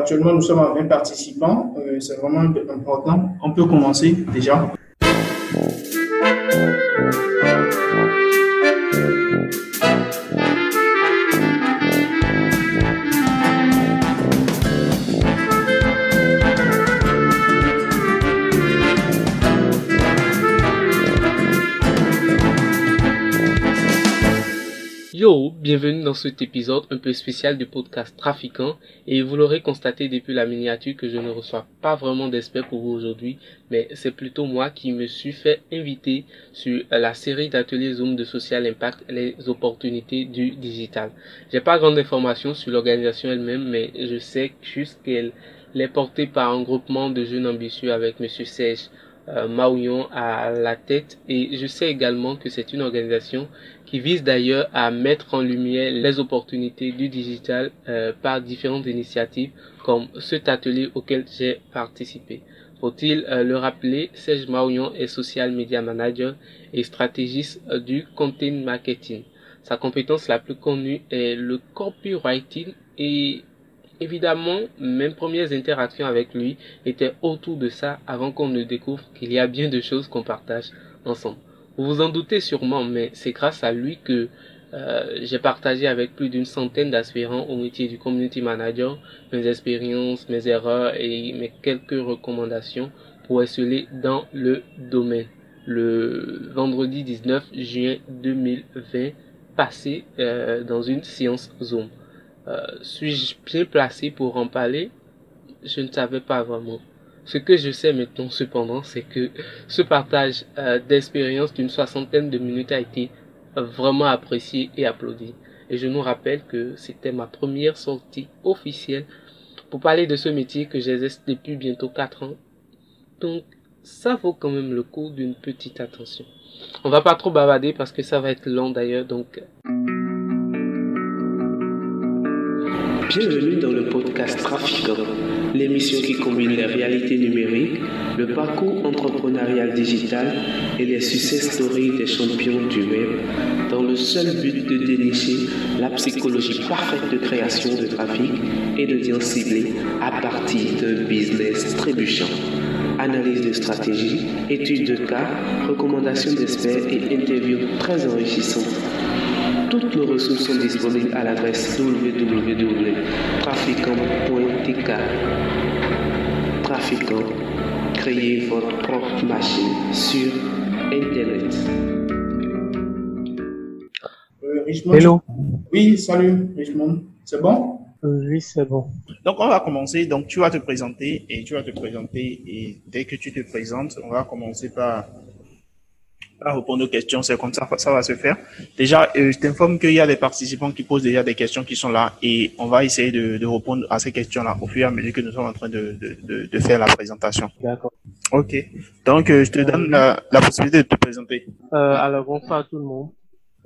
actuellement, nous sommes à 20 participants. Euh, c'est vraiment important. On peut commencer déjà. Bienvenue dans cet épisode un peu spécial du podcast Trafiquant. Et vous l'aurez constaté depuis la miniature que je ne reçois pas vraiment d'experts pour vous aujourd'hui mais c'est plutôt moi qui me suis fait inviter sur la série d'ateliers Zoom de Social Impact les opportunités du digital. J'ai pas grande information sur l'organisation elle-même mais je sais juste qu'elle est portée par un groupement de jeunes ambitieux avec monsieur Serge euh, à la tête. Et je sais également que c'est une organisation qui vise d'ailleurs à mettre en lumière les opportunités du digital euh, par différentes initiatives comme cet atelier auquel j'ai participé. Faut-il euh, le rappeler, Serge Maouillon est social media manager et stratégiste euh, du content marketing. Sa compétence la plus connue est le copywriting et Évidemment, mes premières interactions avec lui étaient autour de ça avant qu'on ne découvre qu'il y a bien de choses qu'on partage ensemble. Vous vous en doutez sûrement, mais c'est grâce à lui que euh, j'ai partagé avec plus d'une centaine d'aspirants au métier du community manager mes expériences, mes erreurs et mes quelques recommandations pour exceller dans le domaine. Le vendredi 19 juin 2020, passé euh, dans une séance Zoom. Euh, suis-je bien placé pour en parler? Je ne savais pas vraiment. Ce que je sais maintenant cependant, c'est que ce partage euh, d'expérience d'une soixantaine de minutes a été vraiment apprécié et applaudi. Et je nous rappelle que c'était ma première sortie officielle pour parler de ce métier que j'exerce depuis bientôt 4 ans. Donc, ça vaut quand même le coup d'une petite attention. On va pas trop bavarder parce que ça va être long d'ailleurs, donc... Bienvenue dans le podcast Trafiquant, l'émission qui combine les réalités numériques, le parcours entrepreneurial digital et les success stories des champions du web, dans le seul but de dénicher la psychologie parfaite de création de trafic et de deals ciblés à partir d'un business trébuchant. Analyse de stratégie, études de cas, recommandations d'experts et interviews très enrichissantes toutes nos ressources sont disponibles à l'adresse www.traficant.tk. Traficant, créez votre propre machine sur Internet. Euh, Richmond? Hello. Oui, salut Richmond. C'est bon? Euh, Oui, c'est bon. Donc on va commencer. Donc tu vas te présenter et tu vas te présenter et dès que tu te présentes, on va commencer par à répondre aux questions. C'est comme ça ça va se faire. Déjà, euh, je t'informe qu'il y a des participants qui posent déjà des questions qui sont là et on va essayer de, de répondre à ces questions-là au fur et à mesure que nous sommes en train de, de, de, faire la présentation. D'accord. Ok. Donc, euh, je te donne la, la possibilité de te présenter. Euh, alors, bonsoir à tout le monde.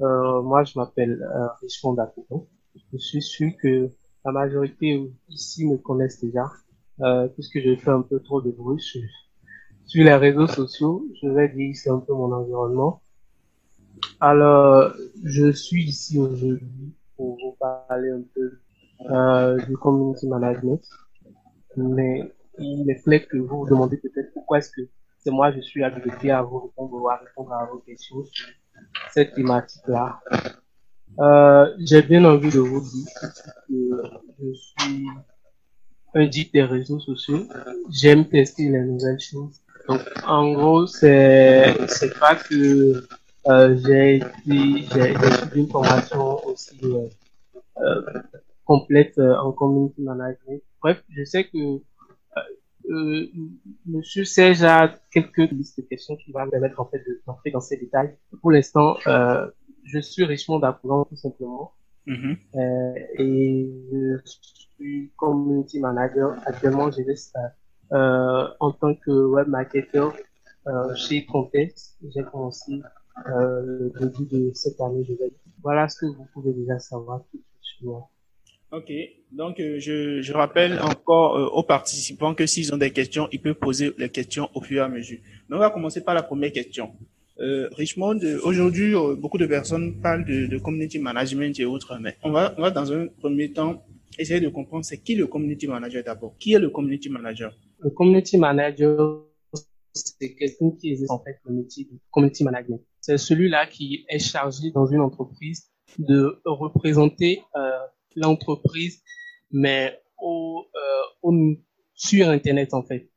Euh, moi, je m'appelle euh, Richmond Dakoto. Je suis sûr que la majorité ici me connaissent déjà, euh, puisque je fais un peu trop de bruit sur, sur les réseaux sociaux. Je vais dire c'est un peu mon environnement. Alors, je suis ici aujourd'hui pour vous parler un peu euh, du community management. Mais il est clair que vous vous demandez peut-être pourquoi est-ce que c'est moi je suis habilité à vous répondre à répondre à vos questions sur cette thématique-là. Euh, j'ai bien envie de vous dire que je suis un geek des réseaux sociaux. J'aime tester les nouvelles choses. Donc, en gros, c'est, c'est pas que euh, j'ai été, j'ai, j'ai suivi une formation aussi euh, euh, complète euh, en community management. Bref, je sais que euh, euh, Monsieur Serge a quelques listes de questions qui vont me permettre en fait de d'entrer dans ces détails. Pour l'instant, euh, je suis Richmond d'Apprendre tout simplement Mhm. euh, et je suis community manager. Actuellement, je reste euh, en tant que web marketer euh, chez Contest. J'ai commencé euh, le début de cette année. Voilà ce que vous pouvez déjà savoir tout de. Ok, donc je, je rappelle encore aux participants que s'ils ont des questions, ils peuvent poser les questions au fur et à mesure. Donc on va commencer par la première question. Richmond, aujourd'hui, beaucoup de personnes parlent de, de community management et autres, mais on va, on va dans un premier temps essayer de comprendre c'est qui le community manager d'abord. Qui est le community manager? Le community manager, c'est quelqu'un qui exerce en fait le métier de community management. C'est celui-là qui est chargé dans une entreprise de représenter euh, l'entreprise, mais au, euh, sur Internet en fait.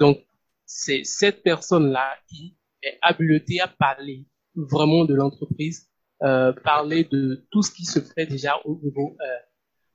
Donc, c'est cette personne-là qui est habilitée à parler vraiment de l'entreprise, euh, parler de tout ce qui se fait déjà au niveau euh,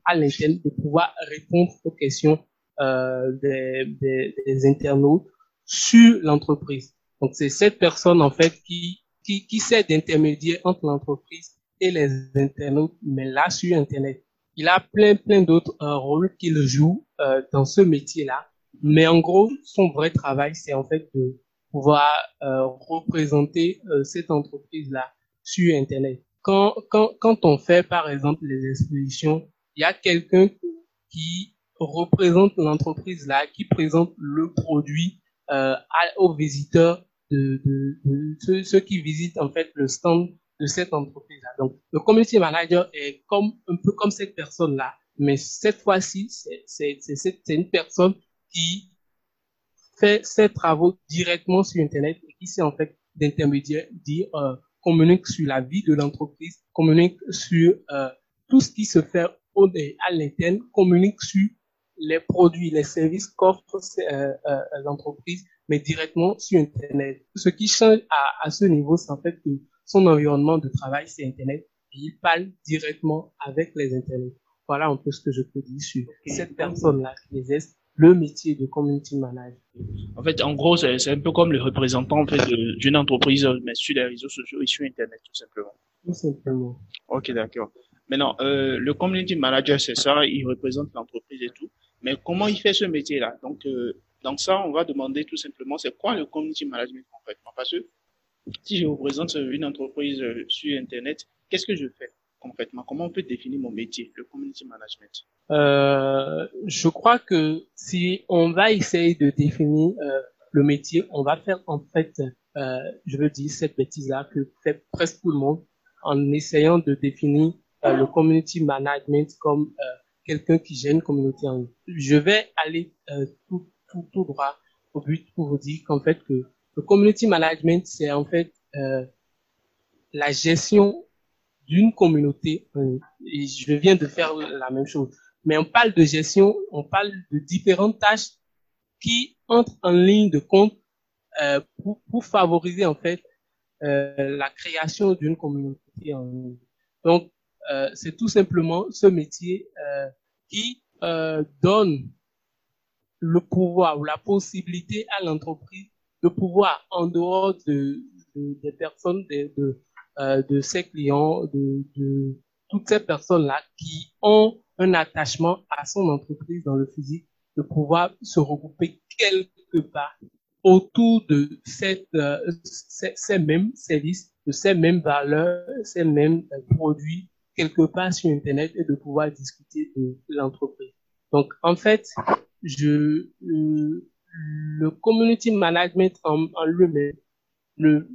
à l'interne, de pouvoir répondre aux questions euh, des, des, des internautes sur l'entreprise. Donc, c'est cette personne en fait qui qui, qui sert d'intermédiaire entre l'entreprise et les internautes, mais là sur Internet. Il a plein, plein d'autres euh, rôles qu'il joue euh, dans ce métier-là. Mais en gros, son vrai travail, c'est en fait de pouvoir euh, représenter euh, cette entreprise-là sur Internet. Quand, quand, quand on fait, par exemple, les expositions, il y a quelqu'un qui représente l'entreprise-là, qui présente le produit euh, aux visiteurs de, de, de ceux, ceux, qui visitent en fait le stand de cette entreprise-là. Donc, le community manager est comme un peu comme cette personne-là, mais cette fois-ci, c'est une personne qui fait ses travaux directement sur Internet et qui sait en fait d'intermédiaire dire euh, communique sur la vie de l'entreprise, communique sur euh, tout ce qui se fait au, à l'interne, communique sur les produits, les services qu'offre euh, euh, l'entreprise, mais directement sur Internet. Ce qui change à, à ce niveau, c'est en fait que son environnement de travail, c'est Internet. Et il parle directement avec les Internets. Voilà un peu ce que je peux dire sur okay. cette personne-là qui exerce le métier de community manager. En fait, en gros, c'est un peu comme le représentant en fait, d'une entreprise, mais sur les réseaux sociaux et sur Internet, tout simplement. Tout simplement. Ok, d'accord. Maintenant, euh, le community manager, c'est ça, il représente l'entreprise et tout. Mais comment il fait ce métier-là? Donc, euh, dans ça, on va demander tout simplement, c'est quoi le community management concrètement Parce que si je représente une entreprise sur Internet, qu'est-ce que je fais concrètement? Comment on peut définir mon métier, le community management? Euh, Je crois que si on va essayer de définir euh, le métier, on va faire en fait, euh, je veux dire cette bêtise-là que fait presque tout le monde en essayant de définir euh, le community management comme euh, quelqu'un qui une communauté en ligne. Je vais aller euh, tout, tout, tout droit au but pour vous dire qu'en fait que le community management, c'est en fait euh, la gestion d'une communauté. Et je viens de faire la même chose. Mais on parle de gestion, on parle de différentes tâches qui entrent en ligne de compte euh, pour, pour, favoriser en fait euh, la création d'une communauté en ligne. Donc, euh, c'est tout simplement ce métier euh, qui euh, donne le pouvoir ou la possibilité à l'entreprise de pouvoir, en dehors de, de des personnes, de, ses clients, de, toutes ces personnes-là qui ont un attachement à son entreprise dans le physique, de pouvoir se regrouper quelque part autour de ces, ces, mêmes services, de ces mêmes valeurs, ces mêmes produits quelque part sur Internet et de pouvoir discuter de, l'entreprise. Donc, en fait, je, euh, le community management en, lui-même, le,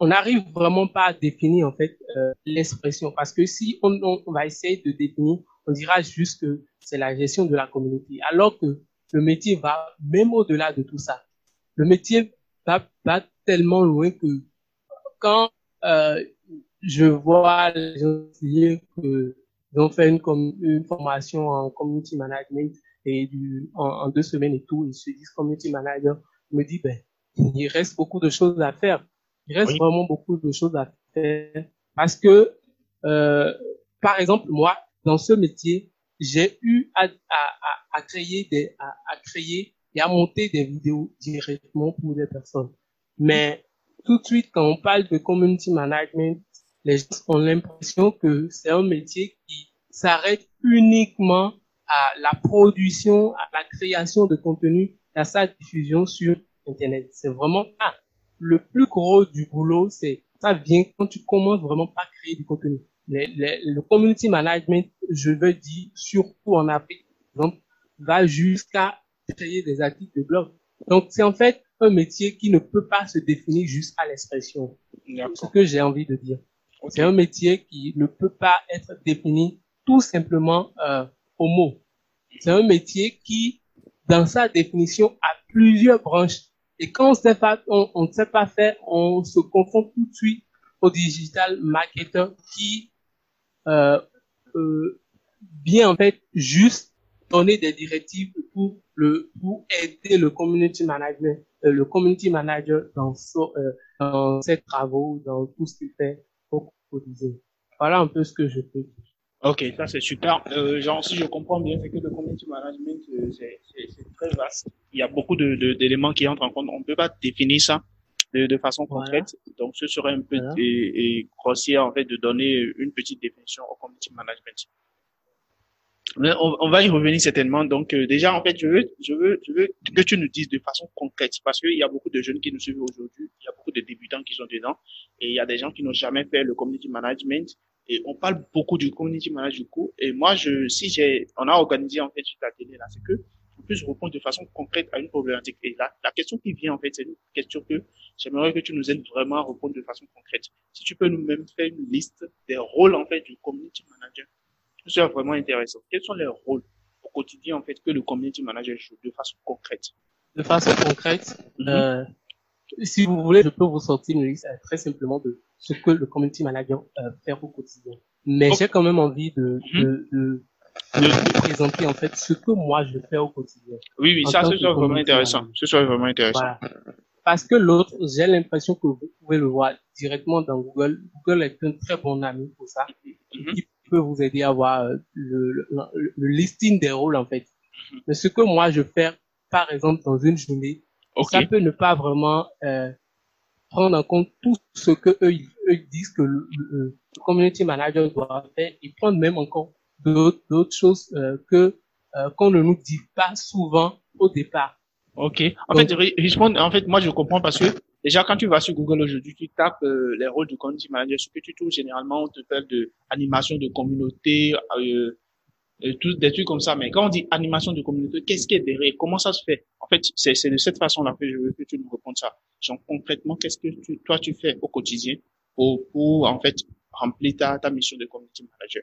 on n'arrive vraiment pas à définir en fait euh, l'expression parce que si on, on, va essayer de définir, on dira juste que c'est la gestion de la communauté, alors que le métier va même au-delà de tout ça. Le métier va, va tellement loin que quand euh, je vois les gens dire que ils ont fait une, une formation en community management et du, en, en, deux semaines et tout, ils se disent community manager. Je me dis, ben, il reste beaucoup de choses à faire. Il reste oui. vraiment beaucoup de choses à faire parce que, euh, par exemple, moi, dans ce métier, j'ai eu à, à, à, à, créer des, à, à créer et à monter des vidéos directement pour des personnes. Mais tout de suite, quand on parle de community management, les gens ont l'impression que c'est un métier qui s'arrête uniquement à la production, à la création de contenu, à sa diffusion sur Internet. C'est vraiment ça. Le plus gros du boulot, c'est ça vient quand tu commences vraiment par créer du contenu. Les, les, le community management, je veux dire, surtout en Afrique, donc, va jusqu'à créer des articles de blog. Donc, c'est en fait un métier qui ne peut pas se définir juste à l'expression. C'est ce que j'ai envie de dire. C'est un métier qui ne peut pas être défini tout simplement euh, au mot. C'est un métier qui, dans sa définition, a plusieurs branches. Et quand on sait pas, on, ne sait pas faire, on se confond tout de suite au digital marketer qui euh, euh, vient en fait juste donner des directives pour le pour aider le community management, euh, le community manager dans, euh, dans ses travaux, dans tout ce qu'il fait Voilà un peu ce que je peux dire. Ok, ça c'est super. Euh, genre, si je comprends bien, c'est que le community management, euh, c'est très vaste. Il y a beaucoup d'éléments de, qui entrent en compte. On ne peut pas définir ça de, de façon concrète. Donc, ce serait un peu et, grossier, en fait, de donner une petite définition au community management. On, va y revenir certainement. Donc, euh, déjà, en fait, je veux, je veux, je veux que tu nous dises de façon concrète, parce qu'il y a beaucoup de jeunes qui nous suivent aujourd'hui, il y a beaucoup de débutants qui sont dedans, et il y a des gens qui n'ont jamais fait le community management, et on parle beaucoup du community management du coup. Et moi, je, si j'ai, on a organisé en fait sur la télé là, c'est que on puisse répondre de façon concrète à une problématique. Et là, la question qui vient en fait, c'est une question que j'aimerais que tu nous aides vraiment à répondre de façon concrète. Si tu peux nous même faire une liste des rôles en fait du community manager, serait vraiment intéressant. Quels sont les rôles au quotidien en fait que le community manager joue de façon concrète? De façon concrète, mm-hmm. euh, si vous voulez, je peux vous sortir une liste euh, très simplement de ce que le community manager euh, fait au quotidien. Mais j'ai quand même envie de, mhm. de, de, de, présenter en fait ce que moi je fais au quotidien. Oui, oui, ça, ce soit vraiment intéressant. Ce soit vraiment intéressant. Voilà. Parce que l'autre, j'ai l'impression que vous pouvez le voir directement dans Google. Google est un très bon ami pour ça. Mhm. Il peut vous aider à voir euh, le, le, le, listing des rôles en fait. Mhm. Mais ce que moi je fais, par exemple, dans une journée, ça peut ne pas vraiment euh, prendre en compte tout ce que eux, eux disent que le, le, community manager doit faire et prendre même encore d'autres choses euh, que euh, qu'on ne nous dit pas souvent au départ. Ok. En fait, répondre, en fait, moi je comprends parce que déjà quand tu vas sur Google aujourd'hui, tu tapes euh, les rôles du community manager, ce que tu trouves généralement, on te parle de animation de communauté, euh, euh, tous des trucs comme ça. Mais quand on dit animation de communauté, qu'est-ce qui est derrière? Comment ça se fait? En fait, c'est de cette façon-là que je veux que tu nous répondes ça. Genre concrètement, qu'est-ce que tu, toi tu fais au quotidien pour, pour en fait remplir ta, ta mission de community manager?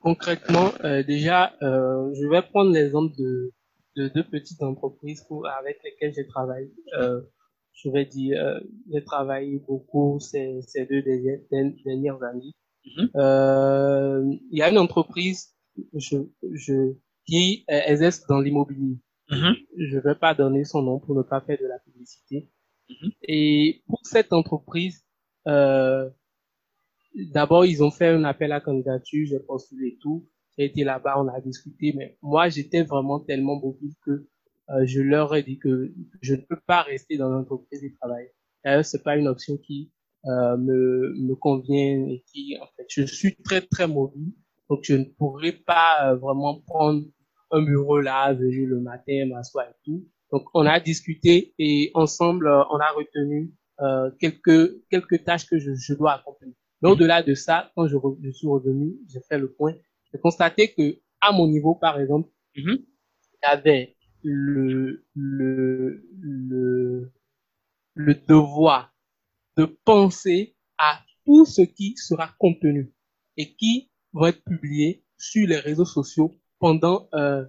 Concrètement, euh, déjà, euh, je vais prendre l'exemple de, de deux petites entreprises pour, avec lesquelles j'ai travaillé. Je vais dire, euh, j'ai travaillé beaucoup ces, ces deux dernières années. Mm-hmm. Euh, il y a une entreprise je, je, qui exerce dans l'immobilier. Mm-hmm. Je vais pas donner son nom pour ne pas faire de la publicité. Mm-hmm. Et pour cette entreprise, euh, d'abord ils ont fait un appel à candidature, j'ai postulé tout, j'ai été là-bas, on a discuté, mais moi j'étais vraiment tellement mobile que je leur ai dit que je ne peux pas rester dans l'entreprise et travailler. D'ailleurs, c'est pas une option qui euh, me, me convient et qui, en fait, je suis très très mobile donc, je ne pourrais pas euh, vraiment prendre un bureau là, venir le matin, m'asseoir et tout. Donc, on a discuté et ensemble, euh, on a retenu euh, quelques quelques tâches que je, je dois accomplir. Mais au-delà de ça, quand je, je suis revenu, j'ai fait le point. J'ai constaté que à mon niveau, par exemple, il y avait le le le le devoir de penser à tout ce qui sera contenu et qui vont être publiés sur les réseaux sociaux pendant euh,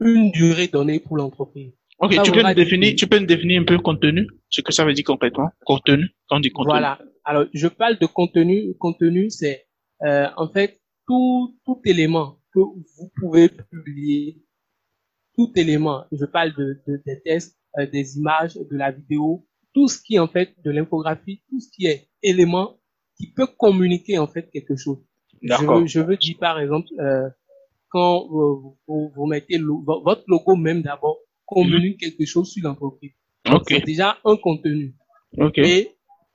une durée donnée pour l'entreprise. Ok, tu peux, nous définir, tu peux nous définir un peu contenu, ce que ça veut dire concrètement, contenu, quand on dit contenu. Voilà. Alors, je parle de contenu. Contenu, c'est euh, en fait tout, tout élément que vous pouvez publier, tout élément. Je parle de, de des tests, euh, des images, de la vidéo, tout ce qui est en fait de l'infographie, tout ce qui est élément qui peut communiquer en fait quelque chose. Je, je, veux dire par exemple, euh, quand vous, vous, mettez votre logo même d'abord communique mhm. quelque chose sur l'entreprise. Okay. C'est déjà un contenu. Okay. Et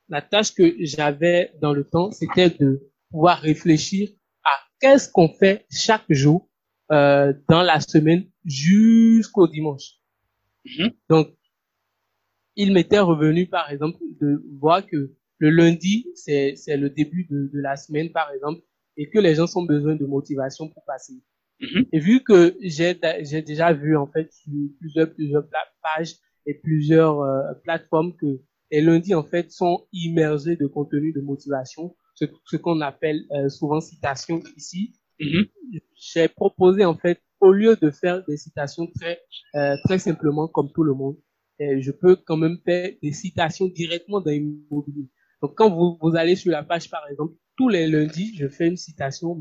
la tâche que j'avais dans le temps, c'était de pouvoir réfléchir à qu'est-ce qu'on fait chaque jour euh, dans la semaine jusqu'au dimanche. Mhm. Donc, il m'était revenu, par exemple, de voir que le lundi, c'est le début de, de, la semaine, par exemple, et que les gens ont besoin de motivation pour passer. Mm-hmm. Et vu que j'ai j'ai déjà vu en fait sur plusieurs plusieurs pages et plusieurs euh, plateformes que les lundis en fait sont immergés de contenu de motivation, ce, ce qu'on appelle euh, souvent citation ici. Mhm. j'ai proposé en fait, au lieu de faire des citations très euh, très simplement comme tout le monde, euh, je peux quand même faire des citations directement dans l'immobilier. Donc quand vous, vous allez sur la page par exemple, tous les lundis, je fais une citation,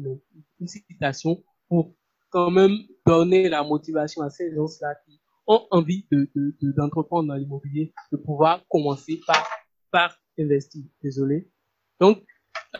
une citation pour quand même donner la motivation à ces gens-là qui ont envie de, de, d'entreprendre dans l'immobilier, de pouvoir commencer par, par investir. Désolé. Donc,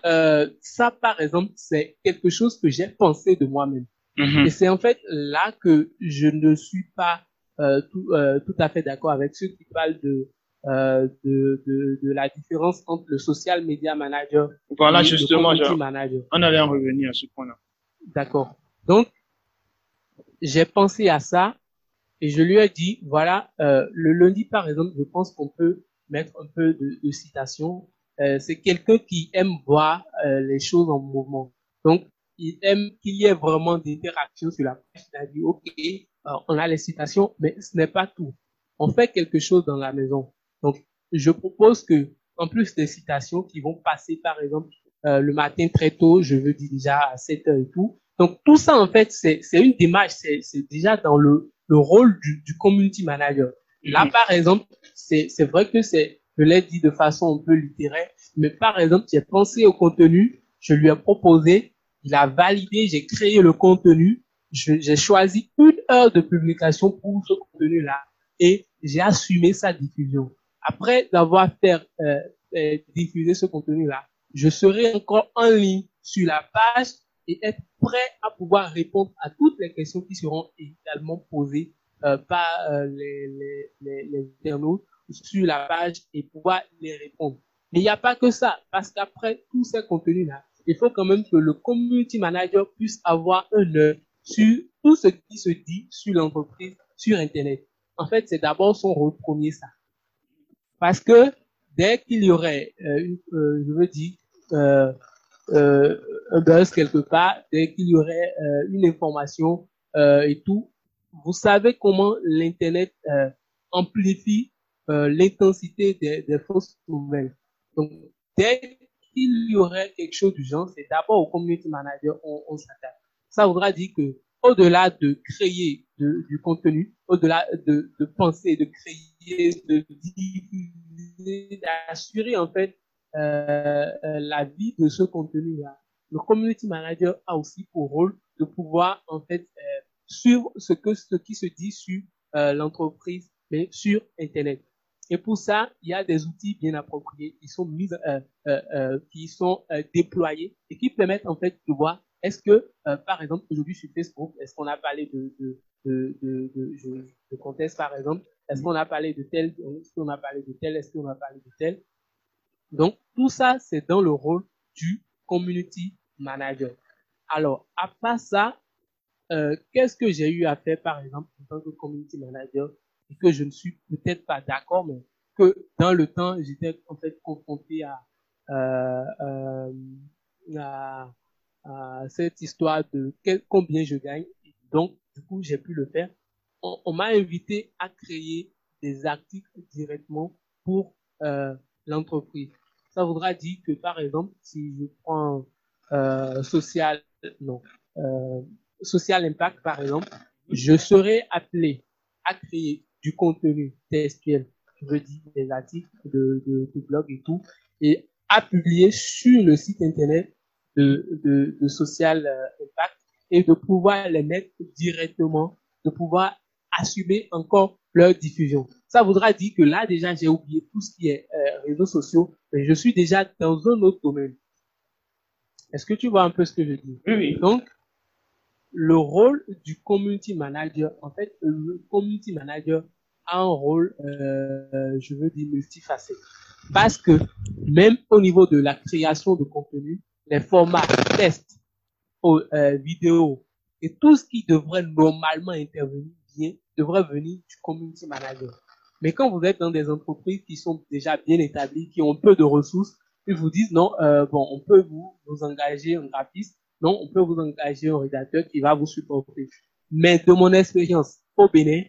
euh, ça, par exemple, c'est quelque chose que j'ai pensé de moi-même. Mhm. Et c'est en fait là que je ne suis pas euh, tout, euh, tout à fait d'accord avec ceux qui parlent de, euh, de, de, de, la différence entre le social media manager voilà, et justement, le community manager. On allait en revenir à ce point-là. D'accord. Donc, j'ai pensé à ça et je lui ai dit, voilà, euh, le lundi, par exemple, je pense qu'on peut mettre un peu de, de citation. Euh, c'est quelqu'un qui aime voir euh, les choses en mouvement. Donc, il aime qu'il y ait vraiment d'interaction sur la page. Il a dit, OK, euh, on a les citations, mais ce n'est pas tout. On fait quelque chose dans la maison. Donc, je propose que, en plus des citations qui vont passer, par exemple, euh, le matin très tôt, je veux dire déjà à 7 heures et tout. Donc, tout ça, en fait, c'est une démarche, c'est déjà dans le, le rôle du, du community manager. Là, par exemple, c'est vrai que c'est, je l'ai dit de façon un peu littéraire, mais par exemple, j'ai pensé au contenu, je lui ai proposé, il a validé, j'ai créé le contenu, j'ai choisi une heure de publication pour ce contenu-là et j'ai assumé sa diffusion. Après d'avoir fait euh, euh, diffuser ce contenu-là, je serai encore en ligne sur la page et être prêt à pouvoir répondre à toutes les questions qui seront également posées euh, par euh, les, les, les internautes sur la page et pouvoir les répondre. Mais il n'y a pas que ça, parce qu'après tous ces contenus-là, il faut quand même que le community manager puisse avoir un œil sur tout ce qui se dit sur l'entreprise, sur Internet. En fait, c'est d'abord son rôle premier, ça. Parce que dès qu'il y aurait, euh, euh, je veux dire, euh, euh, un buzz quelque part, dès qu'il y aurait euh, une information et tout, vous savez comment l'Internet amplifie euh, l'intensité des, des, fausses nouvelles. Donc, dès qu'il y aurait quelque chose du genre, c'est d'abord au community manager on, on s'attaque. Ça voudra dire que au-delà de créer de, du contenu, au-delà de, de penser, de créer, de diffuser, d'assurer en fait euh, la vie de ce contenu-là. Le community manager a aussi pour rôle de pouvoir en fait euh, suivre ce que ce qui se dit sur euh, l'entreprise, mais sur Internet. Et pour ça, il y a des outils bien appropriés qui sont mis, euh, euh, qui sont déployés et qui permettent en fait de voir est-ce que, par exemple, aujourd'hui sur Facebook, est-ce qu'on a parlé de de de de, de, par exemple, est-ce qu'on a parlé de tel, est-ce qu'on a parlé de tel, est-ce qu'on a parlé de tel? Donc, tout ça, c'est dans le rôle du community manager. Alors, à part ça, euh, qu'est-ce que j'ai eu à faire, par exemple, en tant que community manager, et que je ne suis peut-être pas d'accord, mais que dans le temps, j'étais en fait confronté à, euh, euh, à, à, cette histoire de combien je gagne. Donc, du coup, j'ai pu le faire. On, on m'a invité à créer des articles directement pour euh, l'entreprise. Ça voudra dire que, par exemple, si je prends euh, social, non, euh, social impact, par exemple, je serai appelé à créer du contenu textuel, je veux dire des articles de, de, de blog et tout, et à publier sur le site internet de, de, de social impact et de pouvoir les mettre directement, de pouvoir assumer encore leur diffusion. Ça voudra dire que là, déjà, j'ai oublié tout ce qui est euh, réseaux sociaux, mais je suis déjà dans un autre domaine. Est-ce que tu vois un peu ce que je dis? Oui, oui. Donc, le rôle du community manager, en fait, le community manager un rôle, euh, je veux dire, multifacette. Parce que même au niveau de la création de contenu, les formats tests, euh, vidéo et tout ce qui devrait normalement intervenir bien devrait venir du community manager. Mais quand vous êtes dans des entreprises qui sont déjà bien établies, qui ont peu de ressources, ils vous disent non, euh, bon, on peut vous, vous engager un graphiste, non, on peut vous engager un rédacteur qui va vous supporter. Mais de mon expérience au Bénin,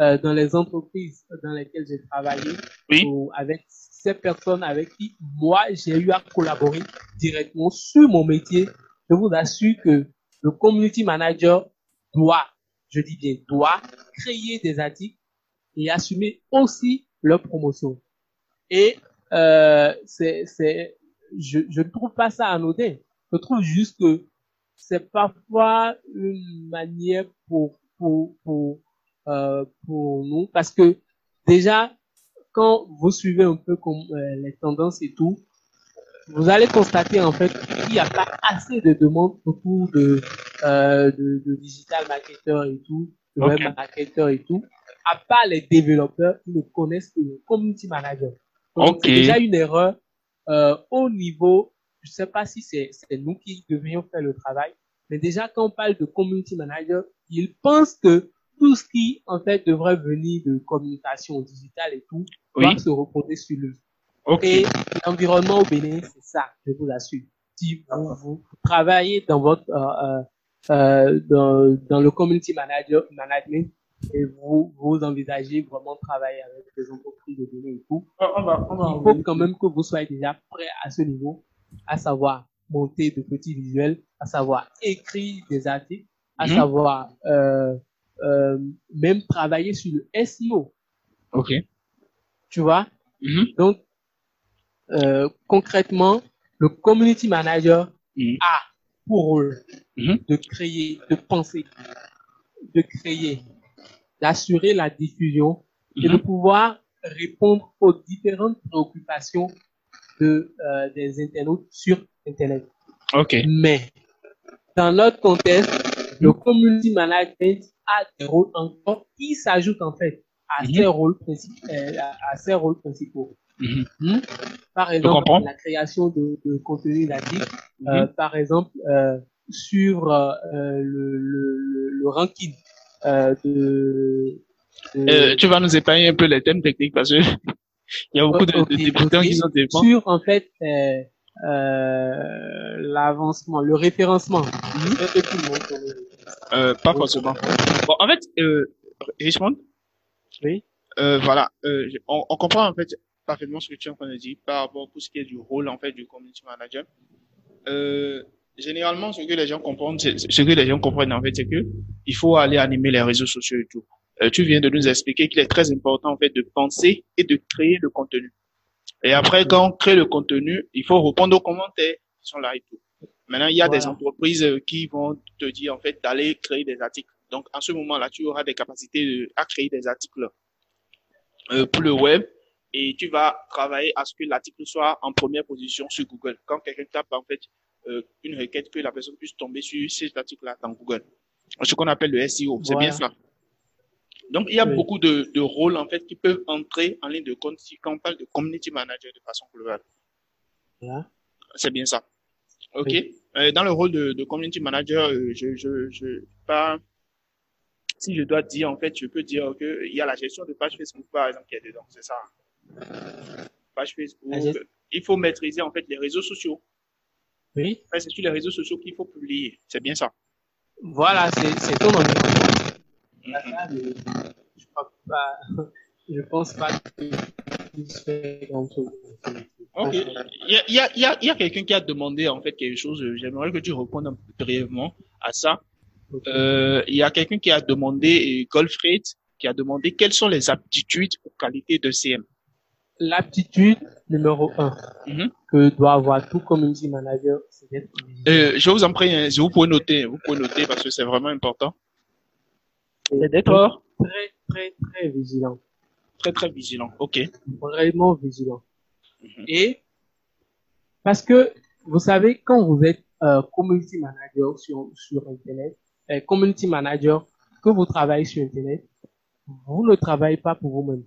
euh, dans les entreprises dans lesquelles j'ai travaillé, oui. ou avec ces personnes avec qui moi j'ai eu à collaborer directement sur mon métier, je vous assure que le community manager doit, je dis bien doit, créer des articles et assumer aussi leur promotion. Et euh, c'est, c'est, je, je ne trouve pas ça anodin. Je trouve juste que c'est parfois une manière pour pour pour euh, pour nous. Parce que déjà quand vous suivez un peu comme euh, les tendances et tout, vous allez constater en fait qu'il n'y a pas assez de demandes autour de euh, de, de digital marketer et tout, de web marketer et tout, à part les développeurs qui ne connaissent que le community manager. Donc c'est déjà une erreur euh, au niveau je sais pas si c'est nous qui devrions faire le travail, mais déjà quand on parle de community manager, ils pensent que tout ce qui en fait devrait venir de communication digitale et tout doit se reposer sur lui. Et l'environnement au Bénin, c'est ça, je vous l'assure. Si vous, vous, travaillez dans votre euh, euh, euh, dans, dans le community manager management et vous vous envisagez vraiment travailler avec des entreprises de Bénin et tout, on va, on va il faut quand même que vous soyez déjà prêt à ce niveau à savoir monter de petits visuels, à savoir écrire des articles, à Mhm. savoir euh, même travailler sur le SEO, Ok. tu vois? Mhm. Donc, euh, concrètement, le community manager Mhm. a pour rôle Mhm. de créer, de penser, de créer, d'assurer la diffusion et de pouvoir répondre aux différentes préoccupations de, euh, des internautes sur Internet. Ok. Mais dans notre contexte, le community management a des rôles encore qui s'ajoutent en fait à Mhm. ses rôles principaux. à, à ses rôles principaux. Mhm. Hmm? Par exemple, la création de, de contenu Mhm. euh, par exemple, euh, sur euh, le, le, le, le ranking de, de- tu vas nous épargner un peu les thèmes techniques parce que il y a beaucoup de, débutants qui sont dépendants. sur en fait euh, l'avancement, le référencement. Euh, pas forcément. Bon, en fait, euh, Richmond, Oui. euh, voilà, euh, on, on comprend en fait parfaitement ce que tu es en train de dire par rapport à tout ce qui est du rôle en fait du community manager. Euh, généralement, ce que les gens comprennent, c'est- ce que les gens comprennent en fait, c'est que il faut aller animer les réseaux sociaux et tout. Euh, tu viens de nous expliquer qu'il est très important en fait de penser et de créer le contenu. Et après, quand on crée le contenu, il faut répondre aux commentaires qui sont là et tout. Maintenant, il y a des entreprises qui vont te dire en fait d'aller créer des articles. Donc, en ce moment-là, tu auras des capacités de- à créer des articles euh, pour le web et tu vas travailler à ce que l'article soit en première position sur Google. Quand quelqu'un tape en fait euh, une requête, que la personne puisse tomber sur cet article-là dans Google. Ce qu'on appelle le SEO, c'est bien cela. Donc, il y a Oui. beaucoup de, de rôles en fait qui peuvent entrer en ligne de compte si quand on parle de community manager de façon globale. Voilà. C'est bien ça. Ok. Oui. Euh, dans le rôle de, de community manager, euh, je, je, je, pas, si je dois dire, en fait, je peux dire que il y a la gestion de page Facebook, par exemple, qui est dedans. C'est ça. Page Facebook. Gest- Il faut maîtriser, en fait, les réseaux sociaux. Oui. C'est sur les réseaux sociaux qu'il faut publier. C'est bien ça. Voilà, c'est c'est ton environnement. Je crois pas, je pense pas grand chose. Ok. Il y a, il y a, il y a, y a quelqu'un qui a demandé, en fait, quelque chose. J'aimerais que tu répondes un peu brièvement à ça. Euh, il y a quelqu'un qui a demandé, et Golfred, qui a demandé quelles sont les aptitudes ou qualités de CM. L'aptitude numéro un Mhm. que doit avoir tout community manager, c'est d'être vigilant. Euh, je vous en prie, hein, vous pouvez noter, vous pouvez noter parce que c'est vraiment important. Et D'accord. Très, très, très vigilant. Très, très vigilant. OK. Vraiment vigilant. Mhm. Et parce que vous savez, quand vous êtes euh, community manager sur, sur Internet, euh, community manager, que vous travaillez sur Internet, vous ne travaillez pas pour vous-même.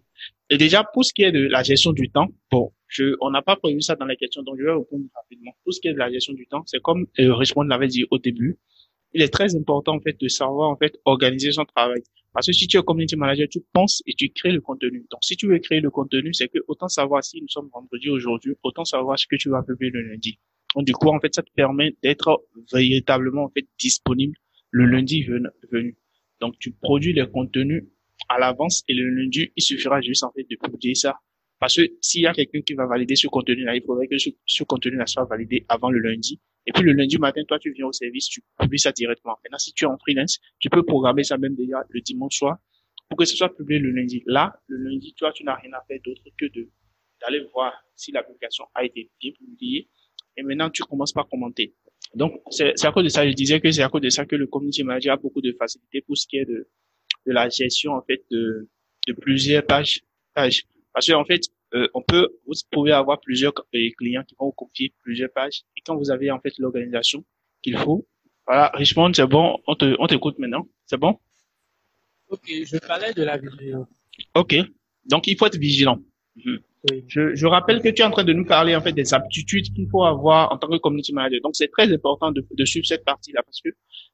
Et déjà, pour ce qui est de la gestion du temps, bon, je, on n'a pas prévu ça dans les questions, donc je vais répondre rapidement. Pour ce qui est de la gestion du temps, c'est comme euh, Richmond l'avait dit au début, il est très important en fait de savoir en fait organiser son travail. Parce que si tu es community manager, tu penses et tu crées le contenu. Donc si tu veux créer le contenu, c'est que autant savoir si nous sommes vendredi aujourd'hui, autant savoir ce que tu vas publier le lundi. Donc du coup, en fait, ça te permet d'être véritablement en fait disponible le lundi ven- venu. Donc tu produis les contenus à l'avance et le lundi, il suffira juste en fait de publier ça. Parce que s'il y a quelqu'un qui va valider ce contenu-là, il faudrait que ce, ce contenu-là soit validé avant le lundi Et puis le lundi matin, toi, tu viens au service, tu publies ça directement. Maintenant, si tu es en freelance, tu peux programmer ça même déjà le dimanche soir pour que ce soit publié le lundi. Là, le lundi, toi, tu n'as rien à faire d'autre que de d'aller voir si la publication a été bien publiée. Et maintenant, tu commences par commenter. Donc, c'est à cause de ça, je disais que c'est à cause de ça que le community manager a beaucoup de facilité pour ce qui est de, de la gestion, en fait, de, de plusieurs pages, pages. Parce qu'en fait, euh, on peut, vous pouvez avoir plusieurs euh, clients qui vont vous confier plusieurs pages. Et quand vous avez, en fait, l'organisation qu'il faut, voilà, Richmond, c'est bon, on te, on t'écoute maintenant. C'est bon? Ok, je parlais de la vigilance. Ok. Donc, il faut être vigilant. Mhm. Je, je, rappelle que tu es en train de nous parler en fait des aptitudes qu'il faut avoir en tant que community manager. Donc c'est très important de, de suivre cette partie-là parce que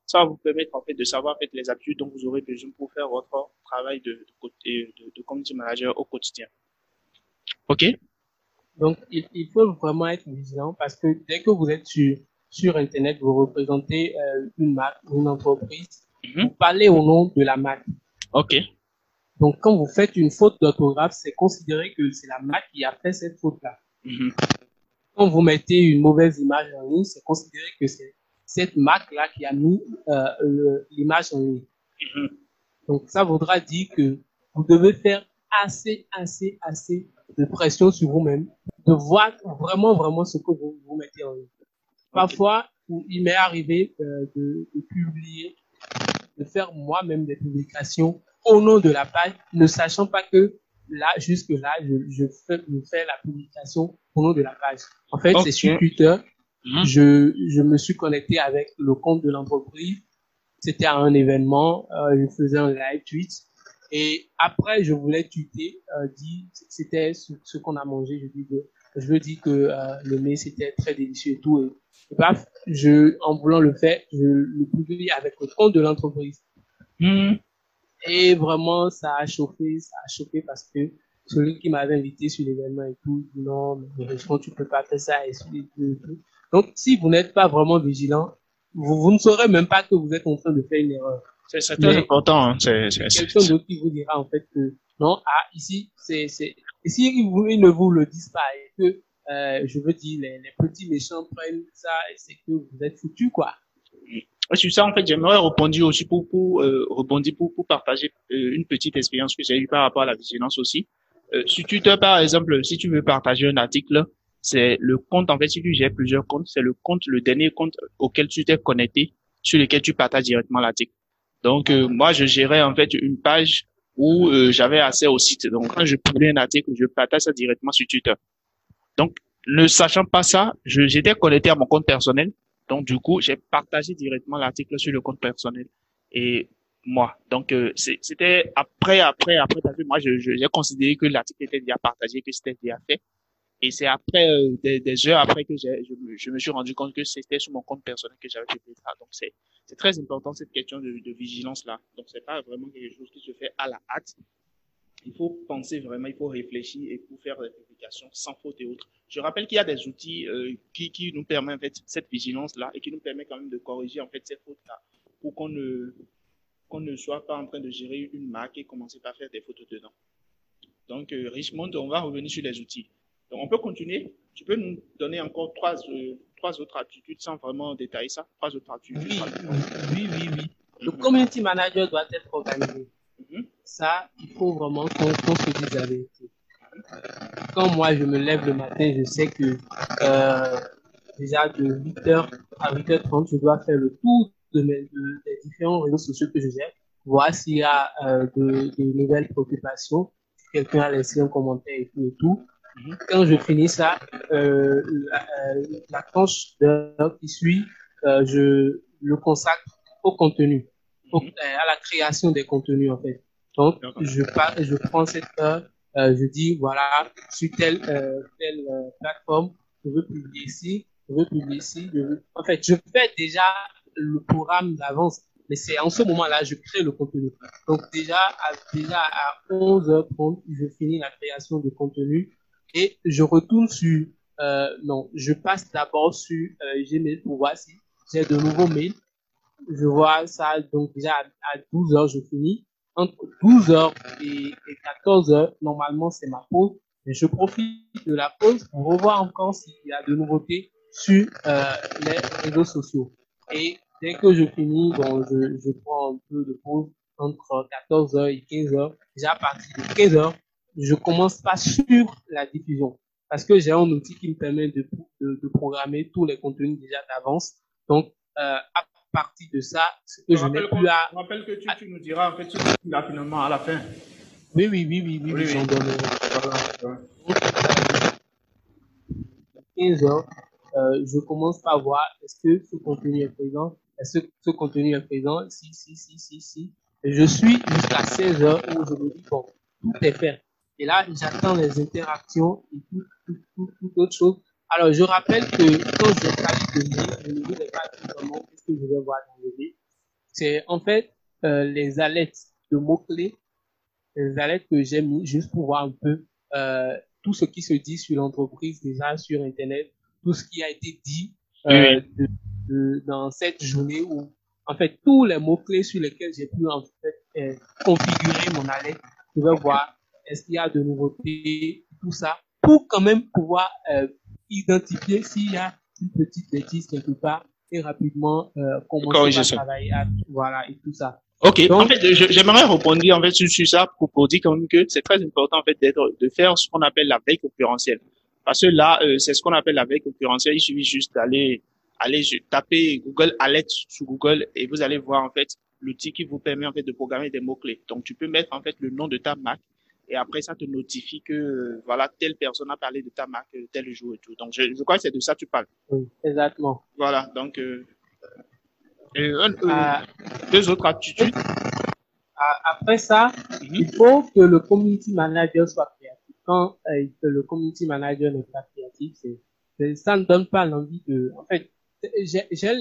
ça va vous permettre en fait de savoir en fait les aptitudes dont vous aurez besoin pour faire votre travail de, de, de, de community manager au quotidien. Ok. Donc il, il, faut vraiment être vigilant parce que dès que vous êtes sur sur internet, vous représentez euh, une marque, une entreprise, mm-hmm. vous parlez au nom de la marque. Ok. Donc, quand vous faites une faute d'orthographe, c'est considéré que c'est la marque qui a fait cette faute-là. Mm-hmm. Quand vous mettez une mauvaise image en ligne, c'est considéré que c'est cette marque-là qui a mis euh, l'image en ligne. Mm-hmm. Donc, ça voudra dire que vous devez faire assez, assez, assez de pression sur vous-même, de voir vraiment, vraiment ce que vous, vous mettez en ligne. Parfois, il m'est arrivé euh, de, de publier, de faire moi-même des publications au nom de la page, ne sachant pas que là, jusque là, je, je, fais, je fais la publication au nom de la page. En fait, c'est sur Twitter. Mhm. Je, je me suis connecté avec le compte de l'entreprise. C'était à un événement. Euh, je faisais un live tweet. Et après, je voulais tweeter, euh, dire, c'était ce, ce qu'on a mangé. Je dis que, je veux dire que euh, le mets c'était très délicieux et tout. Et, bref, je, en voulant le faire, je le publie avec le compte de l'entreprise. Mhm. Et vraiment, ça a chauffé, ça a chauffé parce que celui qui m'avait invité sur l'événement et tout, dit non, mais franchement, tu peux pas faire ça et tout, Donc, si vous n'êtes pas vraiment vigilant, vous, vous ne saurez même pas que vous êtes en train de faire une erreur. C'est très important. Hein. C'est quelqu'un d'autre qui vous dira en fait que non, ah ici c'est c'est ici ils, ils, ne vous le disent pas et que euh, je veux dire les, les petits méchants prennent ça et c'est que vous êtes foutu quoi. Sur ça, en fait, j'aimerais répondre aussi pour, pour euh, rebondir, pour, pour partager euh, une petite expérience que j'ai eue par rapport à la vigilance aussi. Euh, tu Twitter, par exemple, si tu veux partager un article, c'est le compte, en fait, si tu gères plusieurs comptes, c'est le compte, le dernier compte auquel tu t'es connecté, sur lequel tu partages directement l'article. Donc, euh, moi, je gérais, en fait, une page où euh, j'avais accès au site. Donc, quand je publie un article, je partage ça directement sur Twitter. Donc, ne sachant pas ça, j'étais connecté à mon compte personnel donc, du coup, j'ai partagé directement l'article sur le compte personnel et moi. Donc, euh, c'était après, après, après, moi, j'ai je, considéré que l'article était déjà partagé, que c'était déjà fait. Et c'est après, euh, des, heures après que je, me suis rendu compte que c'était sur mon compte personnel que j'avais fait ça. Donc, c'est très important cette question de, de vigilance-là. Donc, c'est pas vraiment quelque chose qui se fait à la hâte il faut penser vraiment, il faut réfléchir et pour faire des publications sans faute et autres. Je rappelle qu'il y a des outils euh, qui, nous permettent en fait, cette vigilance-là et qui nous permet quand même de corriger en fait ces fautes-là pour qu'on ne, qu'on ne soit pas en train de gérer une marque et commencer par faire des photos dedans. Donc, euh, Richmond, on va revenir sur les outils. Donc, on peut continuer. Tu peux nous donner encore trois, euh, trois autres attitudes sans vraiment détailler ça. Trois autres attitudes. Oui, oui, oui, oui. Le community manager doit être organisé. Mhm. Ça, il faut vraiment qu'on se dise la vérité. Quand moi, je me lève le matin, je sais que euh, déjà de 8h à 8h30, je dois faire le tour de mes, des différents réseaux sociaux que je gère, voir s'il y a euh, de, de, nouvelles préoccupations, si quelqu'un a laissé un commentaire et tout et tout. Mhm. Quand je finis ça, euh, la, euh, la tranche d'heure qui suit, euh, je le consacre au contenu. Mhm. Euh, à la création des contenus en fait. Donc je pars, je prends cette heure, euh, je dis voilà sur telle euh, telle euh, plateforme, je veux publier ici, je veux publier ici, je veux... en fait je fais déjà le programme d'avance, mais c'est en ce moment-là je crée le contenu. Donc déjà à, déjà à 11h30 je finis la création de contenu et je retourne sur euh, non je passe d'abord sur euh, Gmail pour voir si j'ai de nouveaux mails je vois ça, donc déjà à, 12 heures, je finis. Entre 12 heures et, 14 heures, normalement, c'est ma pause. Mais je profite de la pause pour revoir encore s'il y a de nouveautés sur euh, les réseaux sociaux. Et dès que je finis, bon, je, je prends un peu de pause entre 14h et 15h. Déjà à partir de 15h, je commence pas sur la diffusion parce que j'ai un outil qui me permet de, de, de programmer tous les contenus déjà d'avance. Donc, euh, à partir de ça, ce que je, n'ai plus à... Je rappelle que tu, tu, nous diras en fait ce que tu as finalement à la fin. Oui, oui, oui, oui, oui, oui, j'en. Voilà. 15 heures, euh, je commence par voir est-ce que ce contenu est présent, est-ce que ce contenu est présent, si, si, si, si, si. Et je suis jusqu'à 16 heures où je me dis, bon, tout est fait. Et là, j'attends les interactions et tout, tout, tout, tout autre chose. Alors, je rappelle que quand j'ai parlé de mail, je ne voulais pas dire vraiment ce que je vais voir dans le. C'est en fait euh, les alertes de mots-clés, les alertes que j'ai mis juste pour voir un peu euh, tout ce qui se dit sur l'entreprise déjà sur Internet, tout ce qui a été dit euh, de, de, dans cette journée où, en fait, tous les mots-clés sur lesquels j'ai pu en fait euh, configurer mon alerte, je vais voir est-ce qu'il y a de nouveautés, tout ça, pour quand même pouvoir euh, identifier s'il y a une petite bêtise quelque part et rapidement euh, commencer à travailler à, voilà et tout ça. Ok, Donc, en fait, j'aimerais répondre en fait sur, sur ça pour, pour dire quand même que c'est très important en fait d'être de faire ce qu'on appelle la veille concurrentielle. Parce que là, euh, c'est ce qu'on appelle la veille concurrentielle. Il suffit juste d'aller aller taper Google Alert sur Google et vous allez voir en fait l'outil qui vous permet en fait de programmer des mots clés. Donc tu peux mettre en fait le nom de ta marque et après ça te notifie que voilà telle personne a parlé de ta marque tel jour et tout. Donc je, je crois que c'est de ça que tu parles. Oui, exactement. Voilà, donc euh, euh, euh, deux autres attitudes. Après ça, mm -hmm. il faut que le community manager soit créatif. Quand euh, le community manager n'est pas créatif, c'est ça ne donne pas l'envie de. En fait, j ai, j ai,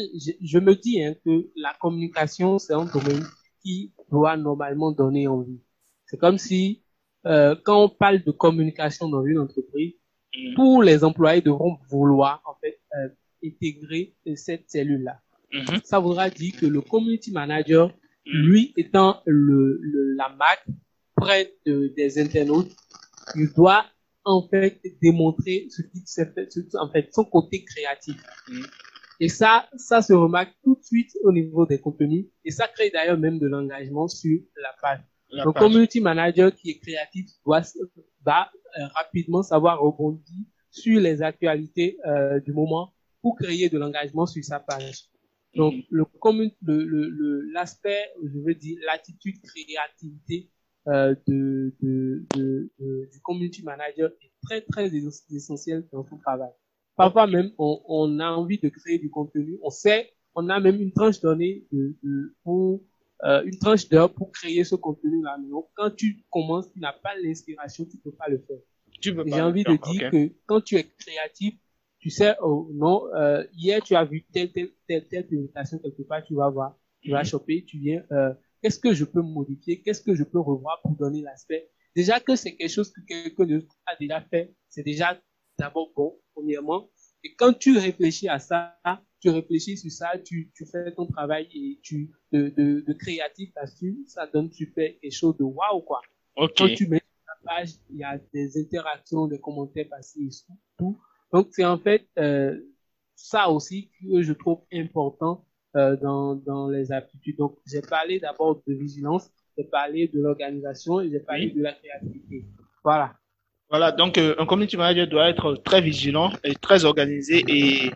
je me dis hein, que la communication c'est un domaine qui doit normalement donner envie. C'est comme si euh, quand on parle de communication dans une entreprise, mmh. tous les employés devront vouloir en fait euh, intégrer cette cellule-là. Mmh. Ça voudra dire que le community manager, mmh. lui étant le, le, la marque près de, des internautes, il doit en fait démontrer ce qui fait, en fait son côté créatif. Et ça, ça se remarque tout de suite au niveau des contenus et ça crée d'ailleurs même de l'engagement sur la page. La le page. community manager qui est créatif doit va euh, rapidement savoir rebondir sur les actualités euh, du moment pour créer de l'engagement sur sa page. Donc le le le l'aspect, je veux dire l'attitude créativité euh, de, de, de, de, du community manager est très très essentiel dans son travail. Parfois même on, on a envie de créer du contenu, on sait, on a même une tranche donnée de, de pour euh, une tranche d'heure pour créer ce contenu-là. Mais quand tu commences, tu n'as pas l'inspiration, tu peux pas le faire. J'ai envie de dire okay. que quand tu es créatif, tu sais, oh non, euh, hier tu as vu telle, telle, telle, telle publication quelque part, tu vas voir, tu vas choper, tu viens, euh, qu'est-ce que je peux modifier, qu'est-ce que je peux revoir pour donner l'aspect. Déjà que c'est quelque chose que quelqu'un a déjà fait, c'est déjà d'abord bon, premièrement. Et quand tu réfléchis à ça, tu réfléchis sur ça, tu, tu fais ton travail et tu de, de, de créatif là-dessus, ça donne super quelque chose de waouh quoi. Okay. Quand tu mets sur la page, il y a des interactions, des commentaires passés et tout. Donc c'est en fait euh, ça aussi que je trouve important euh, dans, dans les aptitudes. Donc j'ai parlé d'abord de vigilance, j'ai parlé de l'organisation et j'ai parlé oui. de la créativité. Voilà. Voilà, donc euh, un community manager doit être très vigilant et très organisé et,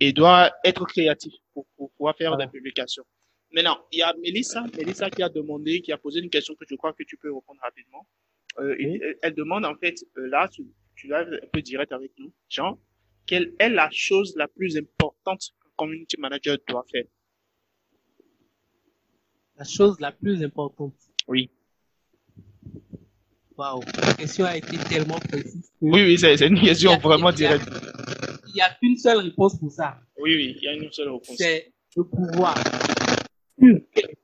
et doit être créatif pour, pour pouvoir faire voilà. des publications. Maintenant, il y a Mélissa, Mélissa qui a demandé, qui a posé une question que je crois que tu peux répondre rapidement. Euh, oui. elle, elle, demande en fait, euh, là, tu, tu l'as un peu direct avec nous, Jean, quelle est la chose la plus importante qu'un community manager doit faire? La chose la plus importante Oui. Waouh, la question a été tellement précise. Que oui, oui, c'est une question a, vraiment directe. Il n'y a qu'une seule réponse pour ça. Oui, oui, il y a une seule réponse. C'est le pouvoir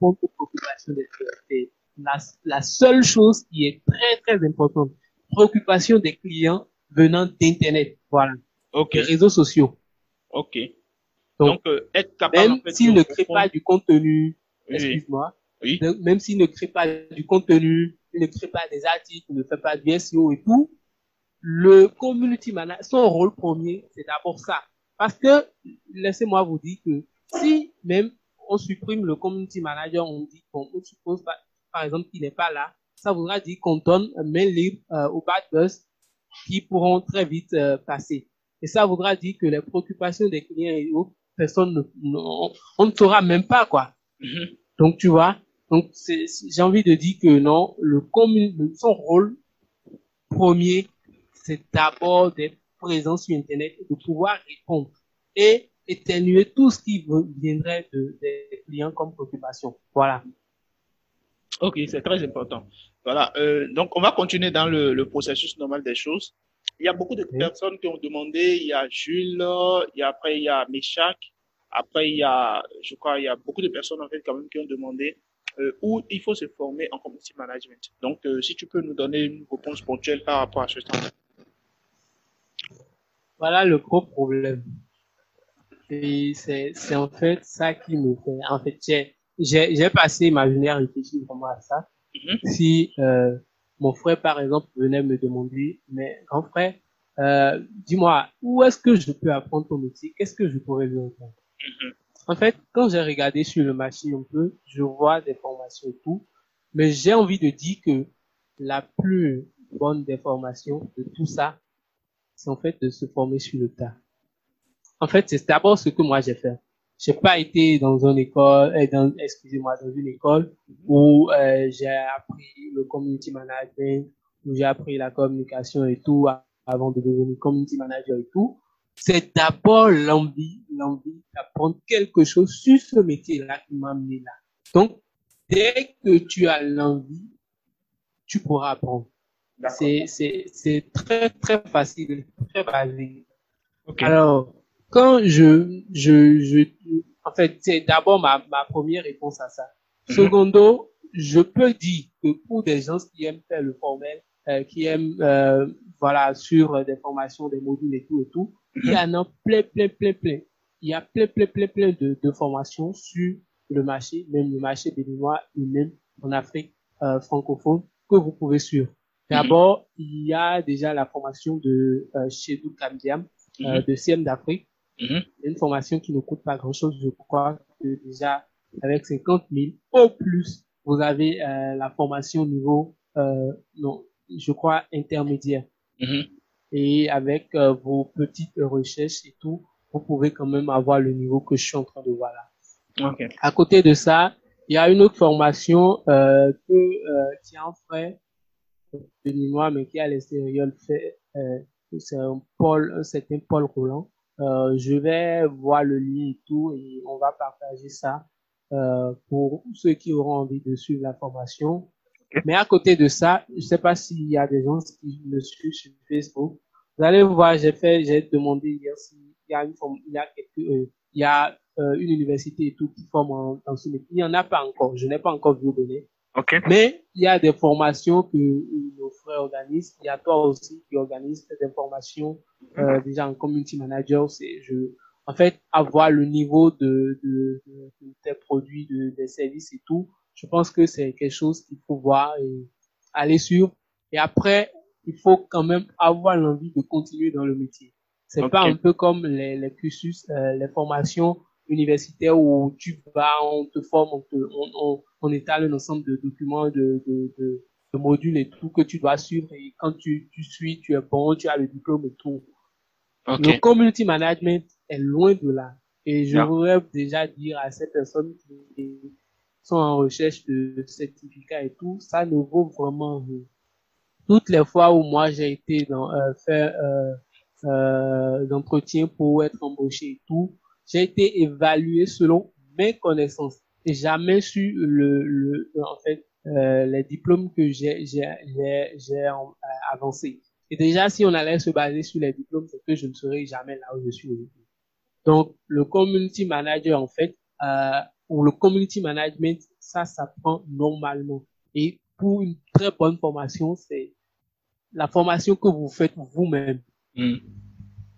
aux préoccupations des clients. La, la seule chose qui est très, très importante. Préoccupation des clients venant d'Internet. Voilà. Ok. Les réseaux sociaux. Ok. Donc, Donc euh, être capable. même s'il ne crée pas du contenu, Oui. excuse-moi, Oui. même s'il ne crée pas du contenu, il ne crée pas des articles, il ne fait pas du SEO et tout, le community manager, son rôle premier, c'est d'abord ça. Parce que, laissez-moi vous dire que si même on supprime le community manager, on dit qu'on suppose par exemple qu'il n'est pas là, ça voudra dire qu'on donne un mail libre euh, aux bad buzz qui pourront très vite euh, passer. Et ça voudra dire que les préoccupations des clients et autres personnes, ne, on ne saura même pas quoi. Mm-hmm. Donc tu vois, donc j'ai envie de dire que non, le son rôle premier, c'est d'abord d'être présent sur Internet et de pouvoir répondre et étenuer tout ce qui viendrait de, des clients comme préoccupation. Voilà. Ok, c'est très important. Voilà. Euh, donc, on va continuer dans le, le, processus normal des choses. Il y a beaucoup de personnes qui ont demandé. Il y a Jules, il y a, après il y a Meshach, après il y a, je crois, il y a beaucoup de personnes en fait quand même qui ont demandé où il faut se former en community management. Donc, euh, si tu peux nous donner une réponse ponctuelle par rapport à ce temps. Voilà le gros problème. Et c'est en fait ça qui me fait. En fait, j'ai passé ma journée à réfléchir vraiment à ça. Mm-hmm. Si euh, mon frère, par exemple, venait me demander, mais grand frère, euh, dis-moi, où est-ce que je peux apprendre ton métier Qu'est-ce que je pourrais lui apprendre? Mm-hmm. En fait, quand j'ai regardé sur le marché un peu, je vois des formations et tout, mais j'ai envie de dire que la plus bonne des formations de tout ça, c'est en fait de se former sur le tas. En fait, c'est d'abord ce que moi j'ai fait. J'ai pas été dans une école, euh, dans, excusez-moi, dans une école où euh, j'ai appris le community management, où j'ai appris la communication et tout avant de devenir community manager et tout. C'est d'abord l'envie, l'envie d'apprendre quelque chose sur ce métier-là qui m'a amené là. Donc, dès que tu as l'envie, tu pourras apprendre. C'est, c'est, c'est très, très facile, très basique. Alors, quand je, je, je, en fait, c'est d'abord ma, ma première réponse à ça. Mhm. Secondo, je peux dire que pour des gens qui aiment faire le formel, euh, qui aiment, euh, voilà, sur des formations, des modules et tout et tout, il y mhm. en a plein, plein, plein, plein. Il y a plein, plein, plein, plein de, de formations sur le marché, même le marché béninois et même en Afrique euh, francophone que vous pouvez suivre. Mhm. D'abord, il y a déjà la formation de euh, Chedou Kamdiam, euh, de CM d'Afrique, Mm Une formation qui ne coûte pas grand-chose. Je crois que déjà, avec 50 000 au plus, vous avez euh, la formation niveau, euh, non, je crois, intermédiaire. Mm-hmm. Et avec euh, vos petites recherches et tout, vous pouvez quand même avoir le niveau que je suis en train de voir là. Okay. À côté de ça, il y a une autre formation euh, que euh, qui en fait de moi, mais qui à l'extérieur fait. Euh, c'est un Paul, un certain Paul Roland euh, je vais voir le lien et tout et on va partager ça euh, pour ceux qui auront envie de suivre la formation. Mais à côté de ça, je sais pas s'il y a des gens qui me suivent sur Facebook. Vous allez voir, j'ai fait, j'ai demandé hier s'il y a une il y a quelques, euh, il y a euh, une université et tout qui forme en, métier. Il n'y en a pas encore. Je n'ai pas encore vu donner. Okay. Mais il y a des formations que nos frères organisent. Il y a toi aussi qui organise des formations euh, déjà en community manager. C'est je en fait avoir le niveau de, de, de, de tes produits, de, des services et tout. Je pense que c'est quelque chose qu'il faut voir et aller sur. Et après, il faut quand même avoir l'envie de continuer dans le métier. C'est pas un peu comme les, les cursus, euh, les formations universitaires où tu vas, on te forme, on, te, on, on, on étale un ensemble de documents, de, de, de, de, modules et tout que tu dois suivre. Et quand tu, tu suis, tu es bon, tu as le diplôme et tout. Okay. Le community management est loin de là. Et je voudrais déjà dire à ces personnes qui sont en recherche de certificats et tout, ça ne vaut vraiment. Toutes les fois où moi j'ai été dans euh, faire euh, euh, d'entretien pour être embauché et tout, j'ai été évalué selon mes connaissances et jamais su le, le en fait euh, les diplômes que j'ai j'ai j'ai euh, avancé. Et déjà si on allait se baser sur les diplômes, c'est que je ne serais jamais là où je suis aujourd'hui. Donc le community manager en fait euh, ou le community management, ça s'apprend normalement. Et pour une très bonne formation, c'est la formation que vous faites vous-même mm.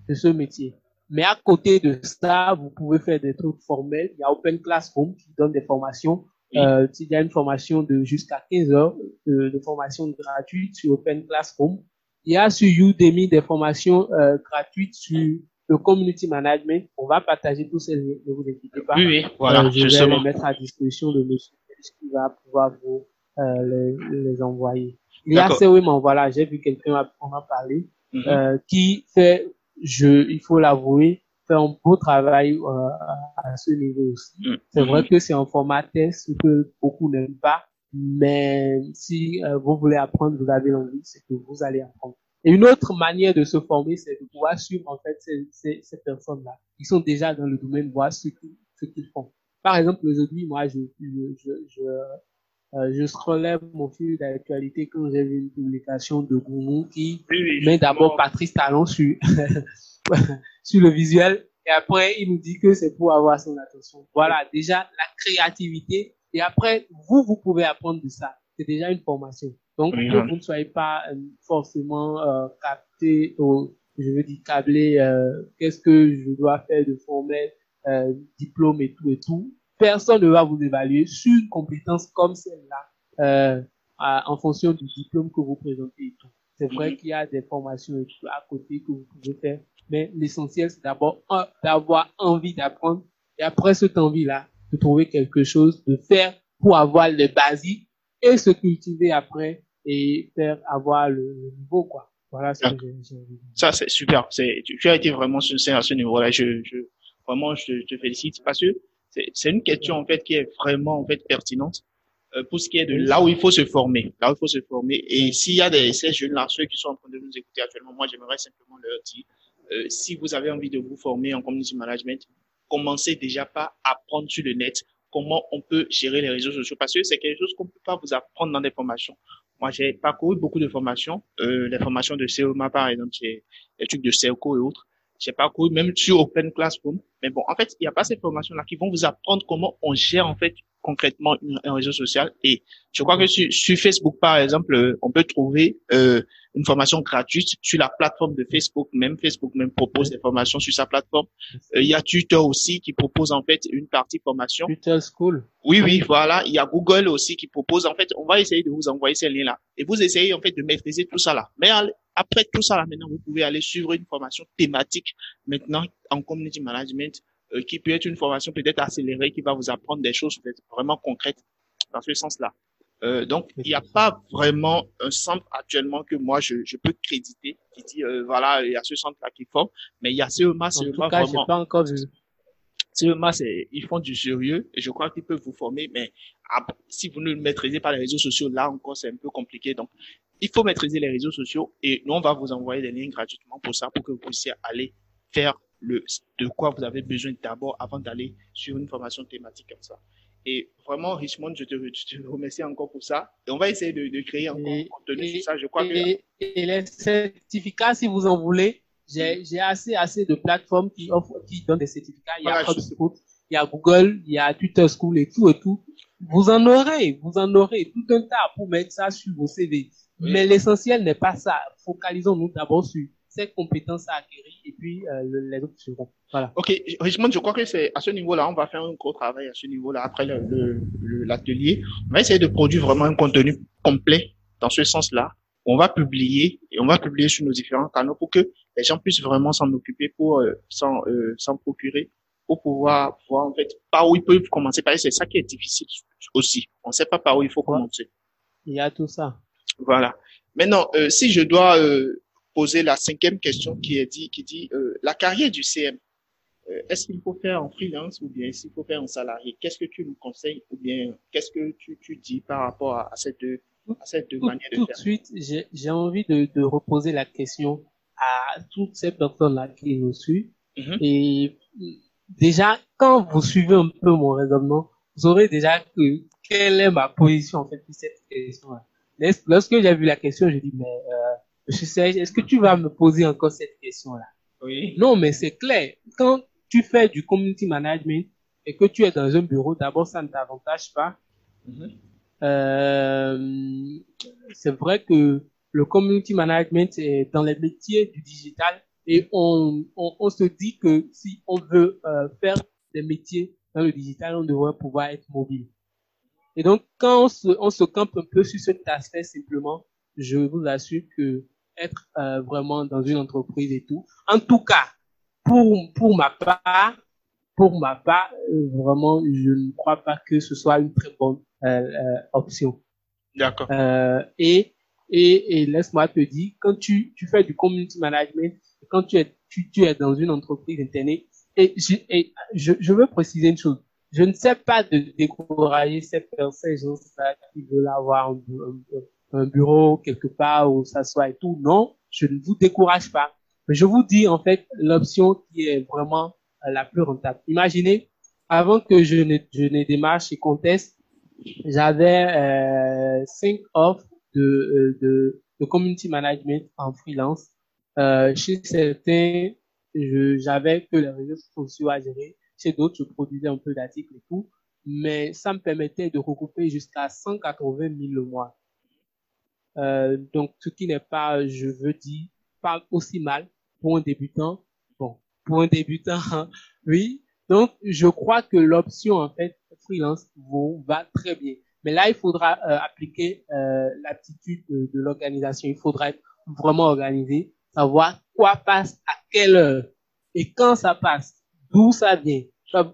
de ce métier. Mais à côté de ça, vous pouvez faire des trucs formels. Il y a Open Classroom qui donne des formations. Euh, il y a une formation de jusqu'à 15 heures de, de, formation gratuite sur Open Classroom. Il y a sur Udemy des formations euh, gratuites sur le community management. On va partager tous ces liens, ne vous inquiétez pas. Oui, oui, voilà, Euh, je vais les mettre à disposition de monsieur qui va pouvoir vous euh, les, les envoyer. Il y a. COM, voilà, j'ai vu quelqu'un en a parlé, euh, qui fait, je, il faut l'avouer, fait un beau travail euh, à, ce niveau aussi. Mhm. C'est vrai que c'est un format test que beaucoup n'aiment pas, mais si euh, vous voulez apprendre, vous avez l'envie, c'est que vous allez apprendre. Et une autre manière de se former, c'est de pouvoir suivre en fait ces, ces, ces personnes-là qui sont déjà dans le domaine, voir ce qu'ils ce qu'ils font. Par exemple, aujourd'hui, moi, je, je, je, je, euh, je scrollais mon fil d'actualité quand j'ai vu une publication de Goumou qui Oui, oui, met d'abord. Patrice Talon sur, sur le visuel et après il nous dit que c'est pour avoir son attention. Voilà, déjà la créativité et après vous, vous pouvez apprendre de ça. C'est déjà une formation. Donc Oui, que vous ne soyez pas euh, forcément euh, capté au, je veux dire câblé, euh, qu'est-ce que je dois faire de formel, euh, diplôme et tout et tout. Personne ne va vous évaluer sur une compétence comme celle-là euh, en fonction du diplôme que vous présentez et tout. C'est vrai qu'il y a des formations et tout à côté que vous pouvez faire, mais l'essentiel c'est d'abord d'avoir envie d'apprendre et après cette envie-là, de trouver quelque chose, de faire pour avoir les basiques et se cultiver après et faire avoir le, le niveau quoi. Voilà ce que j'ai. Ça, c'est super. C'est, tu, tu as été vraiment sincère à ce niveau-là. Je, je, vraiment, je te félicite parce que c'est, une question, en fait, qui est vraiment, en fait, pertinente. euh, pour ce qui est de là où il faut se former, là où il faut se former. Et s'il y a des, ces jeunes-là, ceux qui sont en train de nous écouter actuellement, moi, j'aimerais simplement leur dire, euh, si vous avez envie de vous former en community management, commencez déjà par apprendre sur le net comment on peut gérer les réseaux sociaux parce que c'est quelque chose qu'on peut pas vous apprendre dans des formations. Moi, j'ai parcouru beaucoup de formations, euh, les formations de CEMA, par exemple, les trucs de CERCO et autres. J'ai parcouru même sur Open Classroom. Mais bon, en fait, il n'y a pas ces formations-là qui vont vous apprendre comment on gère, en fait, concrètement une- un réseau social. Et je crois que sur, sur Facebook, par exemple, euh, on peut trouver euh, une formation gratuite sur la plateforme de Facebook. Même Facebook même propose des formations sur sa plateforme. Euh, Il y a Twitter aussi qui propose en fait une partie formation. Twitter School. Oui, oui, voilà. Il y a Google aussi qui propose. En fait, on va essayer de vous envoyer ces liens-là. Et vous essayez en fait de maîtriser tout ça là. Mais après tout ça là, maintenant, vous pouvez aller suivre une formation thématique maintenant en community management euh, qui peut être une formation peut-être accélérée qui va vous apprendre des choses peut-être vraiment concrètes dans ce sens-là. Euh, donc, il n'y a pas vraiment un centre actuellement que moi je, je peux créditer qui dit euh, voilà il y a ce centre-là qui forme, mais il y a CEMA, En CEMA tout cas, vraiment. pas encore. CEMA, ils font du sérieux et je crois qu'ils peuvent vous former, mais ap- si vous ne le maîtrisez pas les réseaux sociaux, là encore, c'est un peu compliqué. Donc, il faut maîtriser les réseaux sociaux et nous, on va vous envoyer des liens gratuitement pour ça, pour que vous puissiez aller faire le, de quoi vous avez besoin d'abord avant d'aller sur une formation thématique comme ça. Et vraiment, Richmond, je te, je te remercie encore pour ça. Et on va essayer de, de créer encore Et- un contenu et- sur ça. Je crois que, Et, et les certificats, si vous en voulez, j'ai j'ai assez, assez de plateformes qui offrent, qui donnent des certificats. Il y a Voilà, HubSpot, il y a Google, il y a Twitter School et tout et tout. Vous en aurez, vous en aurez tout un tas pour mettre ça sur vos CV. Oui. Mais l'essentiel n'est pas ça. Focalisons-nous d'abord sur ces compétences à acquérir et puis euh, le- les autres seront. Voilà. Ok, Richmond, je crois que c'est à ce niveau-là, on va faire un gros travail à ce niveau-là après le- le- le- l'atelier. On va essayer de produire vraiment un contenu complet dans ce sens-là. On va publier et on va publier sur nos différents canaux pour que les gens puissent vraiment s'en occuper pour euh, s'en euh, s'en procurer pour pouvoir voir en fait par où ils peuvent commencer. Parce que c'est ça qui est difficile aussi. On ne sait pas par où il faut Ouais. commencer. Il y a tout ça. Voilà. Maintenant, euh, si je dois euh, poser la cinquième question qui est dit, qui dit euh, la carrière du CM, euh, est-ce qu'il faut faire en freelance ou bien est-ce qu'il faut faire en salarié Qu'est-ce que tu nous conseilles ou bien qu'est-ce que tu, tu dis par rapport à, à cette deux, à cette deux tout, manières de tout de faire? suite, j'ai j'ai envie de, de reposer la question à toutes ces personnes-là qui nous suivent. Mhm. Et déjà, quand vous suivez un peu mon raisonnement, vous saurez déjà que quelle est ma position en fait sur cette question-là. Lorsque j'ai vu la question, j'ai dit mais euh, Monsieur Serge, est-ce que tu vas me poser encore cette question-là? Oui. Non, mais c'est clair. Quand tu fais du community management et que tu es dans un bureau, d'abord ça ne t'avantage pas. Mhm. Euh, c'est vrai que le community management est dans les métiers du digital et on, on, on se dit que si on veut euh, faire des métiers dans le digital, on devrait pouvoir être mobile. Et donc, quand on se, on se campe un peu sur cet aspect simplement, je vous assure que être euh, vraiment dans une entreprise et tout, en tout cas, pour, pour ma part, pour ma part, euh, vraiment, je ne crois pas que ce soit une très bonne euh, euh option. D'accord. Euh, et et, et laisse-moi te dire, quand tu, tu fais du community management, quand tu es, tu, tu es dans une entreprise internet, et, je, et je, je veux préciser une chose, je ne sais pas de décourager ces personnes qui veulent avoir un, bureau quelque part où ça soit et tout. Non, je ne vous décourage pas. Mais je vous dis en fait l'option qui est vraiment la plus rentable. Imaginez, avant que je ne, je ne démarre chez Contest, j'avais euh, cinq offres de, euh, de, de community management en freelance. Euh, chez certains, j'avais que les réseaux sociaux à gérer. Chez d'autres, je produisais un peu d'articles et tout. Mais ça me permettait de regrouper jusqu'à 180 000 le mois. Euh, donc, ce qui n'est pas, je veux dire, pas aussi mal pour un débutant. Bon, pour un débutant, oui. Donc, je crois que l'option, en fait, freelance va très bien. Mais là, il faudra euh, appliquer euh, l'aptitude de, de l'organisation. Il faudra être vraiment organisé, savoir quoi passe à quelle heure et quand ça passe d'où ça vient?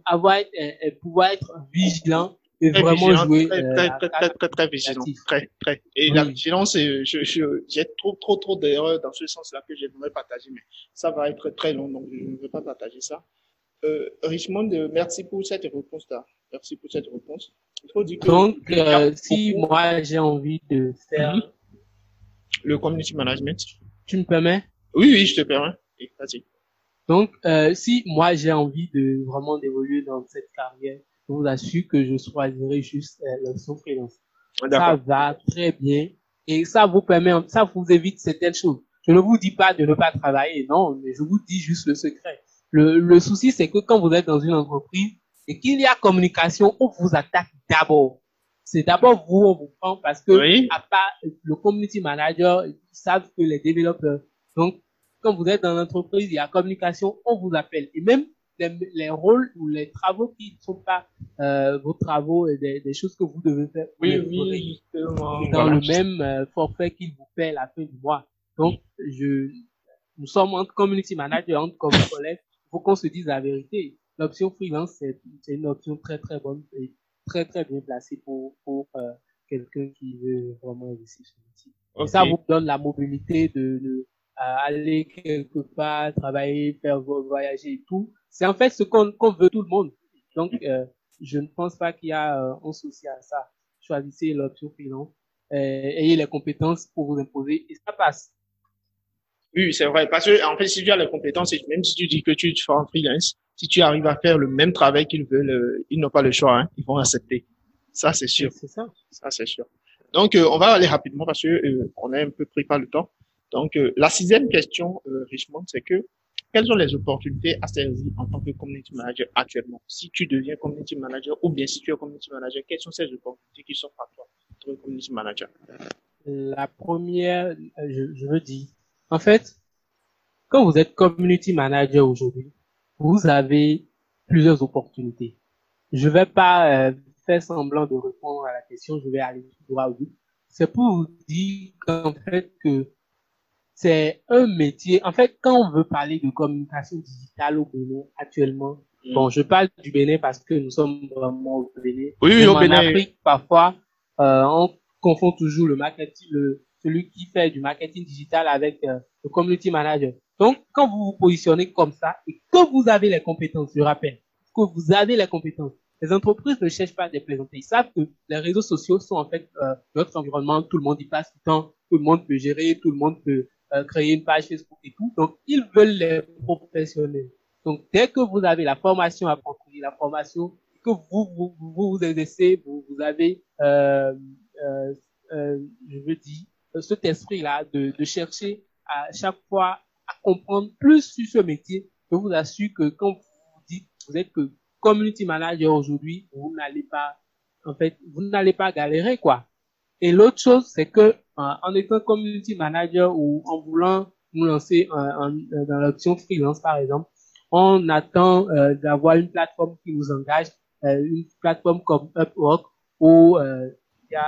Avoir, euh, pouvoir être vigilant et très vraiment vigilant, jouer très, euh, très, la très, très, très, très vigilant. Très, très. Et Oui. la vigilance, c'est- je, je, j'ai trop, trop, trop d'erreurs dans ce sens-là que j'aimerais partager, mais ça va être très long, donc je ne veux pas partager ça. Euh, Richmond, euh, merci pour cette réponse-là. Merci pour cette réponse. Il faut dire que Donc, euh, si beaucoup- moi j'ai envie de faire, Mhm. le community management. tu me permets? Oui, oui, je te permets. Et Vas-y. Donc, euh, si moi j'ai envie de vraiment d'évoluer dans cette carrière, je vous assure que je choisirai juste euh, l'option freelance. Ça va très bien et ça vous permet, ça vous évite certaines choses. Je ne vous dis pas de ne pas travailler, non, mais je vous dis juste le secret. Le, le souci, c'est que quand vous êtes dans une entreprise et qu'il y a communication, on vous attaque d'abord. C'est d'abord vous, on vous prend parce que Oui. à part le community manager, ils savent que les développeurs. Donc, quand vous êtes dans l'entreprise, il y a communication, on vous appelle. Et même les, les rôles ou les travaux qui ne sont pas euh, vos travaux et des, des choses que vous devez faire, Oui, oui, justement. dans Voilà. le même euh, forfait qu'il vous paie à la fin du mois. Donc, je, nous sommes entre community manager, entre comme collègues. Il faut qu'on se dise la vérité. L'option freelance, c'est c'est une option très très bonne et très très bien placée pour, pour euh, quelqu'un qui veut vraiment investir sur le site. Et ça vous donne la mobilité de, de aller quelque part, travailler, faire vo- voyager et tout. C'est en fait ce qu'on qu'on veut tout le monde. Donc, euh, je ne pense pas qu'il y a euh, un souci à ça. Choisissez l'option freelance, euh, ayez les compétences pour vous imposer et ça passe. Oui, c'est vrai. Parce que, en fait, si tu as les compétences, et même si tu dis que tu te fais en freelance, si tu arrives à faire le même travail qu'ils veulent, euh, ils n'ont pas le choix, hein. Ils vont accepter. Ça, c'est sûr. C'est ça. Ça, c'est sûr. Donc, euh, on va aller rapidement parce que euh, on est un peu pris par le temps. Donc, euh, la sixième question, euh, Richmond, c'est que quelles sont les opportunités à saisir en tant que community manager actuellement? Si tu deviens community manager ou bien si tu es community manager, quelles sont ces opportunités qui sont à toi, en community manager? La première, euh, je, je veux dire, en fait, quand vous êtes community manager aujourd'hui, vous avez plusieurs opportunités. Je vais pas euh, faire semblant de répondre à la question, je vais aller droit au but. C'est pour vous dire qu'en fait que c'est un métier. En fait, quand on veut parler de communication digitale au Bénin actuellement, bon, je parle du Bénin parce que nous sommes vraiment au Bénin. Oui, oui, au en Bénin. Afrique, parfois, euh, on confond toujours le marketing, le, celui qui fait du marketing digital avec euh, le community manager. Donc, quand vous vous positionnez comme ça et que vous avez les compétences, je rappelle, que vous avez les compétences, les entreprises ne cherchent pas à les présenter. Ils savent que les réseaux sociaux sont en fait euh, notre environnement, tout le monde y passe tout le temps, tout le monde peut gérer, tout le monde peut euh, créer une page Facebook et tout. Donc, ils veulent les professionnels. Donc, dès que vous avez la formation appropriée, la formation que vous vous, vous, vous exercez, vous, vous avez, euh, euh, euh, je veux dire, cet esprit-là de, de chercher à chaque fois à comprendre plus sur ce métier, je vous assure que quand vous dites, vous êtes que community manager aujourd'hui, vous n'allez pas, en fait, vous n'allez pas galérer, quoi. Et l'autre chose, c'est que, euh, en étant community manager ou en voulant nous lancer en- en- dans l'option freelance, par exemple, on attend euh, d'avoir une plateforme qui nous engage, euh, une plateforme comme Upwork où euh, il y a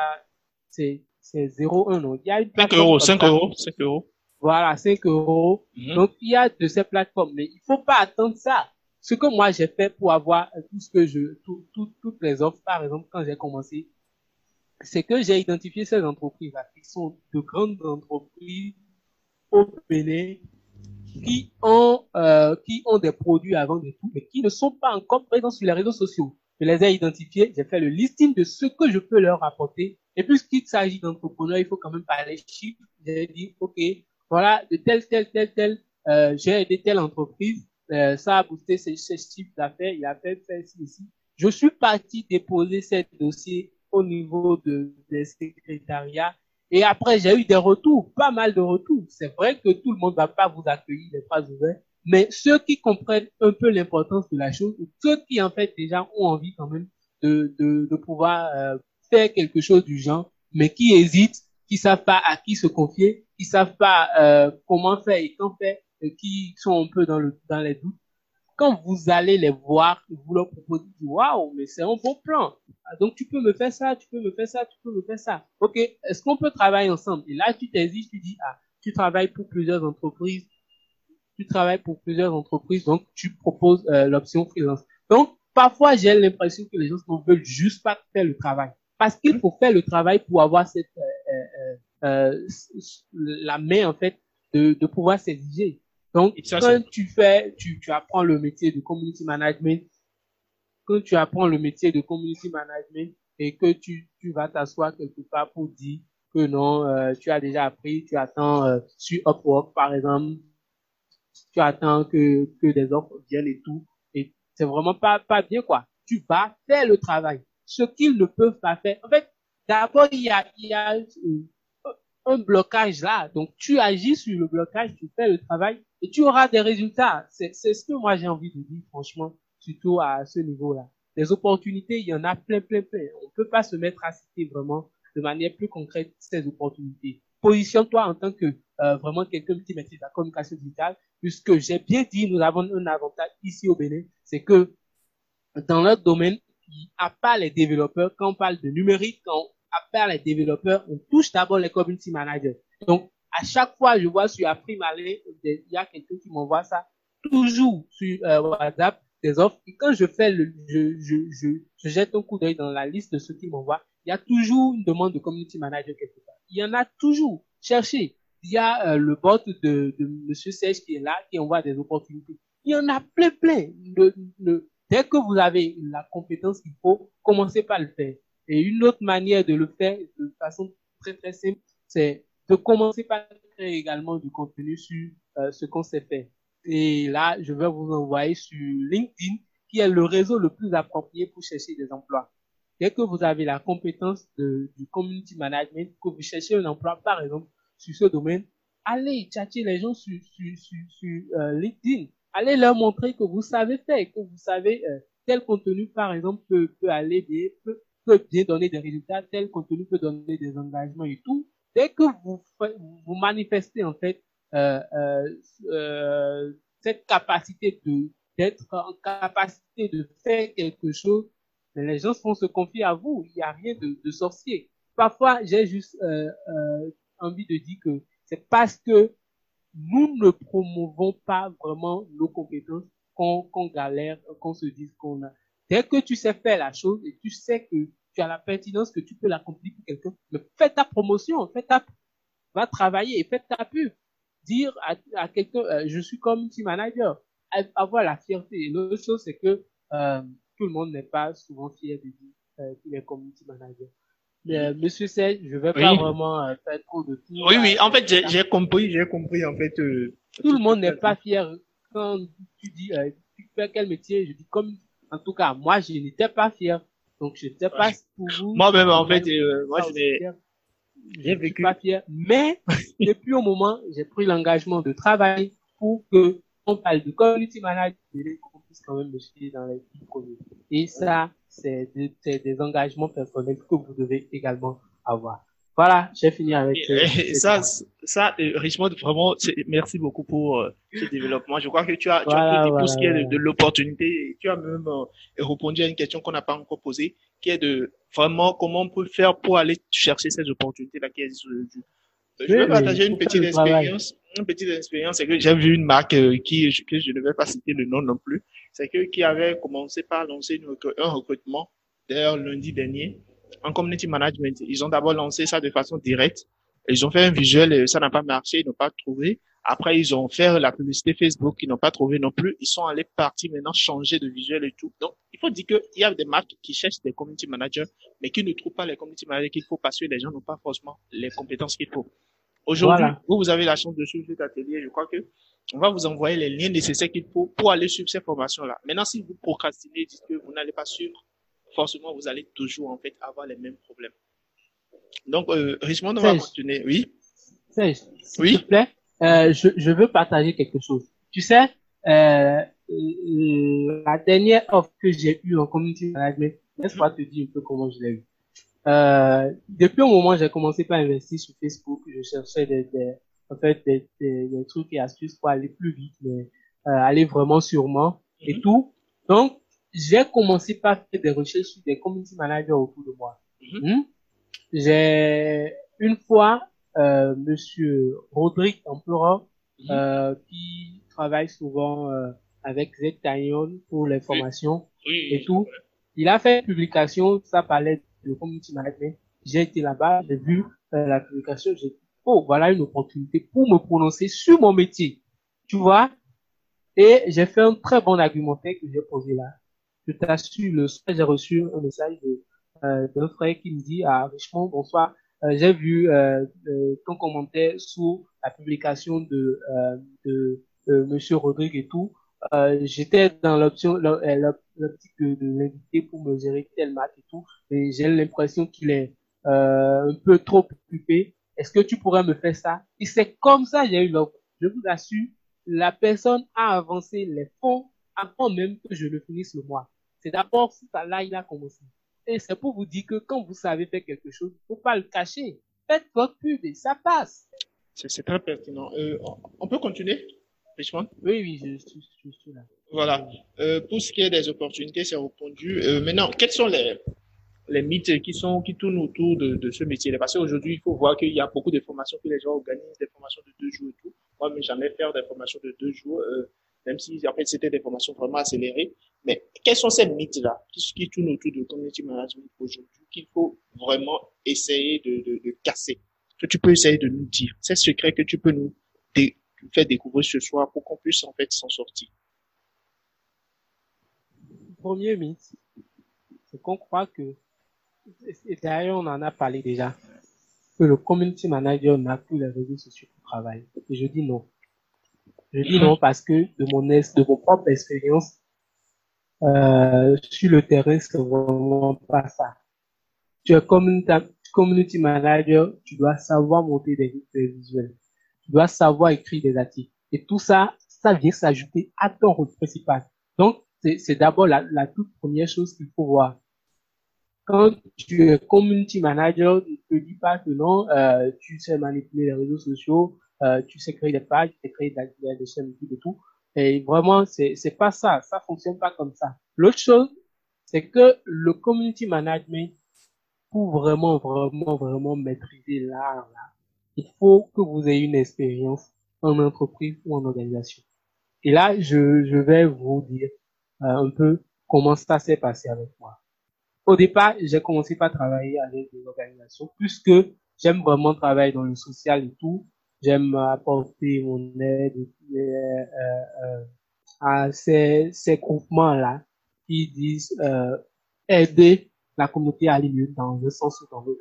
c'est c'est 0,1 non, il y a une 5 plateforme euros, comme 5 ça. euros, 5 euros. Voilà, 5 euros. Mhm. Donc, il y a de ces plateformes, mais il faut pas attendre ça. Ce que moi j'ai fait pour avoir tout ce que je, tout, tout- toutes les offres, par exemple, quand j'ai commencé, c'est que j'ai identifié ces entreprises-là qui sont de grandes entreprises au Bénin qui ont, euh, qui ont des produits à vendre tout, mais qui ne sont pas encore présents sur les réseaux sociaux. Je les ai identifiés, j'ai fait le listing de ce que je peux leur apporter. Et puisqu'il s'agit d'entrepreneurs, il faut quand même parler chiffres. J'ai dit, OK, voilà, de tel, tel, tel, tel, euh, j'ai aidé telle entreprise, euh, ça a boosté ses, ses chiffres d'affaires, il a fait, fait ci, ici. Je suis parti déposer ces dossiers au niveau de, des secrétariats et après, j'ai eu des retours, pas mal de retours. C'est vrai que tout le monde va pas vous accueillir les bras ouverts, mais ceux qui comprennent un peu l'importance de la chose, ceux qui en fait déjà ont envie quand même de, de, de pouvoir euh, faire quelque chose du genre, mais qui hésitent, qui savent pas à qui se confier, qui savent pas euh, comment faire et quand faire, et qui sont un peu dans le dans les doutes. Quand vous allez les voir, vous leur proposez, waouh, mais c'est un bon plan. Ah, donc tu peux me faire ça, tu peux me faire ça, tu peux me faire ça. Ok, est-ce qu'on peut travailler ensemble? Et là, tu t'hésites, tu dis, ah, tu travailles pour plusieurs entreprises, tu travailles pour plusieurs entreprises, donc tu proposes euh, l'option freelance. Donc, parfois, j'ai l'impression que les gens ne veulent juste pas faire le travail. Parce qu'il faut faire le travail pour avoir cette, euh, euh, euh, la main, en fait, de, de pouvoir s'exiger. Donc, ça, quand tu fais, tu, tu apprends le métier de community management, quand tu apprends le métier de community management et que tu, tu vas t'asseoir quelque part pour dire que non, euh, tu as déjà appris, tu attends euh, sur Upwork par exemple, tu attends que, que des offres viennent et tout, et c'est vraiment pas, pas bien quoi. Tu vas faire le travail. Ce qu'ils ne peuvent pas faire. En fait, d'abord, il y a, il y a euh, un blocage là. Donc, tu agis sur le blocage, tu fais le travail et tu auras des résultats. C'est, ce que moi j'ai envie de dire, franchement, surtout à ce niveau-là. Les opportunités, il y en a plein, plein, plein. On peut pas se mettre à citer vraiment de manière plus concrète ces opportunités. Positionne-toi en tant que euh, vraiment quelqu'un qui maîtrise la communication digitale, puisque j'ai bien dit, nous avons un avantage ici au Bénin, c'est que dans notre domaine, à part les développeurs, quand on parle de numérique, quand on, part les développeurs, on touche d'abord les community managers. Donc, à chaque fois, je vois sur Aprimalé, il y a quelqu'un qui m'envoie ça, toujours sur euh, WhatsApp, des offres. Et quand je fais le, je, je, je, je jette un coup d'œil dans la liste de ceux qui m'envoient, il y a toujours une demande de community manager quelque part. Il y en a toujours. Cherchez. Il y a euh, le bot de, de Monsieur Serge qui est là, qui envoie des opportunités. Il y en a plein, plein. Le, le, dès que vous avez la compétence qu'il faut, commencez par le faire. Et une autre manière de le faire de façon très très simple, c'est de commencer par créer également du contenu sur euh, ce qu'on sait faire. Et là, je vais vous envoyer sur LinkedIn, qui est le réseau le plus approprié pour chercher des emplois. Dès que vous avez la compétence de, du community management, que vous cherchez un emploi, par exemple, sur ce domaine, allez tchatcher les gens sur, sur, sur, sur euh, LinkedIn. Allez leur montrer que vous savez faire, que vous savez euh, tel contenu, par exemple, peut, peut aller bien, peut, peut bien donner des résultats, tel contenu peut donner des engagements et tout. Dès que vous, manifestez, en fait, euh, euh, cette capacité d'être en capacité de faire quelque chose, les gens vont se confier à vous. Il n'y a rien de, sorcier. Parfois, j'ai juste euh, euh, envie de dire que c'est parce que nous ne promouvons pas vraiment nos compétences qu'on qu galère, qu'on se dise qu'on a. Dès que tu sais faire la chose et tu sais que tu as la pertinence, que tu peux l'accomplir pour quelqu'un, mais fais ta promotion, fais ta, va travailler et fais ta pub. Dire à, à quelqu'un, euh, je suis community manager, avoir la fierté. Et l'autre chose, c'est que euh, tout le monde n'est pas souvent fier de dire euh, qu'il est community manager. Mais, Monsieur Serge, je vais Oui. pas vraiment faire trop de tout. Oui, oui, en fait, j'ai compris, j'ai compris, en fait. Tout le monde n'est pas fier. Quand tu dis, tu fais quel métier, je dis comme, en tout cas, moi, je n'étais pas fier. Donc, je ne sais pas pour vous. Moi-même, en fait, euh, moi, je l'ai- j'ai j'ai vécu. pas fier. Mais, depuis au moment, j'ai pris l'engagement de travailler pour que on parle de community management, qu'on puisse quand même me suivre dans les projets. Et ça, c'est des, c'est des engagements personnels que vous devez également avoir. Voilà, j'ai fini avec Et, et ces ça, ça, euh, Richmond, vraiment, merci beaucoup pour euh, ce développement. Je crois que tu as, tu as Voilà, tout ce qui est de, de l'opportunité tu as même euh, répondu à une question qu'on n'a pas encore posée, qui est de vraiment comment on peut faire pour aller chercher ces opportunités-là qui existent aujourd'hui. Je vais partager une petite expérience. Une petite expérience, c'est que j'ai vu une marque euh, qui, que je ne vais pas citer le nom non plus, c'est que qui avait commencé par lancer un recrutement, d'ailleurs lundi dernier, en community management. Ils ont d'abord lancé ça de façon directe. Ils ont fait un visuel, et ça n'a pas marché, ils n'ont pas trouvé. Après, ils ont fait la publicité Facebook, ils n'ont pas trouvé non plus. Ils sont allés partir maintenant changer de visuel et tout. Donc, il faut dire qu'il y a des marques qui cherchent des community managers, mais qui ne trouvent pas les community managers qu'il faut parce que les gens n'ont pas forcément les compétences qu'il faut. Aujourd'hui, vous, vous avez la chance de suivre cet atelier. Je crois que on va vous envoyer les liens nécessaires qu'il faut pour aller suivre ces formations-là. Maintenant, si vous procrastinez, dites que vous n'allez pas suivre, forcément, vous allez toujours, en fait, avoir les mêmes problèmes. Donc, euh, Richmond, on va continuer. Oui? Serge, s'il oui? te plaît, euh, je, je veux partager quelque chose. Tu sais, euh, la dernière offre que j'ai eue en community management, laisse-moi te dire un peu comment je l'ai eue. Euh, depuis un moment, j'ai commencé par investir sur Facebook. Je cherchais des, des en fait, des, des, des, trucs et astuces pour aller plus vite, mais euh, aller vraiment sûrement et mhm. tout. Donc, j'ai commencé par faire des recherches sur des community managers autour de moi. Mhm. Hmm? J'ai une fois euh, Monsieur Rodrigue Empereur, mhm. euh, qui travaille souvent euh, avec Z pour les formations et tout. Il a fait une publication, ça parlait de community management. J'ai été là-bas, j'ai vu euh, la publication, j'ai dit, oh, voilà une opportunité pour me prononcer sur mon métier. Tu vois? Et j'ai fait un très bon argumentaire que j'ai posé là. Je t'assure, le soir, j'ai reçu un message euh, d'un frère qui me dit, à ah, Richemont, bonsoir, euh, j'ai vu euh, ton commentaire sous la publication de, de, Monsieur Rodrigue et tout. J'étais dans l'option, l'optique de, de l'inviter pour me gérer tel match et tout, et j'ai l'impression qu'il est un peu trop occupé. Est-ce que tu pourrais me faire ça? Et c'est comme ça j'ai eu l'offre. Je vous assure, la personne a avancé les fonds avant même que je le finisse le mois. C'est d'abord ça là il a commencé. Et c'est pour vous dire que quand vous savez faire quelque chose, il ne faut pas le cacher. Faites votre pub et ça passe. C'est très pertinent. Euh, on peut continuer, Richmond? Oui, oui, je, suis là. Voilà. Euh, pour ce qui est des opportunités, c'est répondu. Euh, maintenant, quels sont les, les mythes qui sont qui tournent autour de, de ce métier Parce qu'aujourd'hui, il faut voir qu'il y a beaucoup de formations que les gens organisent, des formations de deux jours et tout. Moi, mais jamais faire des formations de deux jours. Euh, même si en fait c'était des formations vraiment accélérées. Mais quels sont ces mythes-là qui, qui tournent autour du community management aujourd'hui qu'il faut vraiment essayer de, de, casser Que tu peux essayer de nous dire? Ces secrets que tu peux nous faire découvrir ce soir pour qu'on puisse en fait s'en sortir. Premier mythe, c'est qu'on croit que, et d'ailleurs on en a parlé déjà, que le community manager n'a plus les réseaux sociaux pour travailler. Et je dis non. Je dis non parce que de mon, de mon propre expérience, euh, sur le terrain, c'est vraiment pas ça. Tu es community, manager, tu dois savoir monter des, visuels. Tu dois savoir écrire des articles. Et tout ça, ça vient s'ajouter à ton rôle principal. Donc, c'est d'abord la, la toute première chose qu'il faut voir. Quand tu es community manager, ne te dis pas que non, euh, tu sais manipuler les réseaux sociaux, euh, tu sais créer des pages, tu sais créer des, des chaînes YouTube et tout. Et vraiment, c'est, c'est pas ça. Ça fonctionne pas comme ça. L'autre chose, c'est que le community management, pour vraiment, vraiment, vraiment maîtriser l'art, là, il faut que vous ayez une expérience en entreprise ou en organisation. Et là, je, je vais vous dire euh, un peu comment ça s'est passé avec moi. Au départ, j'ai commencé par travailler avec des organisations, puisque j'aime vraiment travailler dans le social et tout j'aime apporter mon aide euh, euh, à ces, ces groupements-là qui disent euh, aider la communauté à aller mieux dans un sens ou dans l'autre.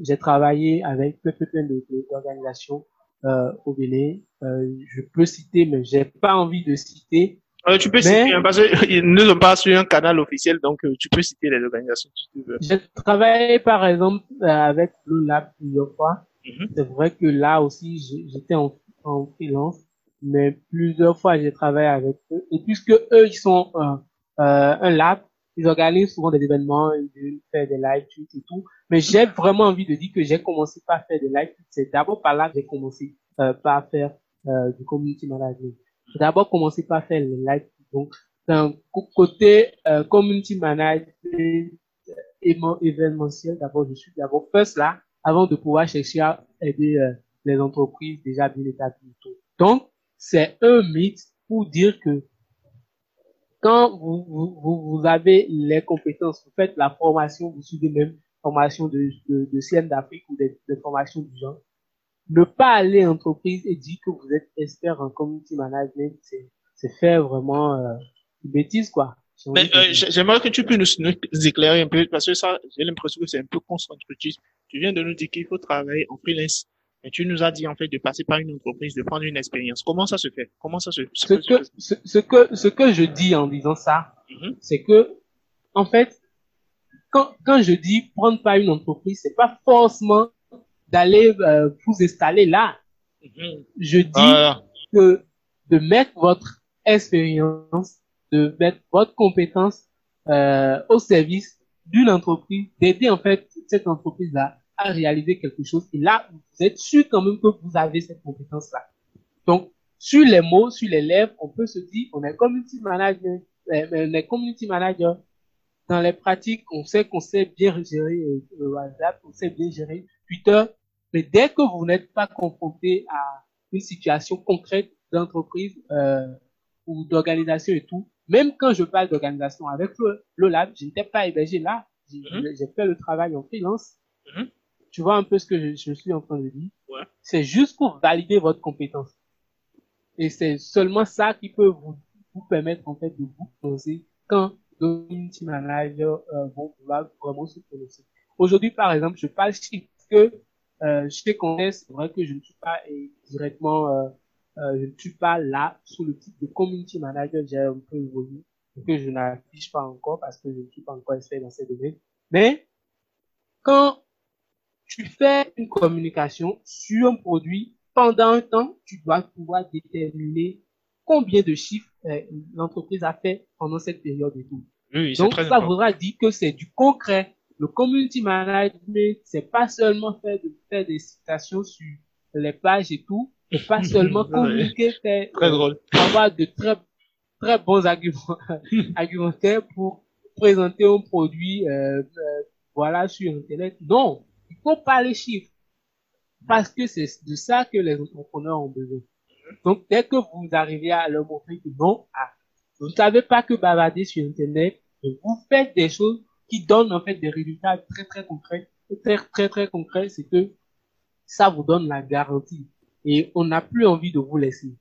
J'ai travaillé avec plein, plein d'organisations euh, au Bénin. Euh, je peux citer, mais j'ai pas envie de citer. Euh, tu peux citer, hein, parce qu'ils ne sont pas sur un canal officiel, donc tu peux citer les organisations si tu veux. J'ai travaillé par exemple avec Blue Lab plusieurs fois. Mhm. C'est vrai que là aussi, j'étais en, en freelance, mais plusieurs fois, j'ai travaillé avec eux. Et puisque eux, ils sont euh, un lab, ils organisent souvent des événements, ils font des live tweets et tout. Mais j'ai vraiment envie de dire que j'ai commencé par faire des live tweets. C'est d'abord par là que j'ai commencé euh, par faire euh, du community management. J'ai d'abord commencé par faire les live tweets. Donc, d'un côté euh, community management événementiel, d'abord, je suis d'abord first là, avant de pouvoir chercher à aider euh, les entreprises déjà bien établies. Donc, c'est un mythe pour dire que quand vous, vous, vous, avez les compétences, vous faites la formation, vous suivez même formation de, de, de CM d'Afrique ou des, des formations du genre, ne pas aller en entreprise et dire que vous êtes expert en community management, c'est faire vraiment euh, une bêtise, quoi. Mais euh, j'aimerais que tu puisses nous, nous, éclairer un peu, parce que ça, j'ai l'impression que c'est un peu constructif. Tu viens de nous dire qu'il faut travailler en freelance. Mais tu nous as dit, en fait, de passer par une entreprise, de prendre une expérience. Comment ça se fait? Comment ça se, ce, que, ce, ce, que, ce que je dis en disant ça, mm -hmm. c'est que, en fait, quand, quand je dis prendre par une entreprise, c'est pas forcément d'aller euh, vous installer là. Mm -hmm. Je dis que de mettre votre expérience, de mettre votre compétence euh, au service d'une entreprise, d'aider en fait cette entreprise-là à réaliser quelque chose. Et là, vous êtes sûr quand même que vous avez cette compétence-là. Donc, sur les mots, sur les lèvres, on peut se dire, on est community manager, on est community manager. Dans les pratiques, on sait qu'on sait bien gérer euh, WhatsApp, on sait bien gérer Twitter, mais dès que vous n'êtes pas confronté à une situation concrète d'entreprise euh, ou d'organisation et tout, même quand je parle d'organisation avec le, le lab, je n'étais pas hébergé là, j'ai mm -hmm. fait le travail en freelance. Mm -hmm. Tu vois un peu ce que je, je suis en train de dire? Ouais. C'est juste pour valider votre compétence. Et c'est seulement ça qui peut vous, vous permettre en fait de vous poser quand community manager euh, vont pouvoir vraiment se prononcer. Aujourd'hui, par exemple, je parle que euh, je te connais, c'est vrai que je ne suis pas directement, euh, euh, je ne suis pas là sous le titre de community manager, j'ai un peu évolué, que je n'affiche pas encore parce que je ne suis pas encore expert dans ces domaines. Mais quand tu fais une communication sur un produit pendant un temps, tu dois pouvoir déterminer combien de chiffres euh, l'entreprise a fait pendant cette période et tout. Oui, Donc, ça important. voudra dire que c'est du concret. Le community management, c'est pas seulement faire, de, faire des citations sur les pages et tout, et pas seulement communiquer, faire, très drôle. avoir de très, très bons arguments, argumentaires pour présenter un produit, euh, euh, voilà, sur Internet. Non, faut pas les chiffres. Parce que c'est de ça que les entrepreneurs ont besoin. Donc, dès que vous arrivez à leur montrer que non, ah, vous ne savez pas que bavarder sur Internet, vous faites des choses qui donnent en fait des résultats très très concrets. Très très très concrets, c'est que ça vous donne la garantie. Et on n'a plus envie de vous laisser.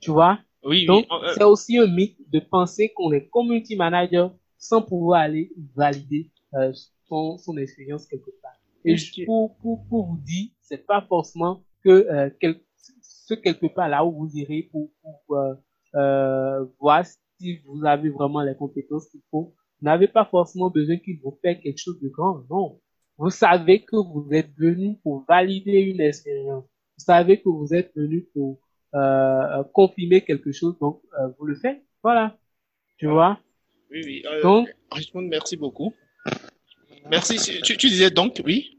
Tu vois? Oui, Donc, oui. c'est aussi un mythe de penser qu'on est community manager sans pouvoir aller valider euh, son, son expérience quelque part. Et okay. pour, pour, pour vous dire, c'est pas forcément que euh, quel, ce quelque part là où vous irez pour, pour euh, euh, voir si vous avez vraiment les compétences qu'il faut. Vous n'avez pas forcément besoin qu'il vous fasse quelque chose de grand. Non. Vous savez que vous êtes venu pour valider une expérience. Vous savez que vous êtes venu pour euh, confirmer quelque chose. Donc, euh, vous le faites. Voilà. Tu vois? Oui, oui. Euh, donc, Richmond, merci beaucoup. Merci. Tu, tu, disais donc, oui.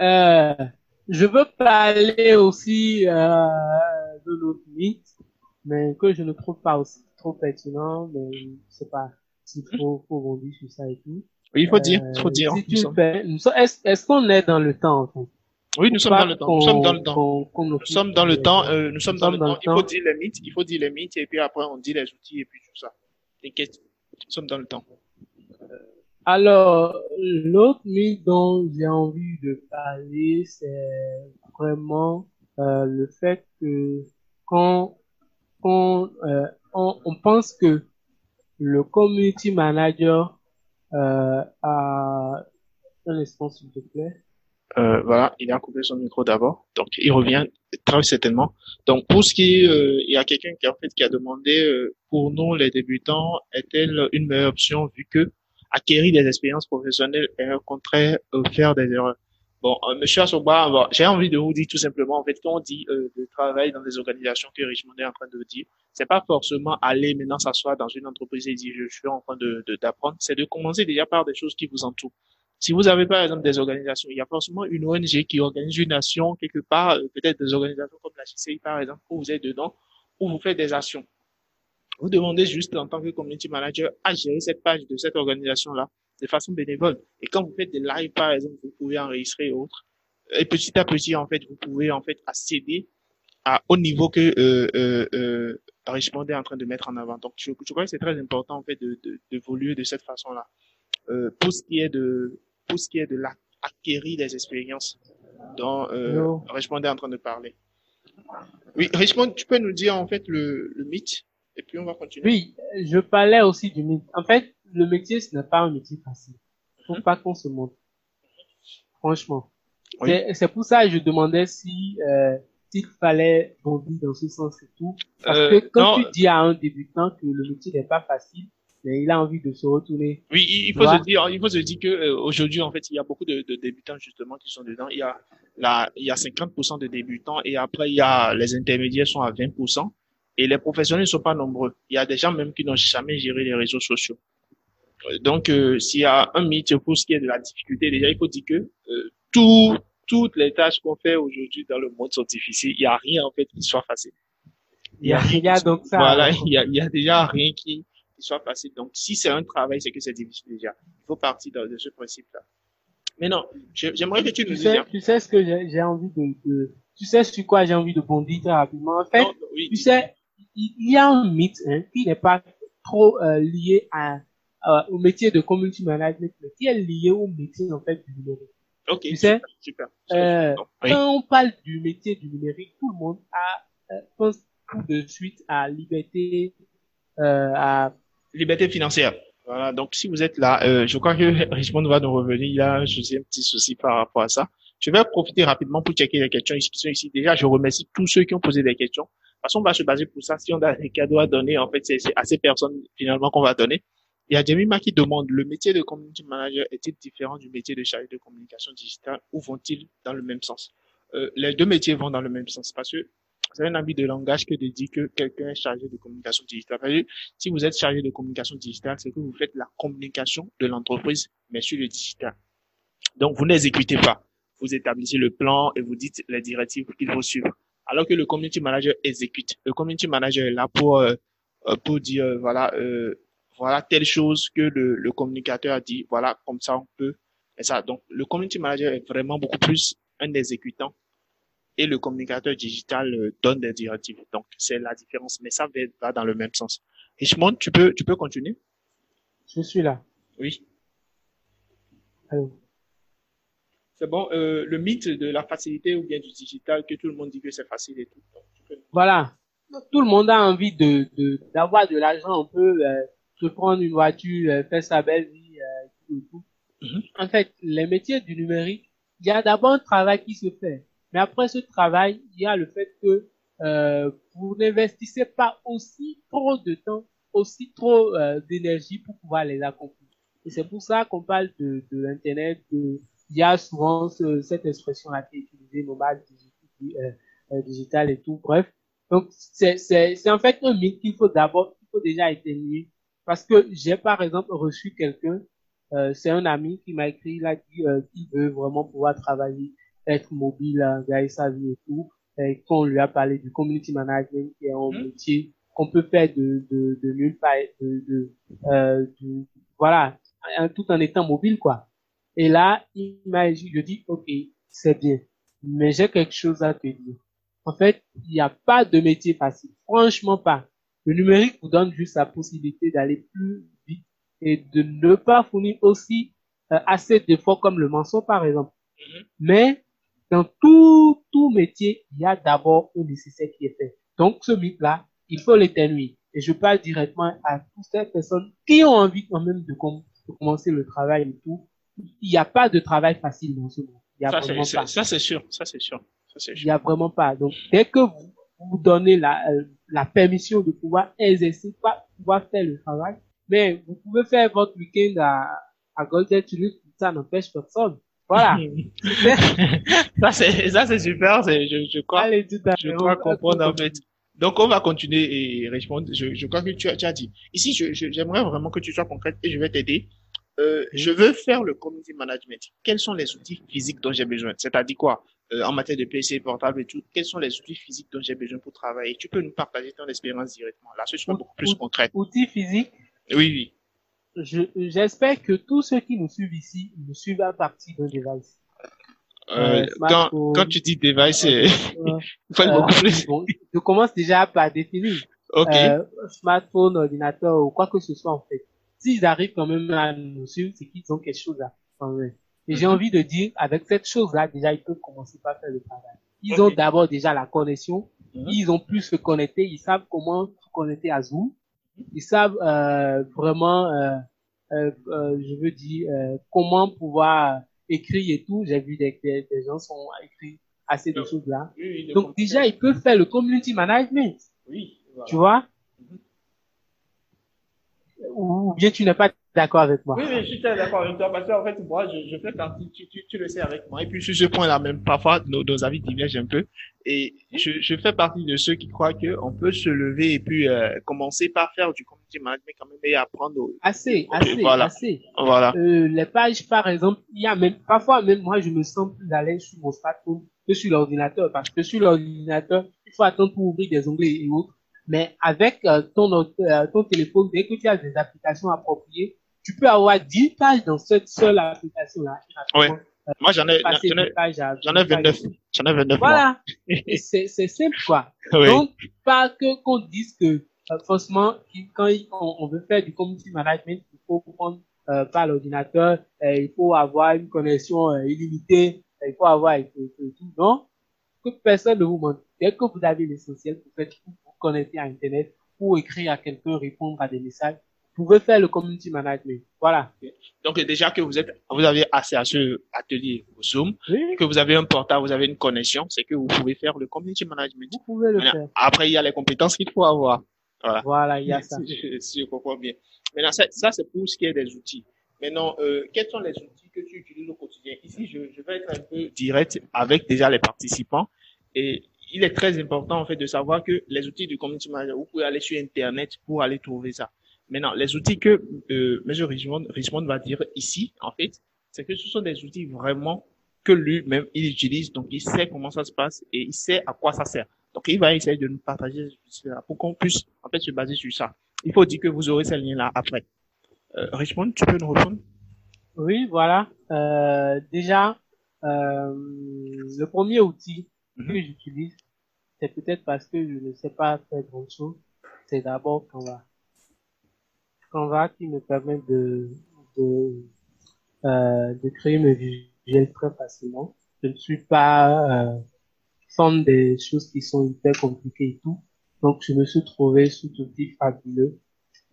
Euh, je veux parler aussi euh, de l'autre mythe, mais que je ne trouve pas aussi trop pertinent, mais je sais pas s'il faut, faut rebondir sur ça et tout. Oui, il faut euh, dire, il faut dire. Si est-ce est qu'on est dans le temps en fait? Oui, nous sommes dans le temps. Nous sommes dans le temps. Nous sommes dans le temps. Euh, nous sommes dans le temps. Il faut dire les mythes. Il faut dire les mythes et puis après on dit les outils et puis tout ça. T'inquiète. Nous sommes dans le temps. Alors, l'autre mythe dont j'ai envie de parler, c'est vraiment euh, le fait que quand, quand euh, on, pense que le community manager euh, a un instant s'il te plaît. Euh, voilà, il a coupé son micro d'abord, donc il revient très certainement. Donc pour ce qui est, euh, il y a quelqu'un qui en fait qui a demandé pour nous les débutants est-elle une meilleure option vu que acquérir des expériences professionnelles et au contraire euh, faire des erreurs. Bon, euh, Monsieur Assoba, bon, j'ai envie de vous dire tout simplement, en fait, quand on dit euh, de travailler dans des organisations que Richmond est en train de dire, c'est pas forcément aller maintenant s'asseoir dans une entreprise et dire je suis en train de d'apprendre, c'est de commencer déjà par des choses qui vous entourent. Si vous avez par exemple des organisations, il y a forcément une ONG qui organise une action quelque part, euh, peut-être des organisations comme la CCI par exemple, où vous êtes dedans, où vous faites des actions. Vous demandez juste en tant que community manager à gérer cette page de cette organisation-là de façon bénévole. Et quand vous faites des lives, par exemple, vous pouvez enregistrer et autres. et petit à petit, en fait, vous pouvez en fait accéder à, au niveau que euh, euh, euh, Richmond est en train de mettre en avant. Donc, je, je crois que c'est très important en fait de d'évoluer de, de, cette façon-là. Euh, pour ce qui est de pour ce qui est de l'acquérir des expériences dont euh, Richmond est en train de parler. Oui, Richmond, tu peux nous dire en fait le, le mythe? Et puis on va continuer. Oui, je parlais aussi du mythe. En fait, le métier, ce n'est pas un métier facile. Faut mm -hmm. pas qu'on se montre. Franchement. Oui. C'est pour ça que je demandais si euh, s'il fallait bondir dans ce sens et tout. Parce euh, que quand non, tu dis à un débutant que le métier n'est pas facile, mais il a envie de se retourner. Oui, il faut se dire, il faut se dire que euh, aujourd'hui, en fait, il y a beaucoup de, de, débutants justement qui sont dedans. Il y a là, il y a 50% de débutants et après il y a les intermédiaires sont à 20% et les professionnels ne sont pas nombreux. Il y a des gens même qui n'ont jamais géré les réseaux sociaux. Donc, euh, s'il y a un mythe pour ce qui est de la difficulté, déjà, il faut dire que euh, tout, toutes les tâches qu'on fait aujourd'hui dans le monde sont difficiles. Il n'y a rien, en fait, qui soit facile. Il y a rien, donc ça. Voilà, il y a, il y a déjà rien qui, qui soit facile. Donc, si c'est un travail, c'est que c'est difficile déjà. Il faut partir de, de ce principe-là. Mais non, j'aimerais que tu nous tu sais, tu sais ce que j'ai envie de, de, tu sais sur quoi j'ai envie de bondir très rapidement. En fait, non, oui, tu sais, il y a un mythe hein, qui n'est pas trop euh, lié à euh, au métier de community management, mais qui est lié au métier en fait du numérique. Ok, tu sais, super. Euh, oui. Quand on parle du métier du numérique, tout le monde a, euh, pense tout de suite à liberté, euh, à liberté financière. Voilà, donc si vous êtes là, euh, je crois que Richmond va nous revenir. Là, je sais un petit souci par rapport à ça. Je vais profiter rapidement pour checker les questions qui sont ici. Déjà, je remercie tous ceux qui ont posé des questions. De toute façon, on va se baser pour ça. Si on a des cadeaux à donner, en fait, c'est à ces personnes finalement qu'on va donner. Il y a Jemima qui demande, le métier de community manager est-il différent du métier de chargé de communication digitale ou vont-ils dans le même sens? Euh, Les deux métiers vont dans le même sens parce que c'est un habit de langage que de dire que quelqu'un est chargé de communication digitale. Parce si vous êtes chargé de communication digitale, c'est que vous faites la communication de l'entreprise, mais sur le digital. Donc, vous n'exécutez pas. Vous établissez le plan et vous dites les directives qu'il faut suivre. Alors que le community manager exécute. Le community manager est là pour, euh, pour dire, euh, voilà, euh, voilà telle chose que le, le communicateur a dit, voilà, comme ça on peut. Et ça, donc le community manager est vraiment beaucoup plus un exécutant et le communicateur digital donne des directives. Donc c'est la différence, mais ça va dans le même sens. Richmond, tu peux, tu peux continuer? Je suis là. Oui. Allô. C'est bon, euh, le mythe de la facilité ou bien du digital, que tout le monde dit que c'est facile et tout. Donc, voilà. Tout le monde a envie de d'avoir de, de l'argent, on peut euh, se prendre une voiture, euh, faire sa belle vie, euh, tout, tout. Mm -hmm. En fait, les métiers du numérique, il y a d'abord un travail qui se fait. Mais après ce travail, il y a le fait que euh, vous n'investissez pas aussi trop de temps, aussi trop euh, d'énergie pour pouvoir les accomplir. Et c'est pour ça qu'on parle de, de l'Internet, de, il y a souvent ce, cette expression-là qui est utilisée, nomade digital, euh, digital et tout. Bref, donc c'est en fait un mythe qu'il faut d'abord, il faut déjà éteindre parce que j'ai par exemple reçu quelqu'un, euh, c'est un ami qui m'a écrit là qui, euh, qui veut vraiment pouvoir travailler, être mobile, hein, gagner sa vie et tout. Et qu'on lui a parlé du community management qui est un mmh. métier qu'on peut faire de, de, de nulle part, de, de, euh, de, voilà, tout en étant mobile quoi. Et là, il m'a dit, je dis, ok, c'est bien, mais j'ai quelque chose à te dire. En fait, il n'y a pas de métier facile, franchement pas. Le numérique vous donne juste la possibilité d'aller plus vite et de ne pas fournir aussi euh, assez d'efforts comme le mensonge par exemple. Mm -hmm. Mais dans tout, tout métier, il y a d'abord un nécessaire qui est fait. Donc ce mythe-là, il faut l'éternuer. Et je parle directement à toutes ces personnes qui ont envie quand même de, com de commencer le travail et tout. Il n'y a pas de travail facile dans ce monde. Il y a ça, vraiment pas. Ça, c'est sûr. Ça, c'est sûr. Il n'y a vraiment pas. Donc, dès que vous vous donnez la, euh, la permission de pouvoir exercer, pas pouvoir faire le travail, mais vous pouvez faire votre week-end à, à Golden Tulip, ça n'empêche personne. Voilà. ça c'est ça c'est super, c'est je, je crois Allez, je crois comprendre en fait. Donc on va continuer et répondre. Je, je crois que tu as, tu as dit. Ici, je, j'aimerais vraiment que tu sois concrète et je vais t'aider. Euh. Je veux faire le community management. Quels sont les outils physiques dont j'ai besoin? C'est-à-dire quoi? Euh, En matière de PC, portable et tout. Quels sont les outils physiques dont j'ai besoin pour travailler? Tu peux nous partager ton expérience directement. Là, ce sera beaucoup plus concret. Outils physiques? Oui, oui. J'espère que tous ceux qui nous suivent ici nous suivent à partir d'un device. Euh, quand, tu dis device, il faut beaucoup plus. bon, je commence déjà par définir. Ok. Smartphone, ordinateur ou quoi que ce soit en fait. S'ils arrivent quand même à nous suivre, c'est qu'ils ont quelque chose à faire. Et j'ai Mhm. envie de dire, avec cette chose-là, déjà, ils peuvent commencer par faire le travail. Ils ont d'abord déjà la connexion. Mhm. Ils ont pu se connecter. Ils savent comment se connecter à Zoom. Ils savent euh, vraiment, euh, euh, euh, je veux dire, euh, comment pouvoir écrire et tout. J'ai vu des, des, des gens sont écrits assez de choses là. Oui, oui, le Donc déjà, ils peuvent faire le community management. Oui. voilà. Tu vois? Ou bien tu n'es pas d'accord avec moi Oui, oui, je suis très d'accord avec toi parce qu'en fait, moi, je, je fais partie, tu, tu, tu le sais avec moi. Et puis, sur ce point-là, même parfois, nos, nos avis divergent un peu. Et je, je fais partie de ceux qui croient qu'on peut se lever et puis euh, commencer par faire du community management quand même et apprendre. au- Assez, assez, voilà. assez. Voilà. Euh, les pages, par exemple, il y a même, parfois même moi, je me sens plus à l'aise sur mon smartphone que sur l'ordinateur parce que sur l'ordinateur, il faut attendre pour ouvrir des onglets et autres. Mais avec euh, ton, euh, ton téléphone, dès que tu as des applications appropriées, tu peux avoir 10 pages dans cette seule application-là. Ouais. Moi, j'en ai, j'en ai, j'en ai d'une page. 29. J'en ai 29. moi. Voilà. C'est, c'est simple, quoi. Oui. Donc, pas que qu'on dise que euh, qu'il- quand on, on veut faire du community management, il faut prendre euh, par l'ordinateur, euh, il faut avoir une connexion illimitée, il faut avoir et, et- et tout. Non, que personne ne vous mente. Dès que vous avez l'essentiel, vous faites vous connecter à Internet, pour écrire à quelqu'un, répondre à des messages, vous pouvez faire le community management. Voilà. Donc, déjà que vous êtes, vous avez accès à ce atelier au Zoom, Oui, que vous avez un portable, vous avez une connexion, c'est que vous pouvez faire le community management. vous pouvez le Maintenant, faire. Après, il y a les compétences qu'il faut avoir. Voilà. Voilà, il y a ça. Si je, si je comprends bien. Maintenant, ça, ça, c'est pour ce qui est des outils. Maintenant, euh, quels sont les outils que tu utilises au quotidien? Ici, je, je vais être un peu direct avec déjà les participants. Et il est très important, en fait, de savoir que les outils du community manager, vous pouvez aller sur Internet pour aller trouver ça. Maintenant, les outils que euh, M. Richmond, Richmond va dire ici, en fait, c'est que ce sont des outils vraiment que lui-même, il utilise. Donc, il sait comment ça se passe et il sait à quoi ça sert. Donc, il va essayer de nous partager cela pour qu'on puisse, en fait, se baser sur ça. Il faut dire que vous aurez ces liens-là après. Euh, Richmond, tu peux nous répondre Oui, voilà. Euh, déjà, euh, le premier outil Mhm. que j'utilise, c'est peut-être parce que je ne sais pas faire grand chose, c'est d'abord Canva. Canva qui me permet de, de, euh, de créer mes visuels très facilement. Je ne suis pas euh, fan des choses qui sont hyper compliquées et tout. Donc, je me suis trouvé sous outil fabuleux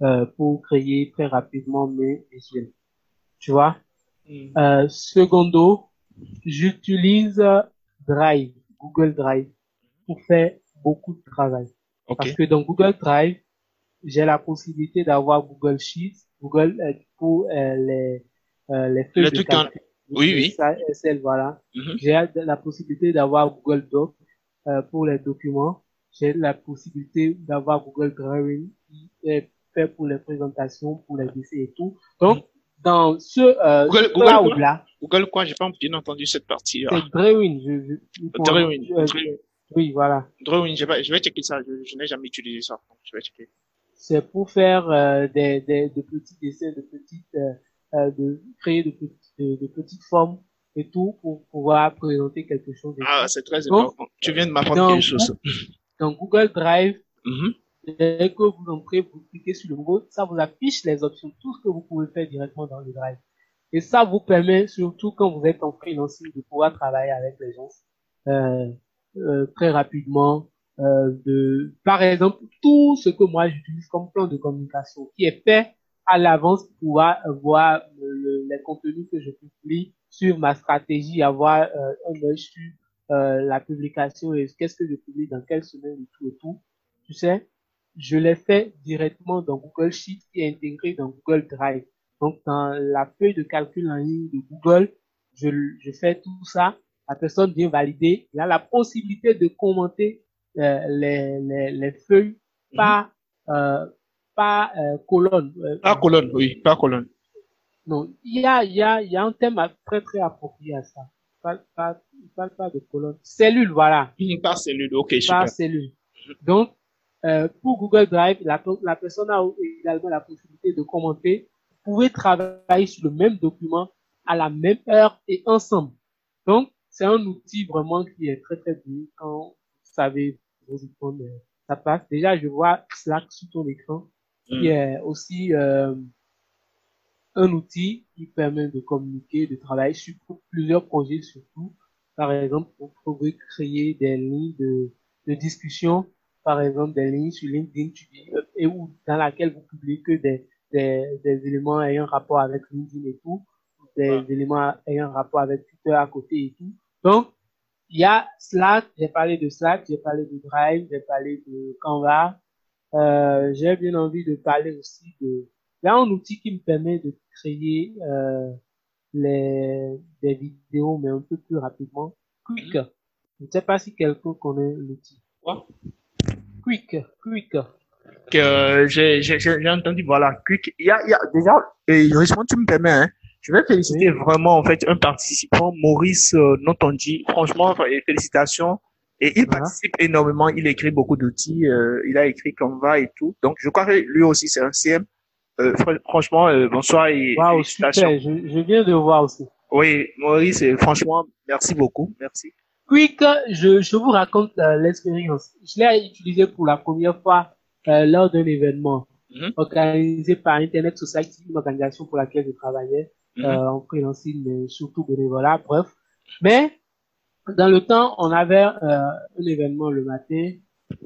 euh, pour créer très rapidement mes visuels. Tu vois? Euh, secondo, j'utilise Drive, Google Drive, pour faire beaucoup de travail. Ok. Parce que dans Google Drive, j'ai la possibilité d'avoir Google Sheets, Google euh, pour euh, les, euh, les feuilles Le de truc en- calcul. Oui, oui. Ça, Excel, voilà. Mhm. J'ai la possibilité d'avoir Google Doc euh, pour les documents. J'ai la possibilité d'avoir Google Drawing qui est fait pour les présentations, pour les dessins et tout. Donc, dans ce euh, Google- cloud là, Google quoi? J'ai pas bien entendu cette partie. c'est Drawing. Je, je, euh, Drawing. oui, voilà. Drawing, je vais, je vais checker ça. Je, je n'ai jamais utilisé ça. Donc, je vais checker. C'est pour faire euh, des, des, de petits dessins, de petites, euh, euh, de créer de petites, de, de petites formes et tout pour pouvoir présenter quelque chose. Ah, c'est très important. Tu viens de m'apprendre quelque chose. Dans Google Drive, Mhm. Dès que vous entrez, vous cliquez sur le logo, ça vous affiche les options, tout ce que vous pouvez faire directement dans le Drive. Et ça vous permet, surtout quand vous êtes en freelancing, de pouvoir travailler avec les gens euh, euh, très rapidement. Euh, de, par exemple, tout ce que moi j'utilise comme plan de communication, qui est fait à l'avance pour pouvoir voir le- les contenus que je publie sur ma stratégie, avoir euh, un œil sur euh, la publication et qu'est-ce que je publie dans quelle semaine et tout et tout. Tu sais, je l'ai fait directement dans Google Sheet qui est intégré dans Google Drive. Donc, dans la feuille de calcul en ligne de Google, je, je fais tout ça. La personne vient valider. Il a la possibilité de commenter euh, les, les, les feuilles par, euh, par euh, colonne. Euh, Pas colonne, oui, pas colonne. non, il y a, il y a, il y a un thème à- très très approprié à ça. Pas, pas, il parle pas de colonne. Cellule, voilà Mhm, Pas cellule, ok, super. par cellule. Donc, euh, pour Google Drive, la, la personne a également la possibilité de commenter. Vous pouvez travailler sur le même document à la même heure et ensemble. Donc, c'est un outil vraiment qui est très très bien quand vous savez vous répondre, ça passe. Déjà, je vois Slack sur ton écran, qui Mm. est aussi euh, un outil qui permet de communiquer, de travailler sur plusieurs projets surtout. Par exemple, vous pouvez créer des lignes de, de discussion, par exemple des lignes sur LinkedIn tu dis, euh, et où, dans laquelle vous publiez que des, des, des éléments ayant rapport avec LinkedIn et tout, des Ouais. éléments ayant rapport avec Twitter à côté et tout. Donc, il y a Slack, j'ai parlé de Slack, j'ai parlé de Drive, j'ai parlé de Canva. Euh, j'ai bien envie de parler aussi de... Il y a un outil qui me permet de créer euh, les, des vidéos, mais un peu plus rapidement. Quick. Je ne sais pas si quelqu'un connaît l'outil. Quoi Quick, Quick. que j'ai j'ai- j'ai- j'ai entendu, voilà, Quick. Il y a, il y a déjà, et Richemont, tu me permets, hein, je vais féliciter vraiment, en fait, un participant, Maurice euh, Notondi. Franchement, félicitations. Et il Voilà. participe énormément, il écrit beaucoup d'outils, euh, il a écrit Canva et tout. Donc, je crois que lui aussi, c'est un CM. Euh, fr- franchement, euh, bonsoir et Waouh, félicitations. super. Je, je viens de voir aussi. Oui, Maurice, euh, franchement, merci beaucoup, merci. Quick, je, je vous raconte euh, l'expérience. Je l'ai utilisé pour la première fois euh, lors d'un événement Mhm. organisé par Internet Society, une organisation pour laquelle je travaillais Mhm. euh, en freelancing, mais surtout bénévolat, bref. Mais dans le temps, on avait euh, un événement le matin,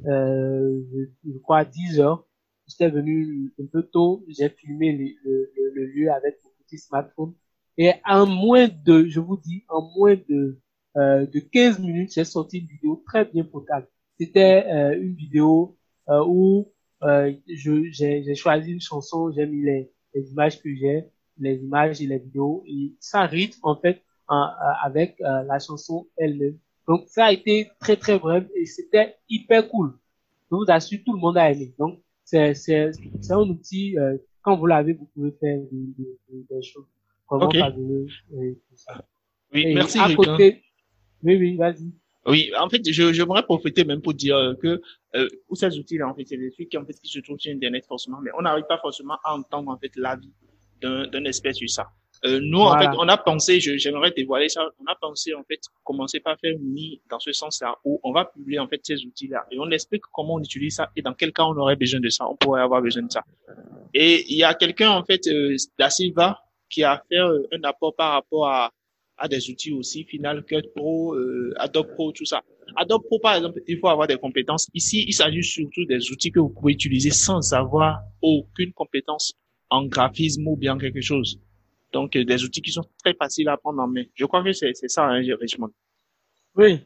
euh, je, je crois à 10 heures. J'étais venu un peu tôt, j'ai filmé le, le, le, lieu avec mon petit smartphone. Et en moins de, je vous dis, en moins de, de 15 minutes, j'ai sorti une vidéo très bien potable. C'était euh, une vidéo euh, où euh, je j'ai choisi une chanson, j'ai mis les, les images que j'ai, les images et les vidéos, et ça rythme en fait euh, avec euh, la chanson elle-même. Donc ça a été très très bref et c'était hyper cool. Je vous assure, tout le monde a aimé. Donc c'est c'est c'est un outil euh, quand vous l'avez, vous pouvez faire des, des, choses et tout ça. Oui, Et merci, à Rick, côté, oui oui, vas-y. Oui, en fait, je, j'aimerais profiter même pour dire euh, que euh, tous ces outils-là, en fait, c'est des trucs qui, en fait, qui se trouvent sur Internet forcément, mais on n'arrive pas forcément à entendre en fait l'avis d'un, d'un expert sur ça. Euh, nous, en fait, on a pensé, je, j'aimerais dévoiler ça, on a pensé en fait commencer par faire une dans ce sens-là où on va publier en fait ces outils-là et on explique comment on utilise ça et dans quel cas on aurait besoin de ça, on pourrait avoir besoin de ça. Et il y a quelqu'un en fait, euh, Da Silva, qui a fait euh, un apport par rapport à à des outils aussi, Final Cut Pro, euh, Adobe Pro, tout ça. Adobe Pro, par exemple, il faut avoir des compétences. Ici, il s'agit surtout des outils que vous pouvez utiliser sans avoir aucune compétence en graphisme ou bien quelque chose. Donc, euh, des outils qui sont très faciles à prendre en main. Je crois que c'est ça, hein, Richmond. Oui.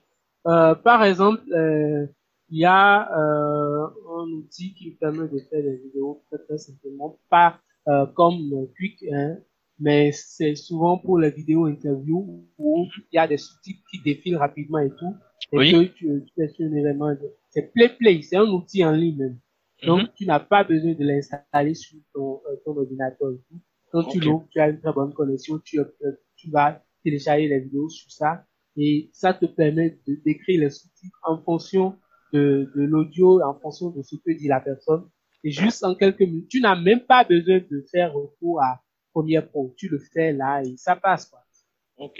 Euh, par exemple, euh, il y a euh, un outil qui permet de faire des vidéos très très simplement, pas euh, comme Quick, hein, mais c'est souvent pour les vidéos interviews où il y a des sous-titres qui défilent rapidement et tout, et Oui. que tu, tu es un événement. C'est PlayPlay, c'est un outil en ligne même. Donc, Mhm. tu n'as pas besoin de l'installer sur ton, euh, ton ordinateur. Quand tu Ok. l'ouvres, tu as une très bonne connexion, tu, euh, tu vas télécharger les vidéos sur ça et ça te permet de d'écrire les sous-titres en fonction de, de l'audio, en fonction de ce que dit la personne. Et juste en quelques minutes, tu n'as même pas besoin de faire recours à Premiere Pro. Tu le fais là et ça passe. Quoi. OK.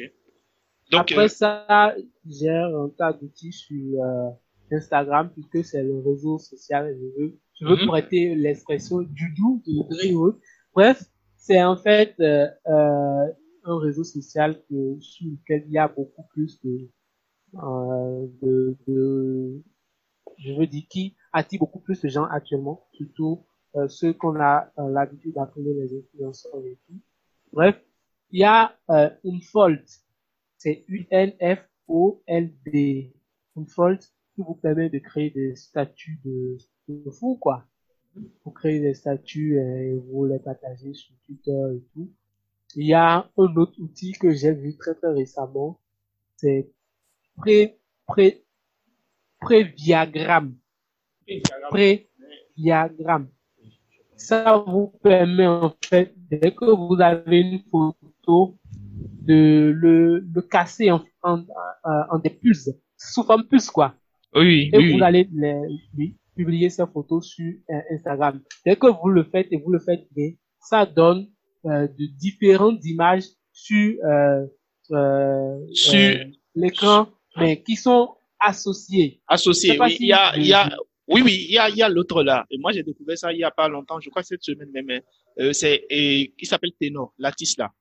Donc, Après euh, ça, j'ai un tas d'outils sur euh, Instagram puisque c'est le réseau social. Je veux, je veux Mhm. prêter l'expression du doux de Dreamwork. Bref, c'est en fait euh, euh, un réseau social que, sur lequel il y a beaucoup plus de, euh, de, de, je veux dire, qui attire beaucoup plus de gens actuellement, surtout euh, ceux qu'on a euh, l'habitude d'appeler les influenceurs et tout. Bref, il y a euh, Unfold, c'est U-N-F-O-L-D, Unfold, qui vous permet de créer des statuts de, de fou, quoi. Vous créez des statuts et vous les partagez sur Twitter et tout. Il y a un autre outil que j'ai vu très très récemment, c'est pré, pré, préviagramme. Préviagramme. Ça vous permet en fait, dès que vous avez une photo, de le, le casser en, en, des pulses, sous forme puce quoi. oui, Et oui, vous allez les, publier ces photos sur euh, Instagram. Dès que vous le faites et vous le faites bien, ça donne euh, de différentes images sur euh, Sur- l'écran, mais qui sont associés. Associés, oui. il y a, il y a, oui, oui, il y a, il y a l'autre là. Et moi, j'ai découvert ça il y a pas longtemps, je crois cette semaine même. Hein. Euh, c'est, et, qui s'appelle Tenor, l'artiste là.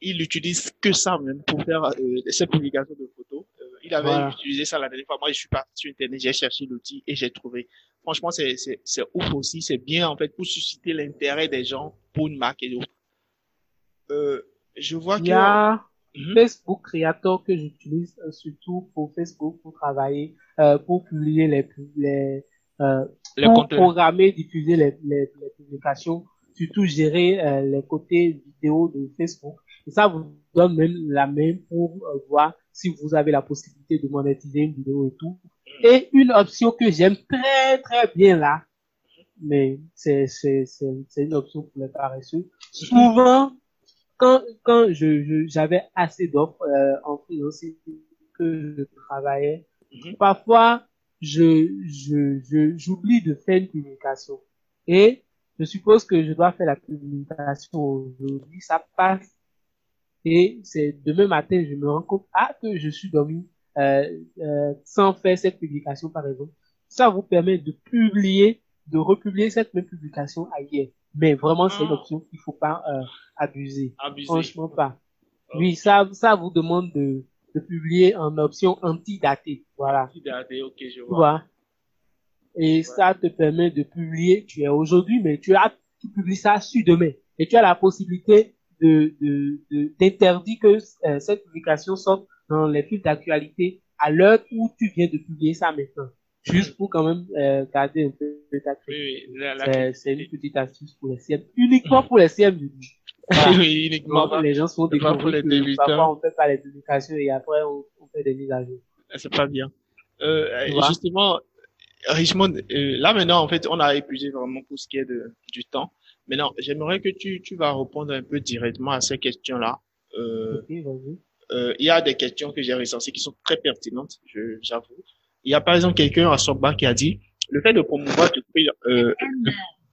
il utilise que ça même pour faire euh, ses publications de photos. Euh, il avait utilisé ça la dernière fois. Moi, je suis parti sur Internet, j'ai cherché l'outil et j'ai trouvé. Franchement, c'est, c'est, c'est ouf aussi. C'est bien, en fait, pour susciter l'intérêt des gens pour une marque et d'autres. Euh, je vois y mhm. Facebook Creator que j'utilise euh, surtout pour Facebook, pour travailler, euh, pour publier les, les, euh, les pour programmer, diffuser les, les, les, publications, surtout gérer euh, les côtés vidéo de Facebook. Et ça vous donne même la même pour euh, voir si vous avez la possibilité de monétiser une vidéo et tout. Et une option que j'aime très très bien là, mais c'est c'est c'est une option pour les paresseux. Souvent quand quand je j'avais assez d'offres euh, en freelance que je travaillais, mhm. parfois je je je j'oublie de faire une publication et je suppose que je dois faire la publication aujourd'hui, ça passe et c'est demain matin, je me rends compte ah, que je suis dormi euh, euh, sans faire cette publication, par exemple. Ça vous permet de publier, de republier cette même publication ailleurs. Mais vraiment, c'est une ah. option qu'il faut pas euh, abuser. abuser. Franchement pas. Oui, ça, ça vous demande de, de publier en option anti-datée. Voilà. Anti-datée, ok, je vois. Et ça te permet de publier, tu es aujourd'hui, mais tu as, tu publies ça sur demain. Et tu as la possibilité de d'interdire que euh, cette publication sorte dans les fils d'actualité à l'heure où tu viens de publier ça maintenant. Juste pour quand même euh, garder un peu ta oui, oui, C'est une petite astuce pour les CM. Uniquement pour les CM. Oui, uniquement. les gens sont découvrir pour les débutants. Parfois, on fait pas les publications et après, on, on fait des mises à jour. Ah, c'est pas bien. Euh, justement, Richmond, euh, là maintenant, en fait, on a épuisé vraiment pour ce qui est de, du temps. Maintenant, j'aimerais que tu, tu vas répondre un peu directement à ces questions-là. Euh, euh, il y a des questions que j'ai recensées qui sont très pertinentes, j'avoue. Il y a par exemple quelqu'un à Sokba qui a dit le fait de promouvoir euh,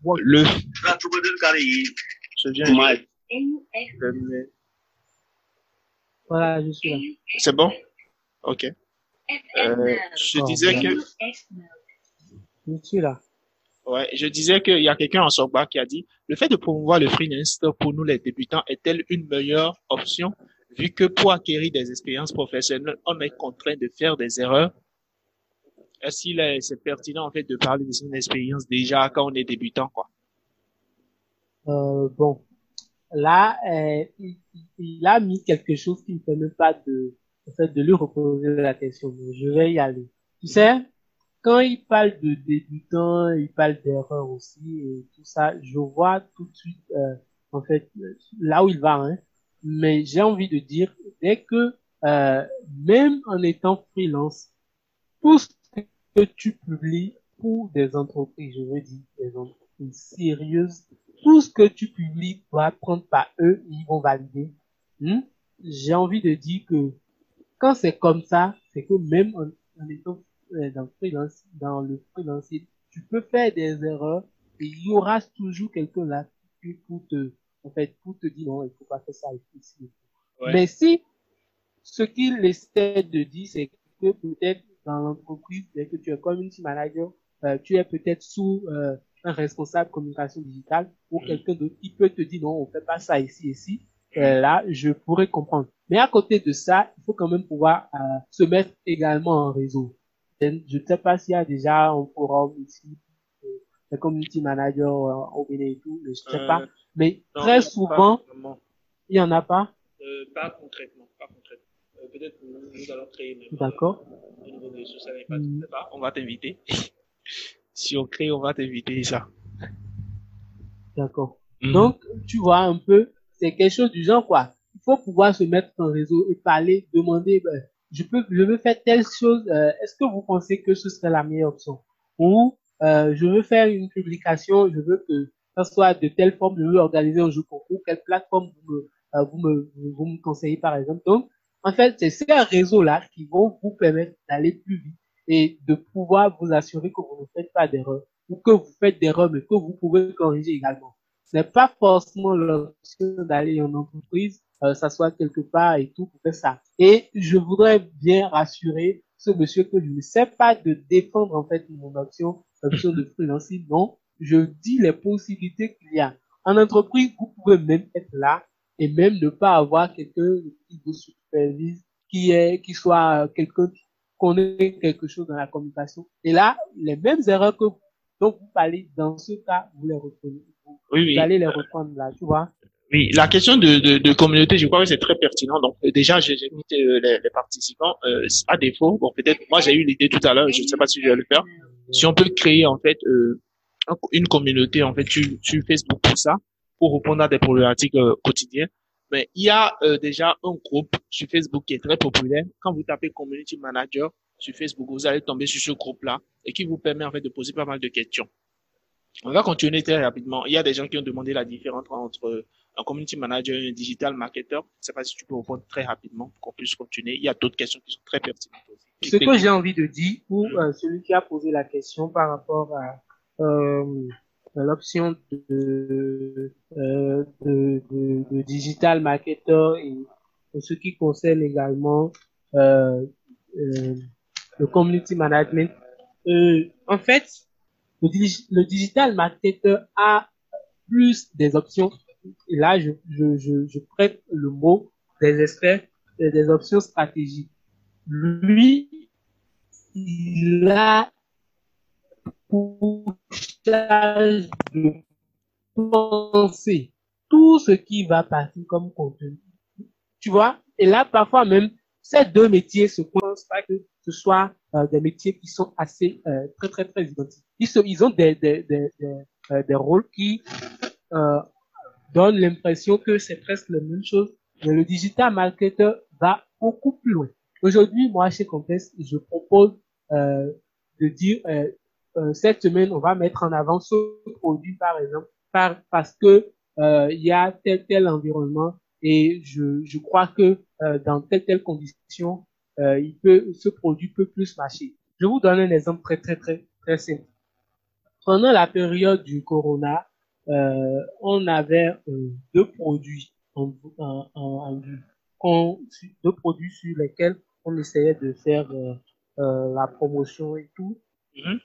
le, le je viens. Voilà je suis là. C'est bon? Ok. Euh, je disais que je suis là. Ouais, je disais qu'il y a quelqu'un en Sokba qui a dit le fait de promouvoir le freelance pour nous les débutants est-elle une meilleure option? Vu que pour acquérir des expériences professionnelles, on est contraint de faire des erreurs Est-ce qu'il est, c'est pertinent en fait de parler de son expérience déjà quand on est débutant quoi? Euh, Bon, là, euh, il, a mis quelque chose qui ne permet pas de, en fait, de lui reposer la question. Je vais y aller. Tu sais, quand il parle de débutants, il parle d'erreurs aussi et tout ça, je vois tout de suite, euh, en fait, là où il va. Hein. Mais j'ai envie de dire, dès que, euh, même en étant freelance, que tu publies pour des entreprises, je veux dire des entreprises sérieuses, tout ce que tu publies doit prendre par eux, ils vont valider. Hmm? J'ai envie de dire que quand c'est comme ça, c'est que même en, en étant euh, dans, freelance, dans le freelance, tu peux faire des erreurs et il y aura toujours quelqu'un là pour te, en fait, pour te dire non, il faut pas faire ça ici. Mais si ce qu'il essaie de dire, c'est que peut-être dans l'entreprise, dès que tu es community manager, euh, tu es peut-être sous euh, un responsable communication digitale ou mm. quelqu'un d'autre qui peut te dire non, on fait pas ça ici, ici. Euh, là, je pourrais comprendre. Mais à côté de ça, il faut quand même pouvoir se mettre également en réseau. Je ne sais pas s'il y a déjà un forum ici, le community manager euh, au Bénin et tout, je ne sais pas. Euh, Mais très souvent, il n'y en a pas. Euh, pas concrètement. Euh, peut-être que nous allons créer même. D'accord. Au niveau des social pas, mm. pas, on va t'inviter. si on crée, on va t'inviter, ça. D'accord. Mm. Donc, tu vois un peu, c'est quelque chose du genre, quoi. Il faut pouvoir se mettre en réseau et parler, demander, ben, je peux, je veux faire telle chose, euh, est-ce que vous pensez que ce serait la meilleure option? Ou, euh, je veux faire une publication, je veux que ça soit de telle forme, je veux organiser un jeu concours, quelle plateforme vous me, euh, vous me, vous me conseillez par exemple. Donc, en fait, c'est ces réseaux-là qui vont vous permettre d'aller plus vite et de pouvoir vous assurer que vous ne faites pas d'erreur ou que vous faites d'erreur mais que vous pouvez corriger également. Ce n'est pas forcément l'option d'aller en entreprise euh, s'asseoir quelque part et tout pour faire ça. Et je voudrais bien rassurer ce monsieur que je ne sais pas de défendre en fait mon option, option de freelancing. Non, je dis les possibilités qu'il y a. En entreprise, vous pouvez même être là et même ne pas avoir quelqu'un qui vous supervise, qui est, qui soit quelqu'un qui connaît quelque chose dans la communication. Et là, les mêmes erreurs que donc vous parlez dans ce cas, vous les reprenez. Vous, Oui, oui. vous allez les reprendre là, tu vois. Oui, la question de, de, de communauté, je crois que c'est très pertinent. Donc euh, déjà, j'ai invité euh, les, les participants. Euh, à défaut, bon peut-être, moi j'ai eu l'idée tout à l'heure, je ne sais pas si je vais le faire. Si on peut créer en fait euh, un- une communauté en fait sur, sur Facebook pour ça, pour répondre à des problématiques euh, quotidiennes. Mais il y a euh, déjà un groupe sur Facebook qui est très populaire. Quand vous tapez Community Manager sur Facebook, vous allez tomber sur ce groupe-là et qui vous permet en fait de poser pas mal de questions. On va continuer très rapidement. Il y a des gens qui ont demandé la différence entre un community manager et un digital marketer. Je ne sais pas si tu peux répondre très rapidement pour qu'on puisse continuer. Il y a d'autres questions qui sont très pertinentes aussi. Ce que j'ai envie de dire pour euh, celui qui a posé la question par rapport à, euh, à l'option de, euh, de, de, de digital marketer et, ce qui concerne également euh, euh, le community management. Euh, en fait, le, digi- le digital marketer a plus des options. Et là, je, je, je, je prête le mot des experts, des options stratégiques lui, il a pour charge de penser tout ce qui va partir comme contenu. Tu vois? Et là, parfois même, ces deux métiers se pensent pas que ce soit euh, des métiers qui sont assez euh, très très très identiques. Ils, se, ils ont des, des, des, des, euh, des rôles qui euh, donnent l'impression que c'est presque la même chose, mais le digital marketer va beaucoup plus loin. Aujourd'hui, moi, chez Contest, je propose euh, de dire euh, cette semaine, on va mettre en avant ce produit, par exemple, par, parce que euh, il y a tel tel environnement et je, je crois que euh, dans telle telle condition, euh, il peut, ce produit peut plus marcher. Je vous donne un exemple très très très très simple. Pendant la période du corona, euh, on avait deux produits en, en, en, vue, deux produits sur lesquels on essayait de faire la promotion et tout. Mhm.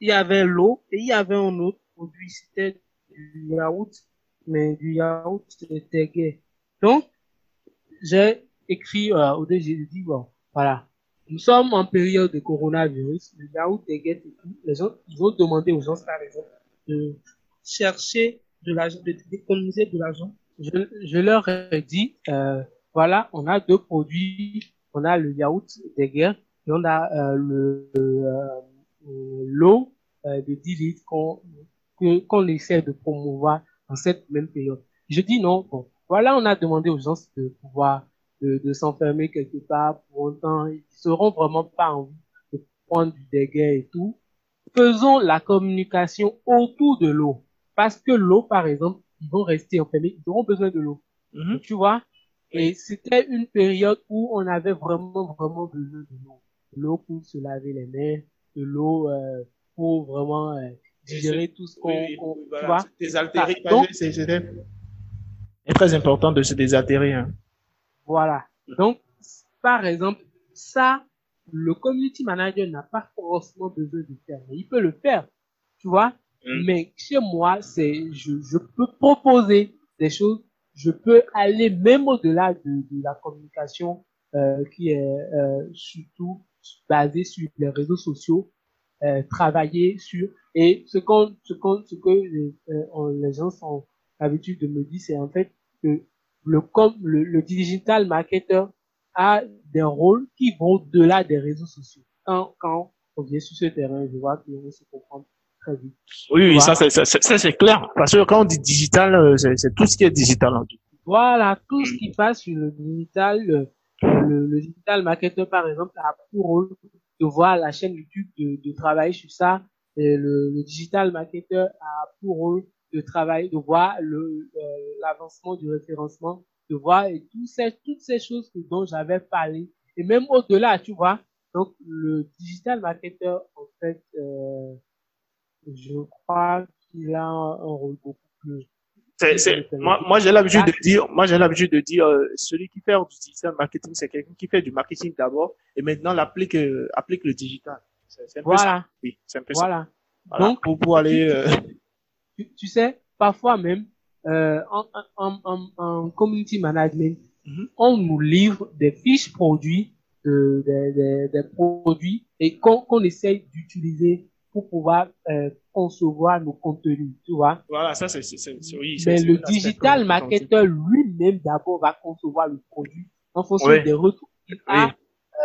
Il y avait l'eau et il y avait un autre produit, c'était du yaourt, mais du yaourt c'était gay. Donc, j'ai écrit euh, au début, j'ai dit, bon, voilà, nous sommes en période de coronavirus, le yaourt est gay. Les gens, ils ont demandé aux gens, par exemple, de chercher de l'argent, de d'économiser de l'argent. Je, je leur ai dit, euh, voilà, on a deux produits, on a le yaourt des guerres et on a euh, le euh, l'eau euh, de 10 litres qu'on qu'on essaie de promouvoir en cette même période. Je dis non, bon, voilà, on a demandé aux gens de pouvoir de, de s'enfermer quelque part pour un temps, ils seront vraiment pas envie de prendre du dégât et tout. Faisons la communication autour de l'eau. Parce que l'eau, par exemple, ils vont rester enfermés, ils auront besoin de l'eau. Mhm. Tu vois? Et c'était une période où on avait vraiment, vraiment besoin de l'eau. L'eau pour se laver les mains, de l'eau euh, pour vraiment euh, digérer tout ce qu'on, Oui, oui, voilà. Ah, donc- c'est très important de se désaltérer. Hein. Voilà. Donc, par exemple, ça, le community manager n'a pas forcément besoin de faire, mais il peut le faire, tu vois. Mm. Mais chez moi, c'est, je, je peux proposer des choses, je peux aller même au-delà de, de la communication euh, qui est euh, surtout basée sur les réseaux sociaux, euh, travailler sur et ce qu'on, ce qu'on, ce que les, euh, les gens sont habitués de me dire, c'est en fait que le, com, le, le digital marketer a des rôles qui vont au-delà des réseaux sociaux. Quand, quand on vient sur ce terrain, je vois qu'on se comprend très vite. Oui, oui, Voilà. ça, c'est- ça, c'est- ça, c'est clair. Parce que quand on dit digital, euh, c'est tout ce qui est digital. en tout. Voilà, tout ce qui passe sur le digital, le, le, digital marketer, par exemple, a pour rôle de voir la chaîne YouTube, de, de travailler sur ça. Et le, le digital marketer a pour rôle de travailler, de voir le, euh, l'avancement du référencement, de voir et tout ces, toutes ces choses dont j'avais parlé. Et même au-delà, tu vois. Donc, le digital marketer, en fait, euh, je crois qu'il a un rôle beaucoup plus moi, moi j'ai l'habitude de dire, moi j'ai l'habitude de dire, euh, celui qui fait du digital marketing, c'est quelqu'un qui fait du marketing d'abord et maintenant l'applique, euh, applique le digital. C'est voilà. Oui, c'est un peu voilà. ça. Voilà. Donc, pour, pour aller. Euh, tu, tu, sais, parfois même euh, en, en, en, en community management, mm-hmm. on nous livre des fiches produits de, des, des, produits et qu'on qu'on essaye d'utiliser pour pouvoir euh, concevoir nos contenus, tu vois. Voilà, ça c'est oui. Mais le digital marketer lui-même d'abord va concevoir le produit en fonction des retours qu'il a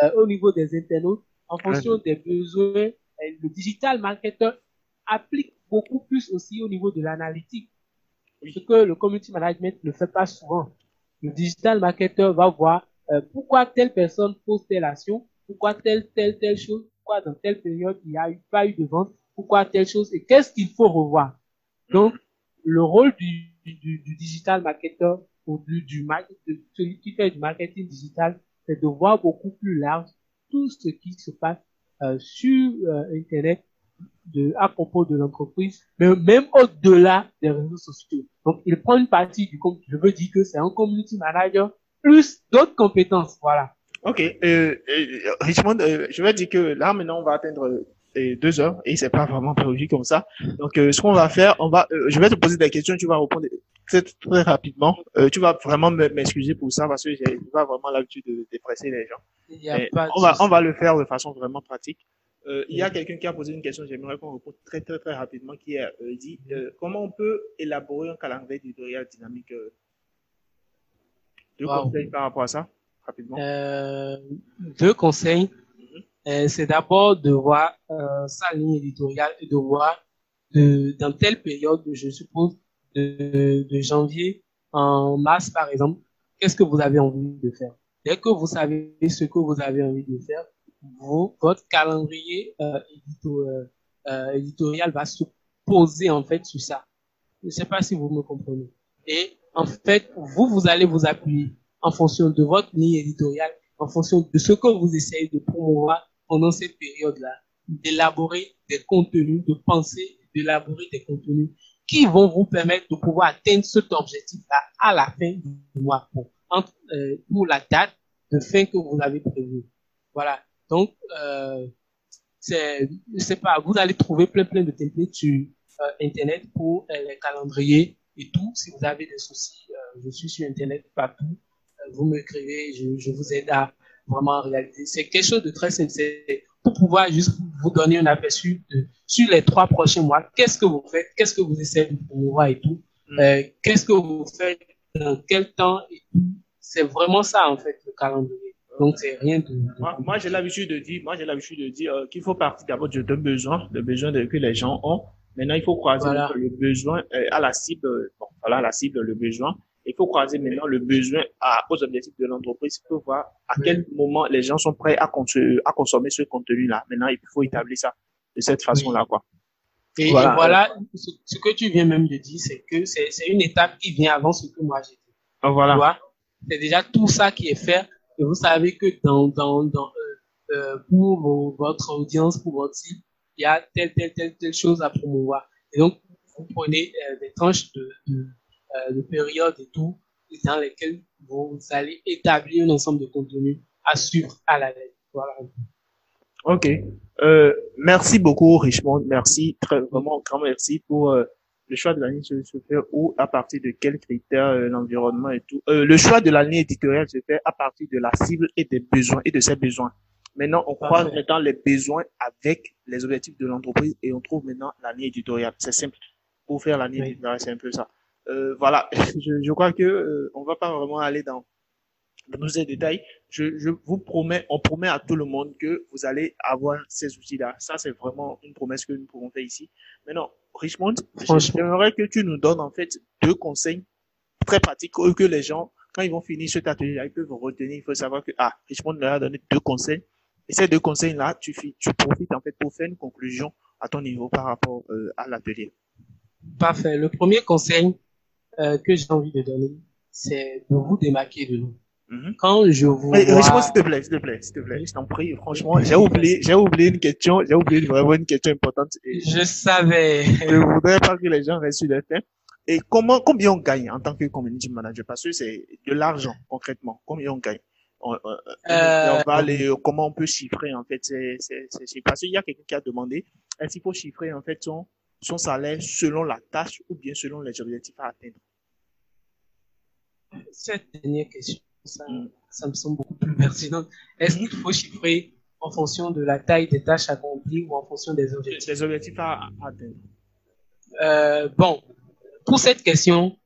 euh, au niveau des internautes, en fonction des besoins. le digital marketer applique beaucoup plus aussi au niveau de l'analytique. Ce que le community management ne fait pas souvent. Le digital marketer va voir euh, pourquoi telle personne pose telle action, pourquoi telle, telle, telle chose, pourquoi dans telle période il n'y a pas eu de vente, pourquoi telle chose et qu'est-ce qu'il faut revoir? Donc, le rôle du, du, du digital marketer ou du, du de celui qui fait du marketing digital, c'est de voir beaucoup plus large tout ce qui se passe euh, sur euh, Internet de, à propos de l'entreprise, mais même au-delà des réseaux sociaux. Donc, il prend une partie du, je veux dire que c'est un community manager plus d'autres compétences, voilà. Ok, euh, euh, Richmond, euh, je vais dire que là maintenant on va atteindre euh, deux heures et c'est pas vraiment prévu comme ça. Donc euh, ce qu'on va faire, on va, je vais te poser des questions, tu vas répondre très, très rapidement. tu vas vraiment m'excuser pour ça parce que j'ai pas vraiment l'habitude de dépresser les gens. on va on va le faire de façon vraiment pratique. il y a quelqu'un qui a posé une question, j'aimerais qu'on réponde très très très rapidement, qui a dit comment on peut élaborer un calendrier éditorial dynamique. deux conseils par rapport à ça? Rapidement euh, Deux conseils. Mhm. Euh, c'est d'abord de voir euh, sa ligne éditoriale et de voir de, dans telle période, je suppose, de, de janvier en mars, par exemple, qu'est-ce que vous avez envie de faire? Dès que vous savez ce que vous avez envie de faire, vous, votre calendrier euh, éditorial va se poser en fait sur ça. Je ne sais pas si vous me comprenez. Et en fait, vous, vous allez vous appuyer en fonction de votre ligne éditoriale, en fonction de ce que vous essayez de promouvoir pendant cette période-là, d'élaborer des contenus, de penser, d'élaborer des contenus qui vont vous permettre de pouvoir atteindre cet objectif-là à la fin du mois pour, euh, pour la date de fin que vous avez prévue. Voilà. Donc, euh, c'est, pas, vous allez trouver plein plein de templates sur euh, Internet pour euh, les calendriers et tout. Si vous avez des soucis, je suis sur Internet partout vous m'écrivez, je, je vous aide à vraiment réaliser. C'est quelque chose de très sincère pour pouvoir juste vous donner un aperçu de, sur les trois prochains mois. Qu'est-ce que vous faites? Qu'est-ce que vous essayez de promouvoir et tout? Mm. Euh, qu'est-ce que vous faites? Dans quel temps et tout? C'est vraiment ça, en fait, le calendrier. Donc, c'est rien de. Moi, moi j'ai l'habitude de dire, moi, j'ai l'habitude de dire euh, qu'il faut partir d'abord de deux besoins, le besoin de, que les gens ont. Maintenant, il faut croiser le besoin euh, à la cible, bon, voilà, la cible, le besoin il faut croiser maintenant le besoin à, aux objectifs de l'entreprise pour voir à quel moment les gens sont prêts à, à consommer ce contenu-là. Maintenant, il faut établir ça de cette façon-là, quoi. Et voilà, ce, que tu viens même de dire, c'est que c'est une étape qui vient avant ce que moi j'ai dit. Ah, voilà. C'est déjà tout ça qui est fait. Et vous savez que dans, dans, dans euh, euh pour votre audience, pour votre site, il y a telle, telle, telle, telle chose à promouvoir. Et donc, vous prenez euh, des tranches de, de euh, de périodes et tout, dans lesquelles vous allez établir un ensemble de contenus à suivre à la lettre. Voilà. Ok. Euh, merci beaucoup, Richmond. Merci, très, vraiment, grand merci pour euh, le choix de la ligne se, fait ou à partir de quels critères euh, l'environnement et tout. Euh, le choix de la ligne éditoriale se fait à partir de la cible et des besoins et de ses besoins. Maintenant, on croise maintenant les besoins avec les objectifs de l'entreprise et on trouve maintenant la ligne éditoriale. C'est simple. Pour faire la ligne éditoriale, c'est un peu ça. Euh, voilà, je, je, crois que euh, on va pas vraiment aller dans, dans ces détails. Je, je, vous promets, on promet à tout le monde que vous allez avoir ces outils-là. Ça, c'est vraiment une promesse que nous pouvons faire ici. Maintenant, Richmond, j'aimerais que tu nous donnes en fait deux conseils très pratiques que les gens, quand ils vont finir cet atelier-là, ils peuvent retenir. Il faut savoir que ah, Richmond leur a donné deux conseils. Et ces deux conseils-là, tu, tu profites en fait pour faire une conclusion à ton niveau par rapport euh, à l'atelier. Parfait. Le premier conseil, euh, que j'ai envie de donner, c'est de vous démarquer de nous. Mm-hmm. Quand je vous Mais, vois... s'il te plaît, s'il te plaît, s'il te plaît, je t'en prie, franchement, j'ai oublié, j'ai oublié une question, j'ai oublié vraiment une question importante. je savais. Je voudrais pas que les gens restent sur le fait. Et comment, combien on gagne en tant que community manager? Parce que c'est de l'argent, concrètement. Combien on gagne? On, on, on va aller, comment on peut chiffrer, en fait, c'est, c'est, c'est, parce qu'il y a quelqu'un qui a demandé, est-ce qu'il faut chiffrer, en fait, son, son salaire selon la tâche ou bien selon les objectifs à atteindre Cette dernière question, ça, mm. ça me semble beaucoup plus pertinent. Est-ce qu'il faut chiffrer en fonction de la taille des tâches accomplies ou en fonction des objectifs? À, à atteindre. Euh, bon, pour cette question,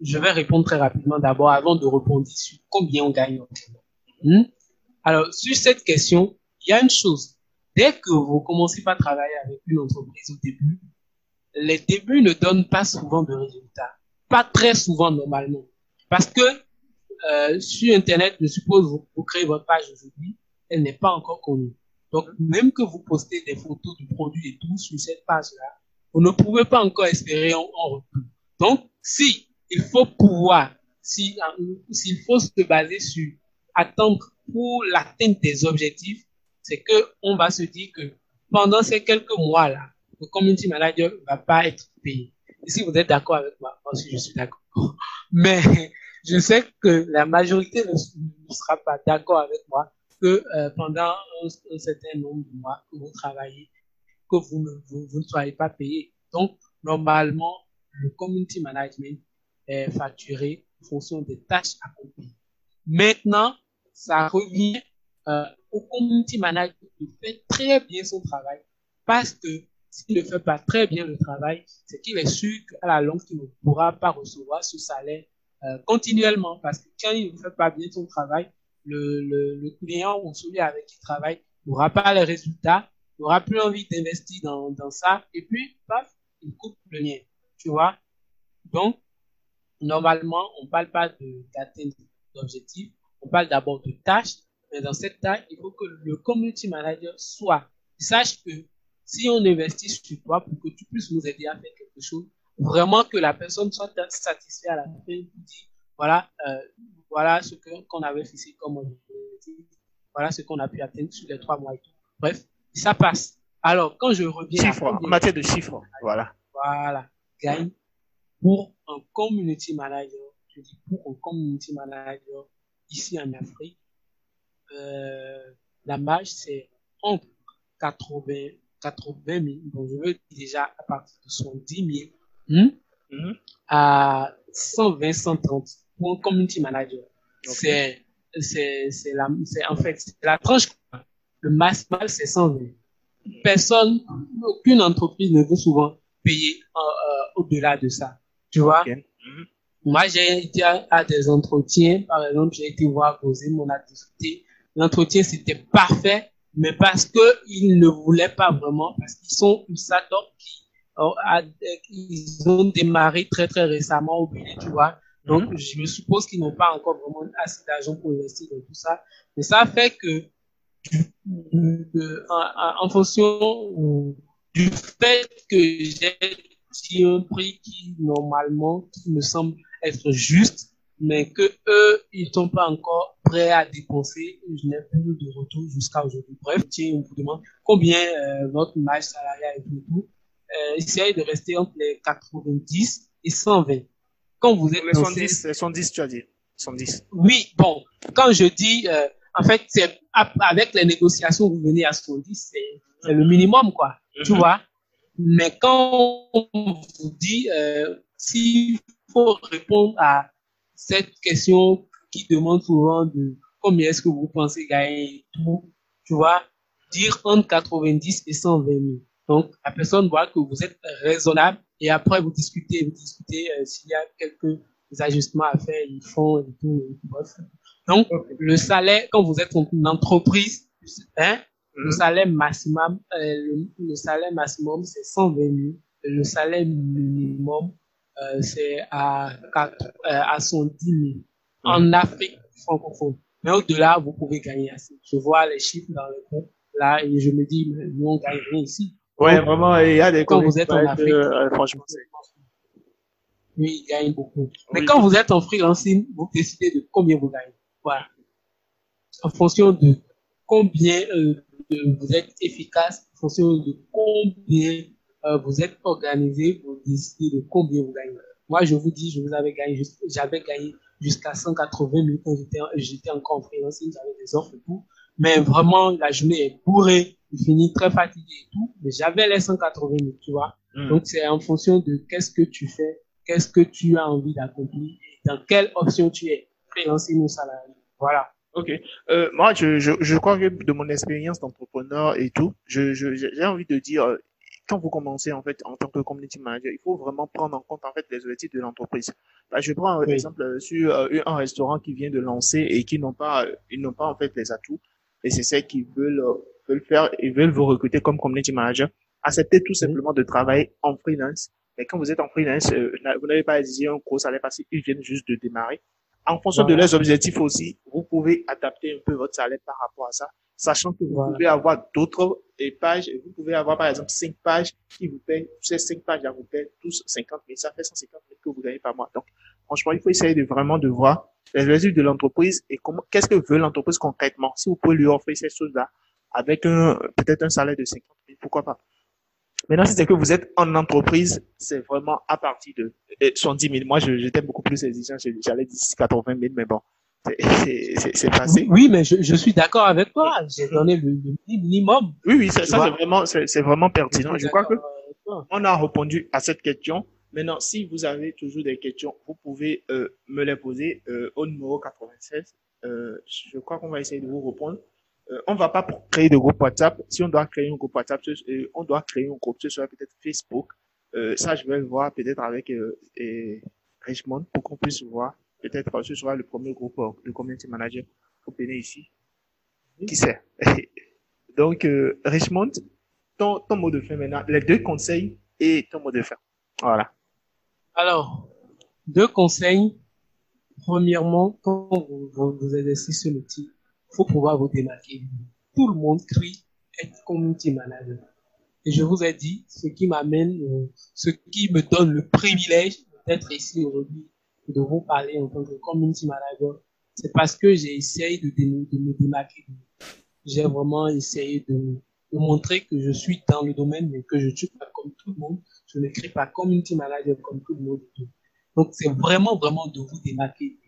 je vais répondre très rapidement d'abord avant de répondre sur combien on gagne. Hmm? Alors, sur cette question, il y a une chose. Dès que vous commencez par travailler avec une entreprise au début, les débuts ne donnent pas souvent de résultats. Pas très souvent normalement. Parce que euh, sur Internet, je suppose, vous, vous créez votre page aujourd'hui, elle n'est pas encore connue. Donc, même que vous postez des photos du produit et tout sur cette page-là, vous ne pouvez pas encore espérer en, en retour. Donc, si il faut pouvoir, si, s'il faut se baser sur attendre pour l'atteinte des objectifs, c'est que on va se dire que pendant ces quelques mois-là, le community manager va pas être payé. Et si vous êtes d'accord avec moi, moi aussi je suis d'accord. Mais je sais que la majorité ne, ne sera pas d'accord avec moi que euh, pendant un, certain nombre de mois que vous travaillez, que vous ne, vous, ne soyez pas payé. Donc, normalement, le community management est facturé en fonction des tâches accomplies. Maintenant, ça revient euh, au community manager de faire très bien son travail parce que s'il ne fait pas très bien le travail, c'est qu'il est sûr qu'à la longue, il ne pourra pas recevoir ce salaire euh, continuellement parce que quand il ne fait pas bien son travail, le, le, le client ou celui avec qui il travaille n'aura pas les résultats, n'aura plus envie d'investir dans, dans ça et puis, paf, il coupe le lien. Tu vois? Donc, normalement, on parle pas d'atteindre d'objectifs, on parle d'abord de tâches, mais dans cette tâche, il faut que le community manager soit, sache que si on investit sur toi pour que tu puisses nous aider à faire quelque chose, vraiment que la personne soit satisfaite à la fin pour dire, voilà, euh, voilà ce qu'on avait fixé comme objectif, voilà ce qu'on a pu atteindre sur les trois mois et tout. Bref, ça passe. Alors, quand je reviens chiffre, à en matière de chiffres, voilà. Voilà, gagne pour un community manager, je dis pour un community manager ici en Afrique, euh, la marge c'est entre 80, 80 000, donc je veux dire déjà à partir de 70 000 hmm, mm -hmm? à 120, 130 pour un community manager. Okay. C'est, c'est, c'est la, c'est en fait, c'est la tranche. Le maximal c'est 120. Personne, aucune entreprise ne veut souvent payer euh, euh, au-delà de ça. Tu vois? Okay. Mm -hmm. Moi, j'ai été à, à, des entretiens. Par exemple, j'ai été voir poser mon activité. L'entretien, c'était parfait, mais parce que ils ne voulaient pas vraiment, parce qu'ils sont start-up qui euh, ils ont démarré très, très récemment au Bénin, tu vois. Donc, mm -hmm. je me suppose qu'ils n'ont pas encore vraiment assez d'argent pour investir dans tout ça. Mais ça fait que, en, en fonction du fait que j'ai dit un prix qui, normalement, qui me semble être juste, mais que eux, ils sont pas encore prêts à dépenser. Je n'ai plus de retour jusqu'à aujourd'hui. Bref, tiens, on vous demande combien euh, votre marge salariale et tout. Euh, essayez de rester entre les 90 et 120. Quand vous êtes les 110, les 110, tu as dit. 110. Oui, bon, quand je dis, euh, en fait, c'est avec les négociations, vous venez à 110, c'est le minimum, quoi. Mm -hmm. Tu vois? Mais quand on vous dit, euh, s'il faut répondre à cette question qui demande souvent de combien est-ce que vous pensez gagner tout, tu vois, dire entre 90 et 120 000. Donc, la personne voit que vous êtes raisonnable et après vous discutez, vous discutez euh, s'il y a quelques ajustements à faire, ils font et tout, bref. Donc, okay. le salaire, quand vous êtes une entreprise, hein, le salaire maximum, euh, le, le, salaire maximum, c'est 120 000. Et le salaire minimum, euh, c'est à, 4, euh, à 110 000. En Afrique francophone. Mais au-delà, vous pouvez gagner assez. Je vois les chiffres dans le compte, là, et je me dis, mais nous, on gagne rien ici. Ouais, Donc, vraiment, il y a des Quand vous êtes en Afrique, euh, franchement, oui, ils gagnent beaucoup. Mais oui. quand vous êtes en freelancing, vous décidez de combien vous gagnez. Voilà. En fonction de combien euh, de, vous êtes efficace, en fonction de combien euh, vous êtes organisé, vous décidez de combien vous gagnez. Moi, je vous dis, je vous avais gagné, j'avais gagné jusqu'à 180 000 quand j'étais encore en freelance, j'avais des offres et tout. Mais vraiment, la journée est bourrée, je finis très fatigué et tout. Mais j'avais les 180 000, tu vois. Hmm. Donc, c'est en fonction de qu'est-ce que tu fais, qu'est-ce que tu as envie d'accomplir et dans quelle option tu es. Freelance ou salarié. Voilà. Ok. Euh, moi, je, je, je crois que de mon expérience d'entrepreneur et tout, je, j'ai envie de dire, euh, quand vous commencez en fait en tant que community manager, il faut vraiment prendre en compte en fait les objectifs de l'entreprise. Bah, je prends un exemple euh, sur euh, un restaurant qui vient de lancer et qui n'ont pas, ils n'ont pas en fait les atouts. Et c'est ceux qui veulent veulent faire, ils veulent vous recruter comme community manager. Acceptez tout simplement de travailler en freelance. Mais quand vous êtes en freelance, vous n'avez pas exigé un gros salaire parce qu'ils viennent juste de démarrer en fonction de leurs objectifs aussi, vous pouvez adapter un peu votre salaire par rapport à ça, sachant que vous pouvez avoir d'autres pages, vous pouvez avoir par exemple cinq pages qui vous payent, ces cinq pages-là vous payent tous 50 000, ça fait 150 000 que vous gagnez par mois. Donc, franchement, il faut essayer de vraiment de voir les objectifs de l'entreprise et comment, qu'est-ce que veut l'entreprise concrètement. Si vous pouvez lui offrir ces choses-là avec un, peut-être un salaire de 50 000, pourquoi pas. Maintenant, si c'est que vous êtes en entreprise, c'est vraiment à partir de 70 000. Moi, j'étais beaucoup plus exigeant. J'allais dire 80 000, mais bon, c'est passé. Oui, mais je, je suis d'accord avec toi. J'ai donné le, minimum. Oui, oui, ça, c'est vraiment, c'est vraiment pertinent. Je crois que on a répondu à cette question. Maintenant, si vous avez toujours des questions, vous pouvez euh, me les poser euh, au numéro 96. Euh, je crois qu'on va essayer de vous répondre euh, on va pas créer de groupe WhatsApp. Si on doit créer un groupe WhatsApp, euh, on doit créer un groupe, ce serait peut-être Facebook. Euh, ça, je vais le voir peut-être avec euh, Richmond pour qu'on puisse voir. Peut-être ce sera le premier groupe de community manager pour venir ici. Qui sait? Donc, Richmond, ton, ton mot de fin maintenant, les deux conseils et ton mot de fin. Voilà. Alors, deux conseils. Premièrement, quand vous, vous, vous exercez ce métier, faut pouvoir vous démarquer. Tout le monde crie être community manager. Et je vous ai dit, ce qui m'amène, euh, ce qui me donne le privilège d'être ici aujourd'hui, de vous parler en tant que community manager, c'est parce que j'ai essayé de, de, me démarquer. J'ai vraiment essayé de, de, montrer que je suis dans le domaine, mais que je ne suis pas comme tout le monde. Je ne crée pas community manager comme tout le monde. Donc, c'est vraiment, vraiment de vous démarquer.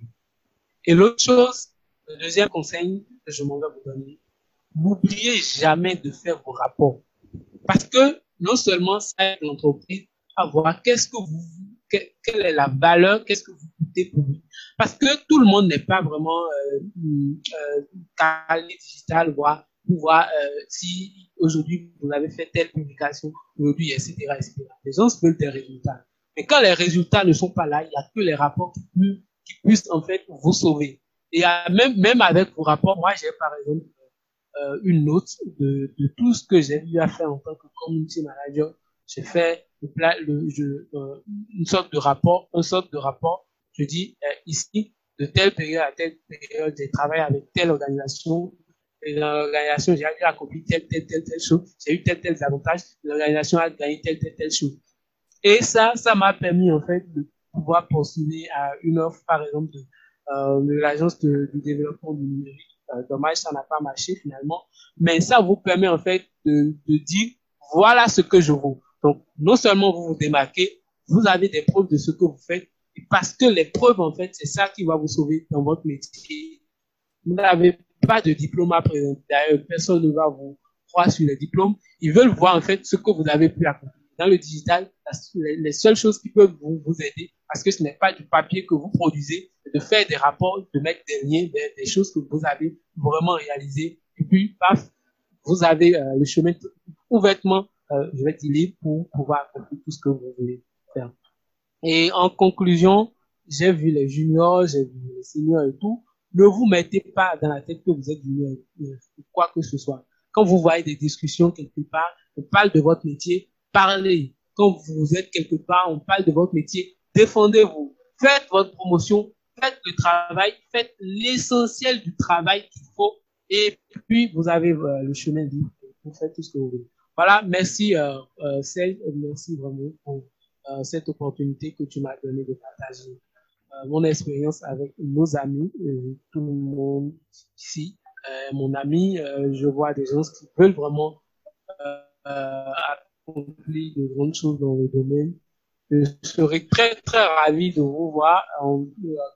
Et l'autre chose, le deuxième conseil que je m'en vais vous donner, n'oubliez jamais de faire vos rapports. Parce que non seulement ça aide l'entreprise à voir qu'est-ce que vous, quelle est la valeur, qu'est-ce que vous coûtez pour lui. Parce que tout le monde n'est pas vraiment euh, euh, calé digital, voir pouvoir, euh, si aujourd'hui vous avez fait telle publication, aujourd'hui, etc., etc. Les gens veulent des résultats. Mais quand les résultats ne sont pas là, il n'y a que les rapports qui puissent en fait vous sauver. Et même, même avec vos rapports, moi, j'ai par exemple euh, une note de, de tout ce que j'ai eu à faire en tant que community manager. J'ai fait le, le, je, euh, une sorte de rapport, une sorte de rapport. Je dis euh, ici, de telle période à telle période, j'ai travaillé avec telle organisation. Et l'organisation, j'ai eu accompli telle, telle, telle, telle chose. J'ai eu tel, tel avantage. L'organisation a gagné telle, telle, telle chose. Et ça, ça m'a permis, en fait, de pouvoir poursuivre à une offre, par exemple, de euh, de l'agence de, développement du numérique. Euh, dommage, ça n'a pas marché finalement. Mais ça vous permet en fait de, de dire, voilà ce que je vaux. Donc, non seulement vous vous démarquez, vous avez des preuves de ce que vous faites. Parce que les preuves, en fait, c'est ça qui va vous sauver dans votre métier. Vous n'avez pas de diplôme à présenter. D'ailleurs, personne ne va vous croire sur les diplômes. Ils veulent voir, en fait, ce que vous avez pu accomplir. Dans le digital, les seules choses qui peuvent vous, vous aider, parce que ce n'est pas du papier que vous produisez, de faire des rapports, de mettre des liens, des, choses que vous avez vraiment réalisées. Et puis, paf, vous avez euh, le chemin ouvertement, euh, je vais dire, pour pouvoir accomplir tout ce que vous voulez faire. Et en conclusion, j'ai vu les juniors, j'ai vu les seniors et tout. Ne vous mettez pas dans la tête que vous êtes junior, quoi que ce soit. Quand vous voyez des discussions quelque part, on parle de votre métier, parlez. Quand vous êtes quelque part, on parle de votre métier, défendez-vous. Faites votre promotion, faites le travail, faites l'essentiel du travail qu'il faut et puis vous avez euh, le chemin libre vous faites tout ce que vous voulez. Voilà, merci euh, euh, merci vraiment pour euh, cette opportunité que tu m'as donné de partager euh, mon expérience avec nos amis, tout le monde ici. mon ami, je vois des gens qui veulent vraiment accomplir de grandes choses dans le domaine je serais très très ravi de vous voir en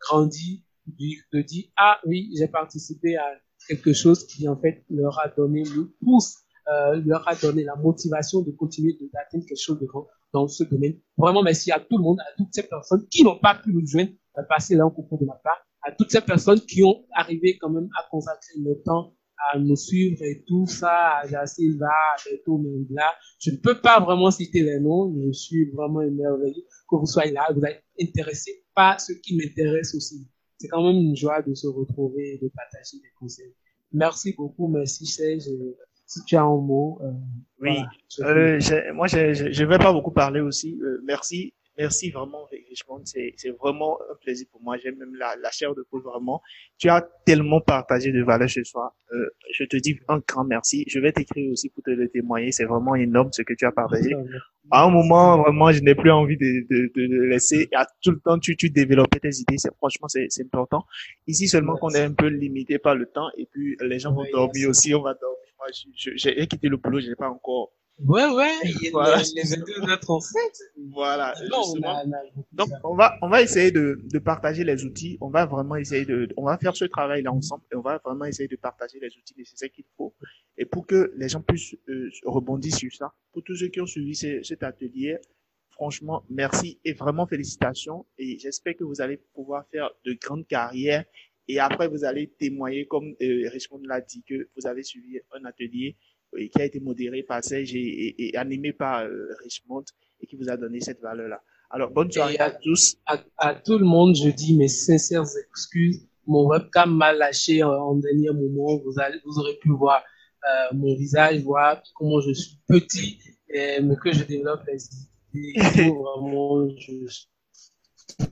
grandi, de dire ah oui j'ai participé à quelque chose qui en fait leur a donné le pouce, euh, leur a donné la motivation de continuer d'atteindre quelque chose de grand dans ce domaine. Vraiment merci à tout le monde, à toutes ces personnes qui n'ont pas pu nous joindre, passer là au concours de ma part, à toutes ces personnes qui ont arrivé quand même à consacrer le temps à nous suivre et tout ça, à Jacilva, à tout là. Je ne peux pas vraiment citer les noms, je suis vraiment émerveillé que vous soyez là, vous êtes intéressé par ce qui m'intéresse aussi. C'est quand même une joie de se retrouver et de partager des conseils. Merci beaucoup, merci Serge. Si tu as un mot. Euh, oui, euh, moi je ne vais pas beaucoup parler aussi. Euh, merci Merci vraiment, Richmond. C'est, c'est vraiment un plaisir pour moi. J'aime même la, la chair de poule vraiment. Tu as tellement partagé de valeur ce soir. Euh, je te dis un grand merci. Je vais t'écrire aussi pour te le témoigner. C'est vraiment énorme ce que tu as partagé. À un moment, vraiment, je n'ai plus envie de, de, de, laisser. À tout le temps, tu, tu développes tes idées. C'est franchement, c'est, c'est important. Ici seulement qu'on est un peu limité par le temps et puis les gens vont dormir aussi. On va dormir. Moi, j'ai quitté le boulot. J'ai pas encore Ouais, ouais, voilà. les 22 Voilà. Donc, on va, on va essayer de, de partager les outils. On va vraiment essayer de, on va faire ce travail-là ensemble et on va vraiment essayer de partager les outils nécessaires qu'il faut et pour que les gens puissent euh, rebondir sur ça. Pour tous ceux qui ont suivi cet atelier, franchement, merci et vraiment félicitations et j'espère que vous allez pouvoir faire de grandes carrières et après vous allez témoigner comme euh, Richmond l'a dit que vous avez suivi un atelier qui a été modéré par Serge et, animé par euh, Richmond et qui vous a donné cette valeur-là. Alors, bonne soirée à, tous. À, tout le monde, je dis mes sincères excuses. Mon webcam m'a lâché en, dernier moment. Vous, allez, vous aurez pu voir euh, mon visage, voir comment je suis petit, et, mais que je développe les idées. vraiment, je suis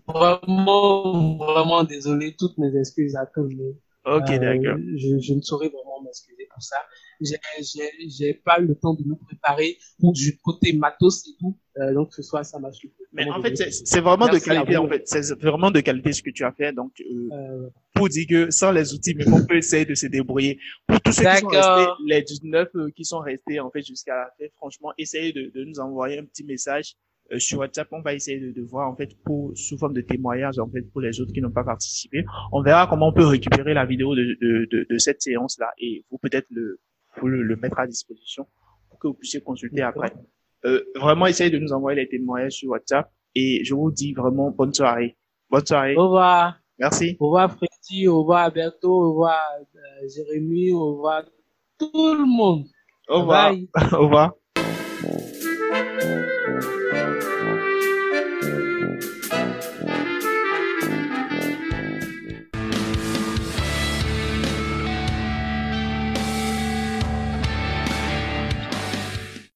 vraiment, vraiment désolé. Toutes mes excuses à tout le monde. Ok, d'accord. Euh, je, je ne saurais vraiment m'excuser pour ça j'ai pas eu le temps de me préparer pour du côté matos et tout. Euh, donc ce soir, ça m'a suffi. Mais en fait, c'est vraiment de qualité. En fait, c'est vraiment de qualité ce que tu as fait. Donc, euh, euh, pour dire que sans les outils, mais on peut essayer de se débrouiller. Pour tous ceux qui sont restés, les 19 euh, qui sont restés en fait jusqu'à la fin, franchement, essayez de, de, nous envoyer un petit message euh, sur WhatsApp. On va essayer de, de, voir en fait pour sous forme de témoignage en fait pour les autres qui n'ont pas participé. On verra comment on peut récupérer la vidéo de, de, de, de cette séance là et vous peut-être le pour le, mettre à disposition pour que vous puissiez consulter après. Euh, vraiment, essayez de nous envoyer les témoignages sur WhatsApp et je vous dis vraiment bonne soirée. Bonne soirée. Au revoir. Merci. Au revoir Freddy, au revoir Alberto, au revoir euh, Jérémy, au revoir tout le monde. Au revoir. au revoir.